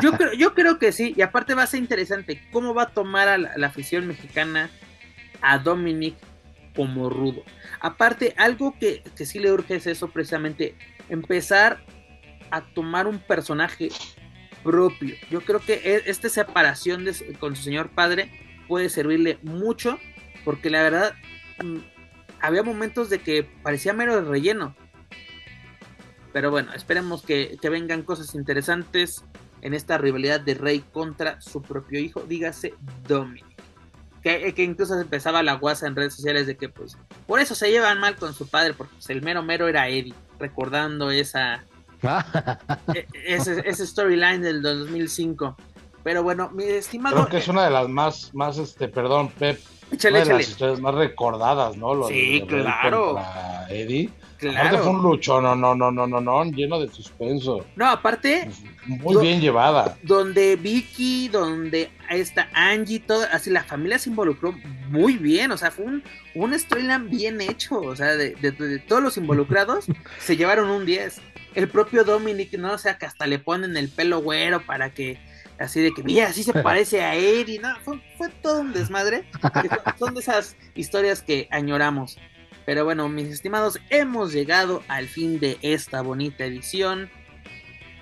Yo creo, yo creo que sí, y aparte va a ser interesante cómo va a tomar a la, afición mexicana a Dominic como rudo. Aparte, algo que, que sí le urge es eso precisamente, empezar a tomar un personaje propio. Yo creo que e, esta separación con su señor padre puede servirle mucho, porque la verdad mm, había momentos de que parecía mero de relleno. Pero bueno, esperemos que, vengan cosas interesantes en esta rivalidad de Rey contra su propio hijo, dígase Dominic. Que, que, incluso empezaba la guasa en redes sociales de que pues por eso se llevan mal con su padre, porque pues, el mero mero era Eddie, recordando esa [LAUGHS] e, ese, ese storyline del 2005. Pero bueno, mi estimado. Creo que es una de las más, más este, perdón, Pep. Una de las historias más recordadas, ¿no? Lo sí, claro. Eddie. Claro. fue un lucho, no, no, no, no, no, no, lleno de suspenso. No, aparte. Muy bien llevada. Donde Vicky, donde está Angie, todo, así la familia se involucró muy bien, o sea, fue un, un storyline bien hecho, o sea, de, de todos los involucrados se llevaron un 10. El propio Dominic, ¿no? O sea, que hasta le ponen el pelo güero para que así de que, mira, así se [LAUGHS] parece a Eddie, no, fue, todo un desmadre. [LAUGHS] Son de esas historias que añoramos. Pero bueno, mis estimados, hemos llegado al fin de esta bonita edición.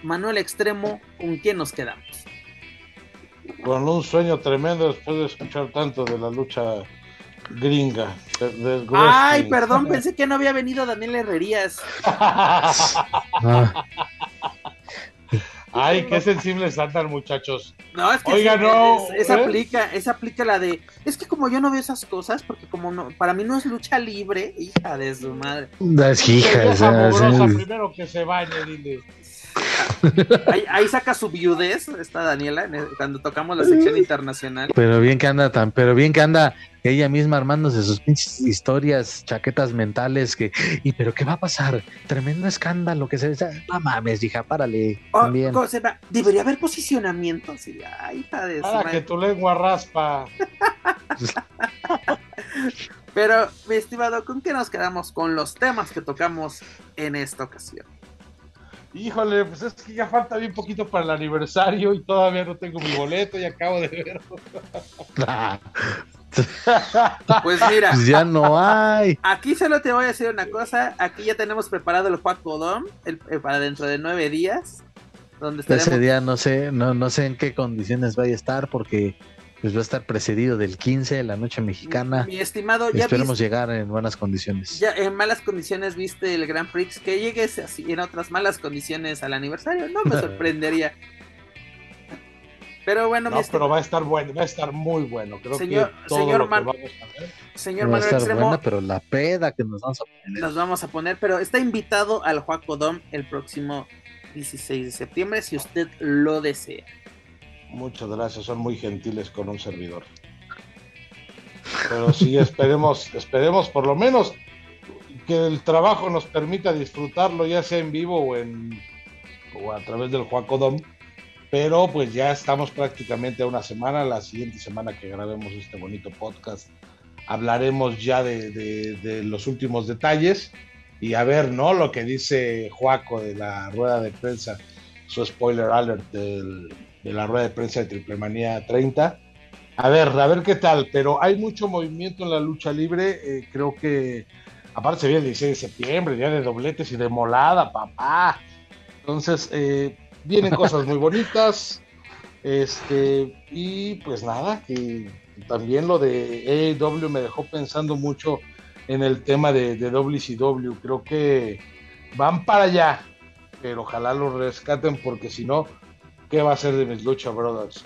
Manuel Extremo, ¿con quién nos quedamos? Con un sueño tremendo después de escuchar tanto de la lucha gringa. Ay, perdón, pensé que no había venido Daniel Herrerías. [LAUGHS] Ah. Ay, qué sensibles andan, muchachos. No, es que Oiga, no, esa ¿eh? aplica, esa aplica la de, es que como yo no veo esas cosas, porque como no, para mí no es lucha libre, hija de su madre. Es hija, esa, primero que se bañe, dile. [LAUGHS] Ahí, saca su viudez, esta Daniela, cuando tocamos la sección internacional. Pero bien que anda tan, pero bien que anda ella misma armándose sus pinches historias, chaquetas mentales que, y pero qué va a pasar, tremendo escándalo que se no mames, hija, párale. Oh, también. debería haber posicionamiento, así, ay, Para que tu lengua raspa. [LAUGHS] pero, mi estimado, ¿con qué nos quedamos con los temas que tocamos en esta ocasión? Híjole, pues es que ya falta bien poquito para el aniversario y todavía no tengo mi boleto y acabo de verlo. [LAUGHS] pues mira, pues ya no hay. Aquí solo te voy a decir una cosa. Aquí ya tenemos preparado el Juan Codón para dentro de nueve días. Donde Ese día no sé, no, no sé en qué condiciones vaya a estar porque pues va a estar precedido del 15 de la noche mexicana. Mi estimado, ya esperemos llegar en buenas condiciones. Ya en malas condiciones viste el Grand Prix, que llegues así en otras malas condiciones al aniversario, no me [LAUGHS] sorprendería. Pero bueno, no, pero va a estar bueno, va a estar muy bueno. Creo señor, que todo señor lo que vamos a ver. Señor va a estar buena, pero la peda que nos vamos a poner. Nos vamos a poner, pero está invitado al Juaco Dom el próximo 16 de septiembre, si usted lo desea. Muchas gracias, son muy gentiles con un servidor. Pero sí, esperemos, esperemos por lo menos que el trabajo nos permita disfrutarlo, ya sea en vivo o, en, o a través del Juacodom. Pero pues ya estamos prácticamente a una semana, la siguiente semana que grabemos este bonito podcast, hablaremos ya de, los últimos detalles y a ver, ¿no? Lo que dice Juaco de la rueda de prensa, su spoiler alert del, de la rueda de prensa de Triple Manía 30. A ver, a ver qué tal, pero hay mucho movimiento en la lucha libre. Eh, creo que, aparte se viene el 16 de septiembre, día de dobletes y de molada, papá. Entonces, eh, vienen cosas muy bonitas. Este, y pues nada, que también lo de AEW me dejó pensando mucho en el tema de, de WCW. Creo que van para allá, pero ojalá lo rescaten porque si no, ¿qué va a ser de mis Lucha Brothers?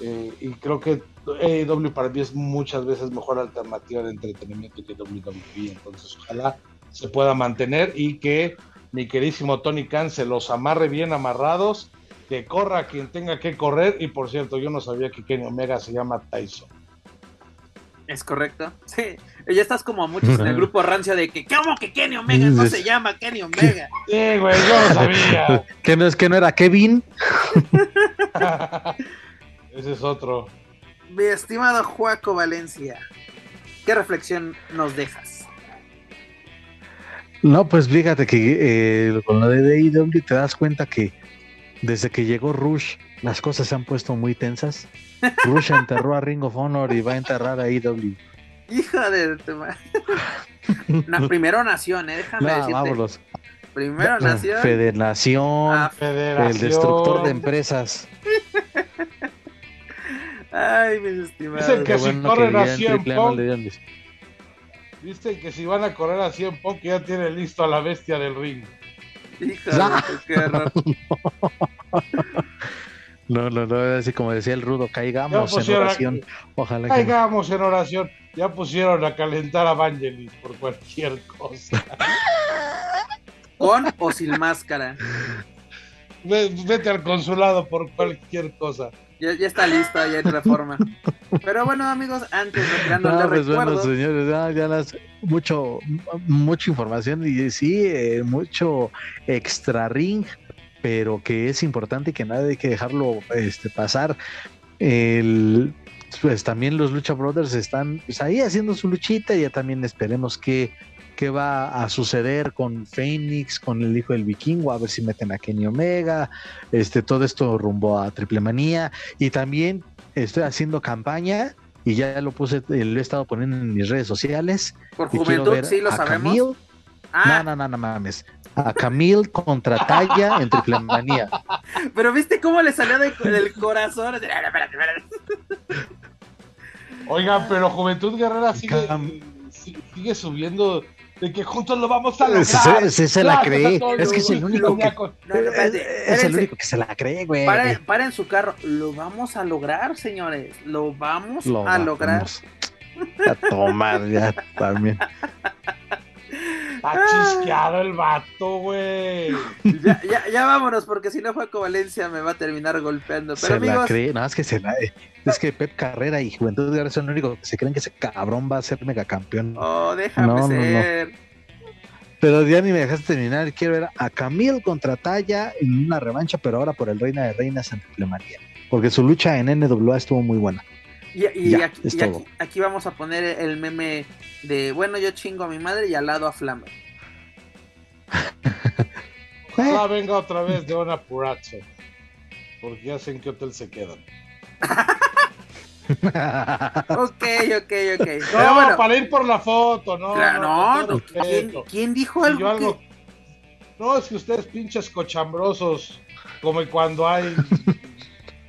Eh, y creo que AEW para mí es muchas veces mejor alternativa de entretenimiento que WWE. Entonces, ojalá se pueda mantener y que mi queridísimo Tony Khan se los amarre bien amarrados, que corra quien tenga que correr. Y por cierto, yo no sabía que Kenny Omega se llama Tyson. Es correcto. [LAUGHS] Sí, ya estás como muchos en el grupo rancio de que, ¿cómo que Kenny Omega no se llama Kenny Omega? [LAUGHS] Sí, güey, yo no sabía. [LAUGHS] ¿Que no es que no era Kevin? Ese es otro. Mi estimado Juaco Valencia, ¿qué reflexión nos dejas? No, pues fíjate que eh, con lo de AEW te das cuenta que desde que llegó Rush las cosas se han puesto muy tensas. Rush enterró a Ring of Honor y va a enterrar a AEW. Hija de tema. [LAUGHS] no, primero nación, eh, déjame No, decirte. vámonos. Primero nación. Federación, Ah, Federación. el destructor de empresas. Ay, mis estimados. Dicen que Qué si bueno corren a en 100 Triple A no Punk, Viste que si van a correr a 100 Punk ya tiene listo a la bestia del ring. Hija Ah. de tu, qué horror. [LAUGHS] No, no, no, así como decía el rudo, caigamos en oración. Ojalá que caigamos en oración. Ya pusieron a calentar a Vangelis por cualquier cosa. [LAUGHS] Con o sin máscara. Ve- Vete al consulado por cualquier cosa. Ya, ya está listo, ya hay reforma. Pero bueno, amigos, antes de no les pues bueno, recuerdo. señores, ya, ya las, mucho, mucha información y sí, eh, mucho extra ring, pero que es importante y que nadie hay que dejarlo este, pasar. El, pues también los Lucha Brothers están pues, ahí haciendo su luchita, ya también esperemos que qué va a suceder con Phoenix, con el hijo del vikingo, a ver si meten a Kenny Omega, este, todo esto rumbo a Triple Manía, y también estoy haciendo campaña y ya lo puse, eh, lo he estado poniendo en mis redes sociales. Por juventud, sí lo sabemos. Camille, Ah, no, no, no, no mames, a Camille contra Talla en Triple Manía. pero viste cómo le salió de- del corazón. Oigan, pero Juventud Guerrera sigue, sigue subiendo de que juntos lo vamos a Se, lograr. se- se la Gracias a cree, es que es el único que. No, no, es el único que se la cree, güey. Paren, paren su carro. Lo vamos a lograr, señores. Lo vamos Lo a lograr. vamos A tomar ya también. Está chisqueado el vato, güey. Ya, ya, ya vámonos, porque si no, Juaco Valencia me va a terminar golpeando. Pero se la cree, no, es que se la es que Pep Carrera y Juventud Guerrera son los únicos que se creen que ese cabrón va a ser megacampeón. oh, déjame No, no, no. ser. Pero ya ni me dejaste terminar. Quiero ver a Camille contra Talla en una revancha, pero ahora por el Reina de Reinas en Triple Manía. Porque su lucha en NWA estuvo muy buena. Y, y Ya, aquí, es y todo. aquí- aquí vamos a poner el meme de, bueno, yo chingo a mi madre y al lado a Flamer. [LAUGHS] Venga otra vez de una Purazzo. Porque ya sé en qué hotel se quedan. [LAUGHS] Ok, ok, ok. No, Pero bueno, para ir por la foto, no. claro, no, ¿quién, dijo algo? yo algo- que- No, es que ustedes pinches cochambrosos, como cuando hay [LAUGHS]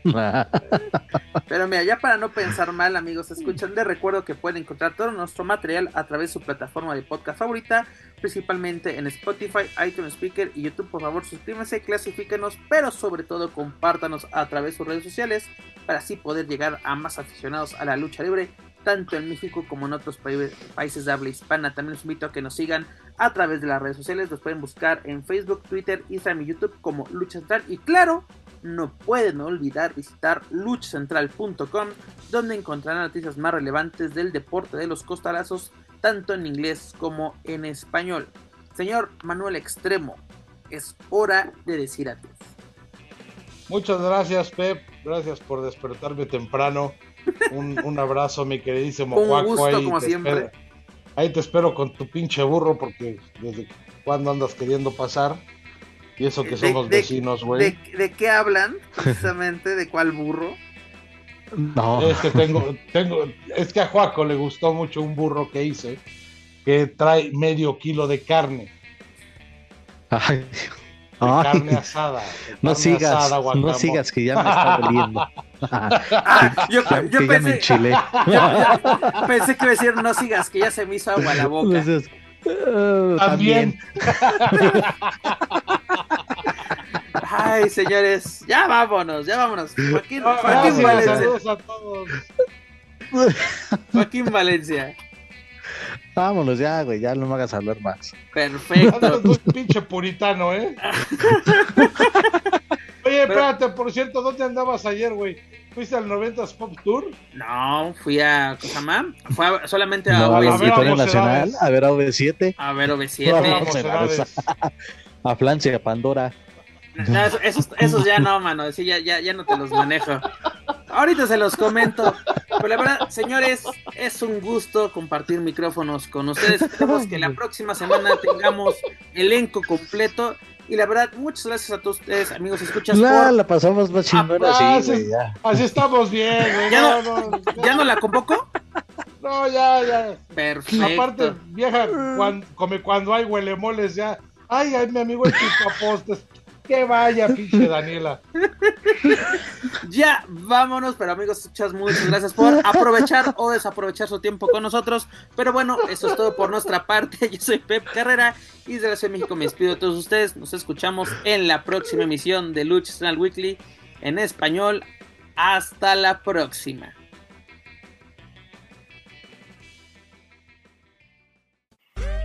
[LAUGHS] Pero mira, ya para no pensar mal, amigos, escuchan, les recuerdo que pueden encontrar todo nuestro material a través de su plataforma de podcast favorita, principalmente en Spotify, iTunes Speaker y YouTube. Por favor, suscríbanse, clasifíquenos, pero sobre todo compártanos a través de sus redes sociales para así poder llegar a más aficionados a la lucha libre, tanto en México como en otros pa- países de habla hispana. También los invito a que nos sigan a través de las redes sociales. Los pueden buscar en Facebook, Twitter, Instagram y YouTube como Lucha Central. Y claro, no pueden olvidar visitar luchacentral.com, donde encontrarán noticias más relevantes del deporte de los costalazos, tanto en inglés como en español. Señor Manuel Extremo, es hora de decir adiós. Muchas gracias, Pep. Gracias por despertarme temprano. Un, un abrazo, mi queridísimo [LAUGHS] Un gusto, ahí como te siempre. espero- ahí te espero con tu pinche burro, porque desde cuándo andas queriendo pasar. Y eso que De- somos de- vecinos, güey. ¿De, de qué hablan? Precisamente, ¿de cuál burro? no. Es que tengo, tengo, es que a Juaco le gustó mucho un burro que hice, que trae medio kilo de carne, Ay, de Ay, carne asada. de no carne sigas, asada, no sigas que ya me está doliendo. Ah, yo, Que- yo que ya me pensé, enchilé. yo- yo pensé que iba a decir no sigas, que ya se me hizo agua la boca. Entonces, eh, También. [LAUGHS] Ay, señores, ya vámonos, ya vámonos. Joaquín, Joaquín Valencia. saludos a todos. Joaquín Valencia. Vámonos ya, güey, ya no me hagas hablar más. Perfecto. Andas muy pinche puritano, ¿eh? [LAUGHS] Oye, espérate, por cierto, ¿dónde andabas ayer, güey? ¿Fuiste al 90s Pop Tour? No, fui a Cosama. Fue a- solamente a No, a la OV7. Auditorio vamos, Nacional, edades. a ver a OV7, A ver, No, OV7. Vamos, Vamos, edades. [LAUGHS] a Francia, a Pandora. No, esos, esos, esos ya no, mano. Sí, ya, ya, ya no te los manejo. Ahorita se los comento. Pero la verdad, señores, es un gusto compartir micrófonos con ustedes. Esperemos que la próxima semana tengamos elenco completo. Y la verdad, muchas gracias a todos ustedes, amigos, escuchas No, por... la pasamos más chingona Ah, así, sí. güey, ya. Así estamos bien, güey. ¿Ya No, ¿Ya no la convoco? no, ya, ya. Perfecto. Aparte, vieja, cuan- come cuando hay huelemoles ya. Ay, ay, mi amigo el chupapostes. Que vaya, pinche Daniela. Ya, vámonos, pero amigos, escuchas, muchas gracias por aprovechar o desaprovechar su tiempo con nosotros. Pero bueno, eso es todo por nuestra parte. Yo soy Pep Carrera y desde la Ciudad de México me despido de todos ustedes. Nos escuchamos en la próxima emisión de Lucha Nacional Weekly en español. Hasta la próxima.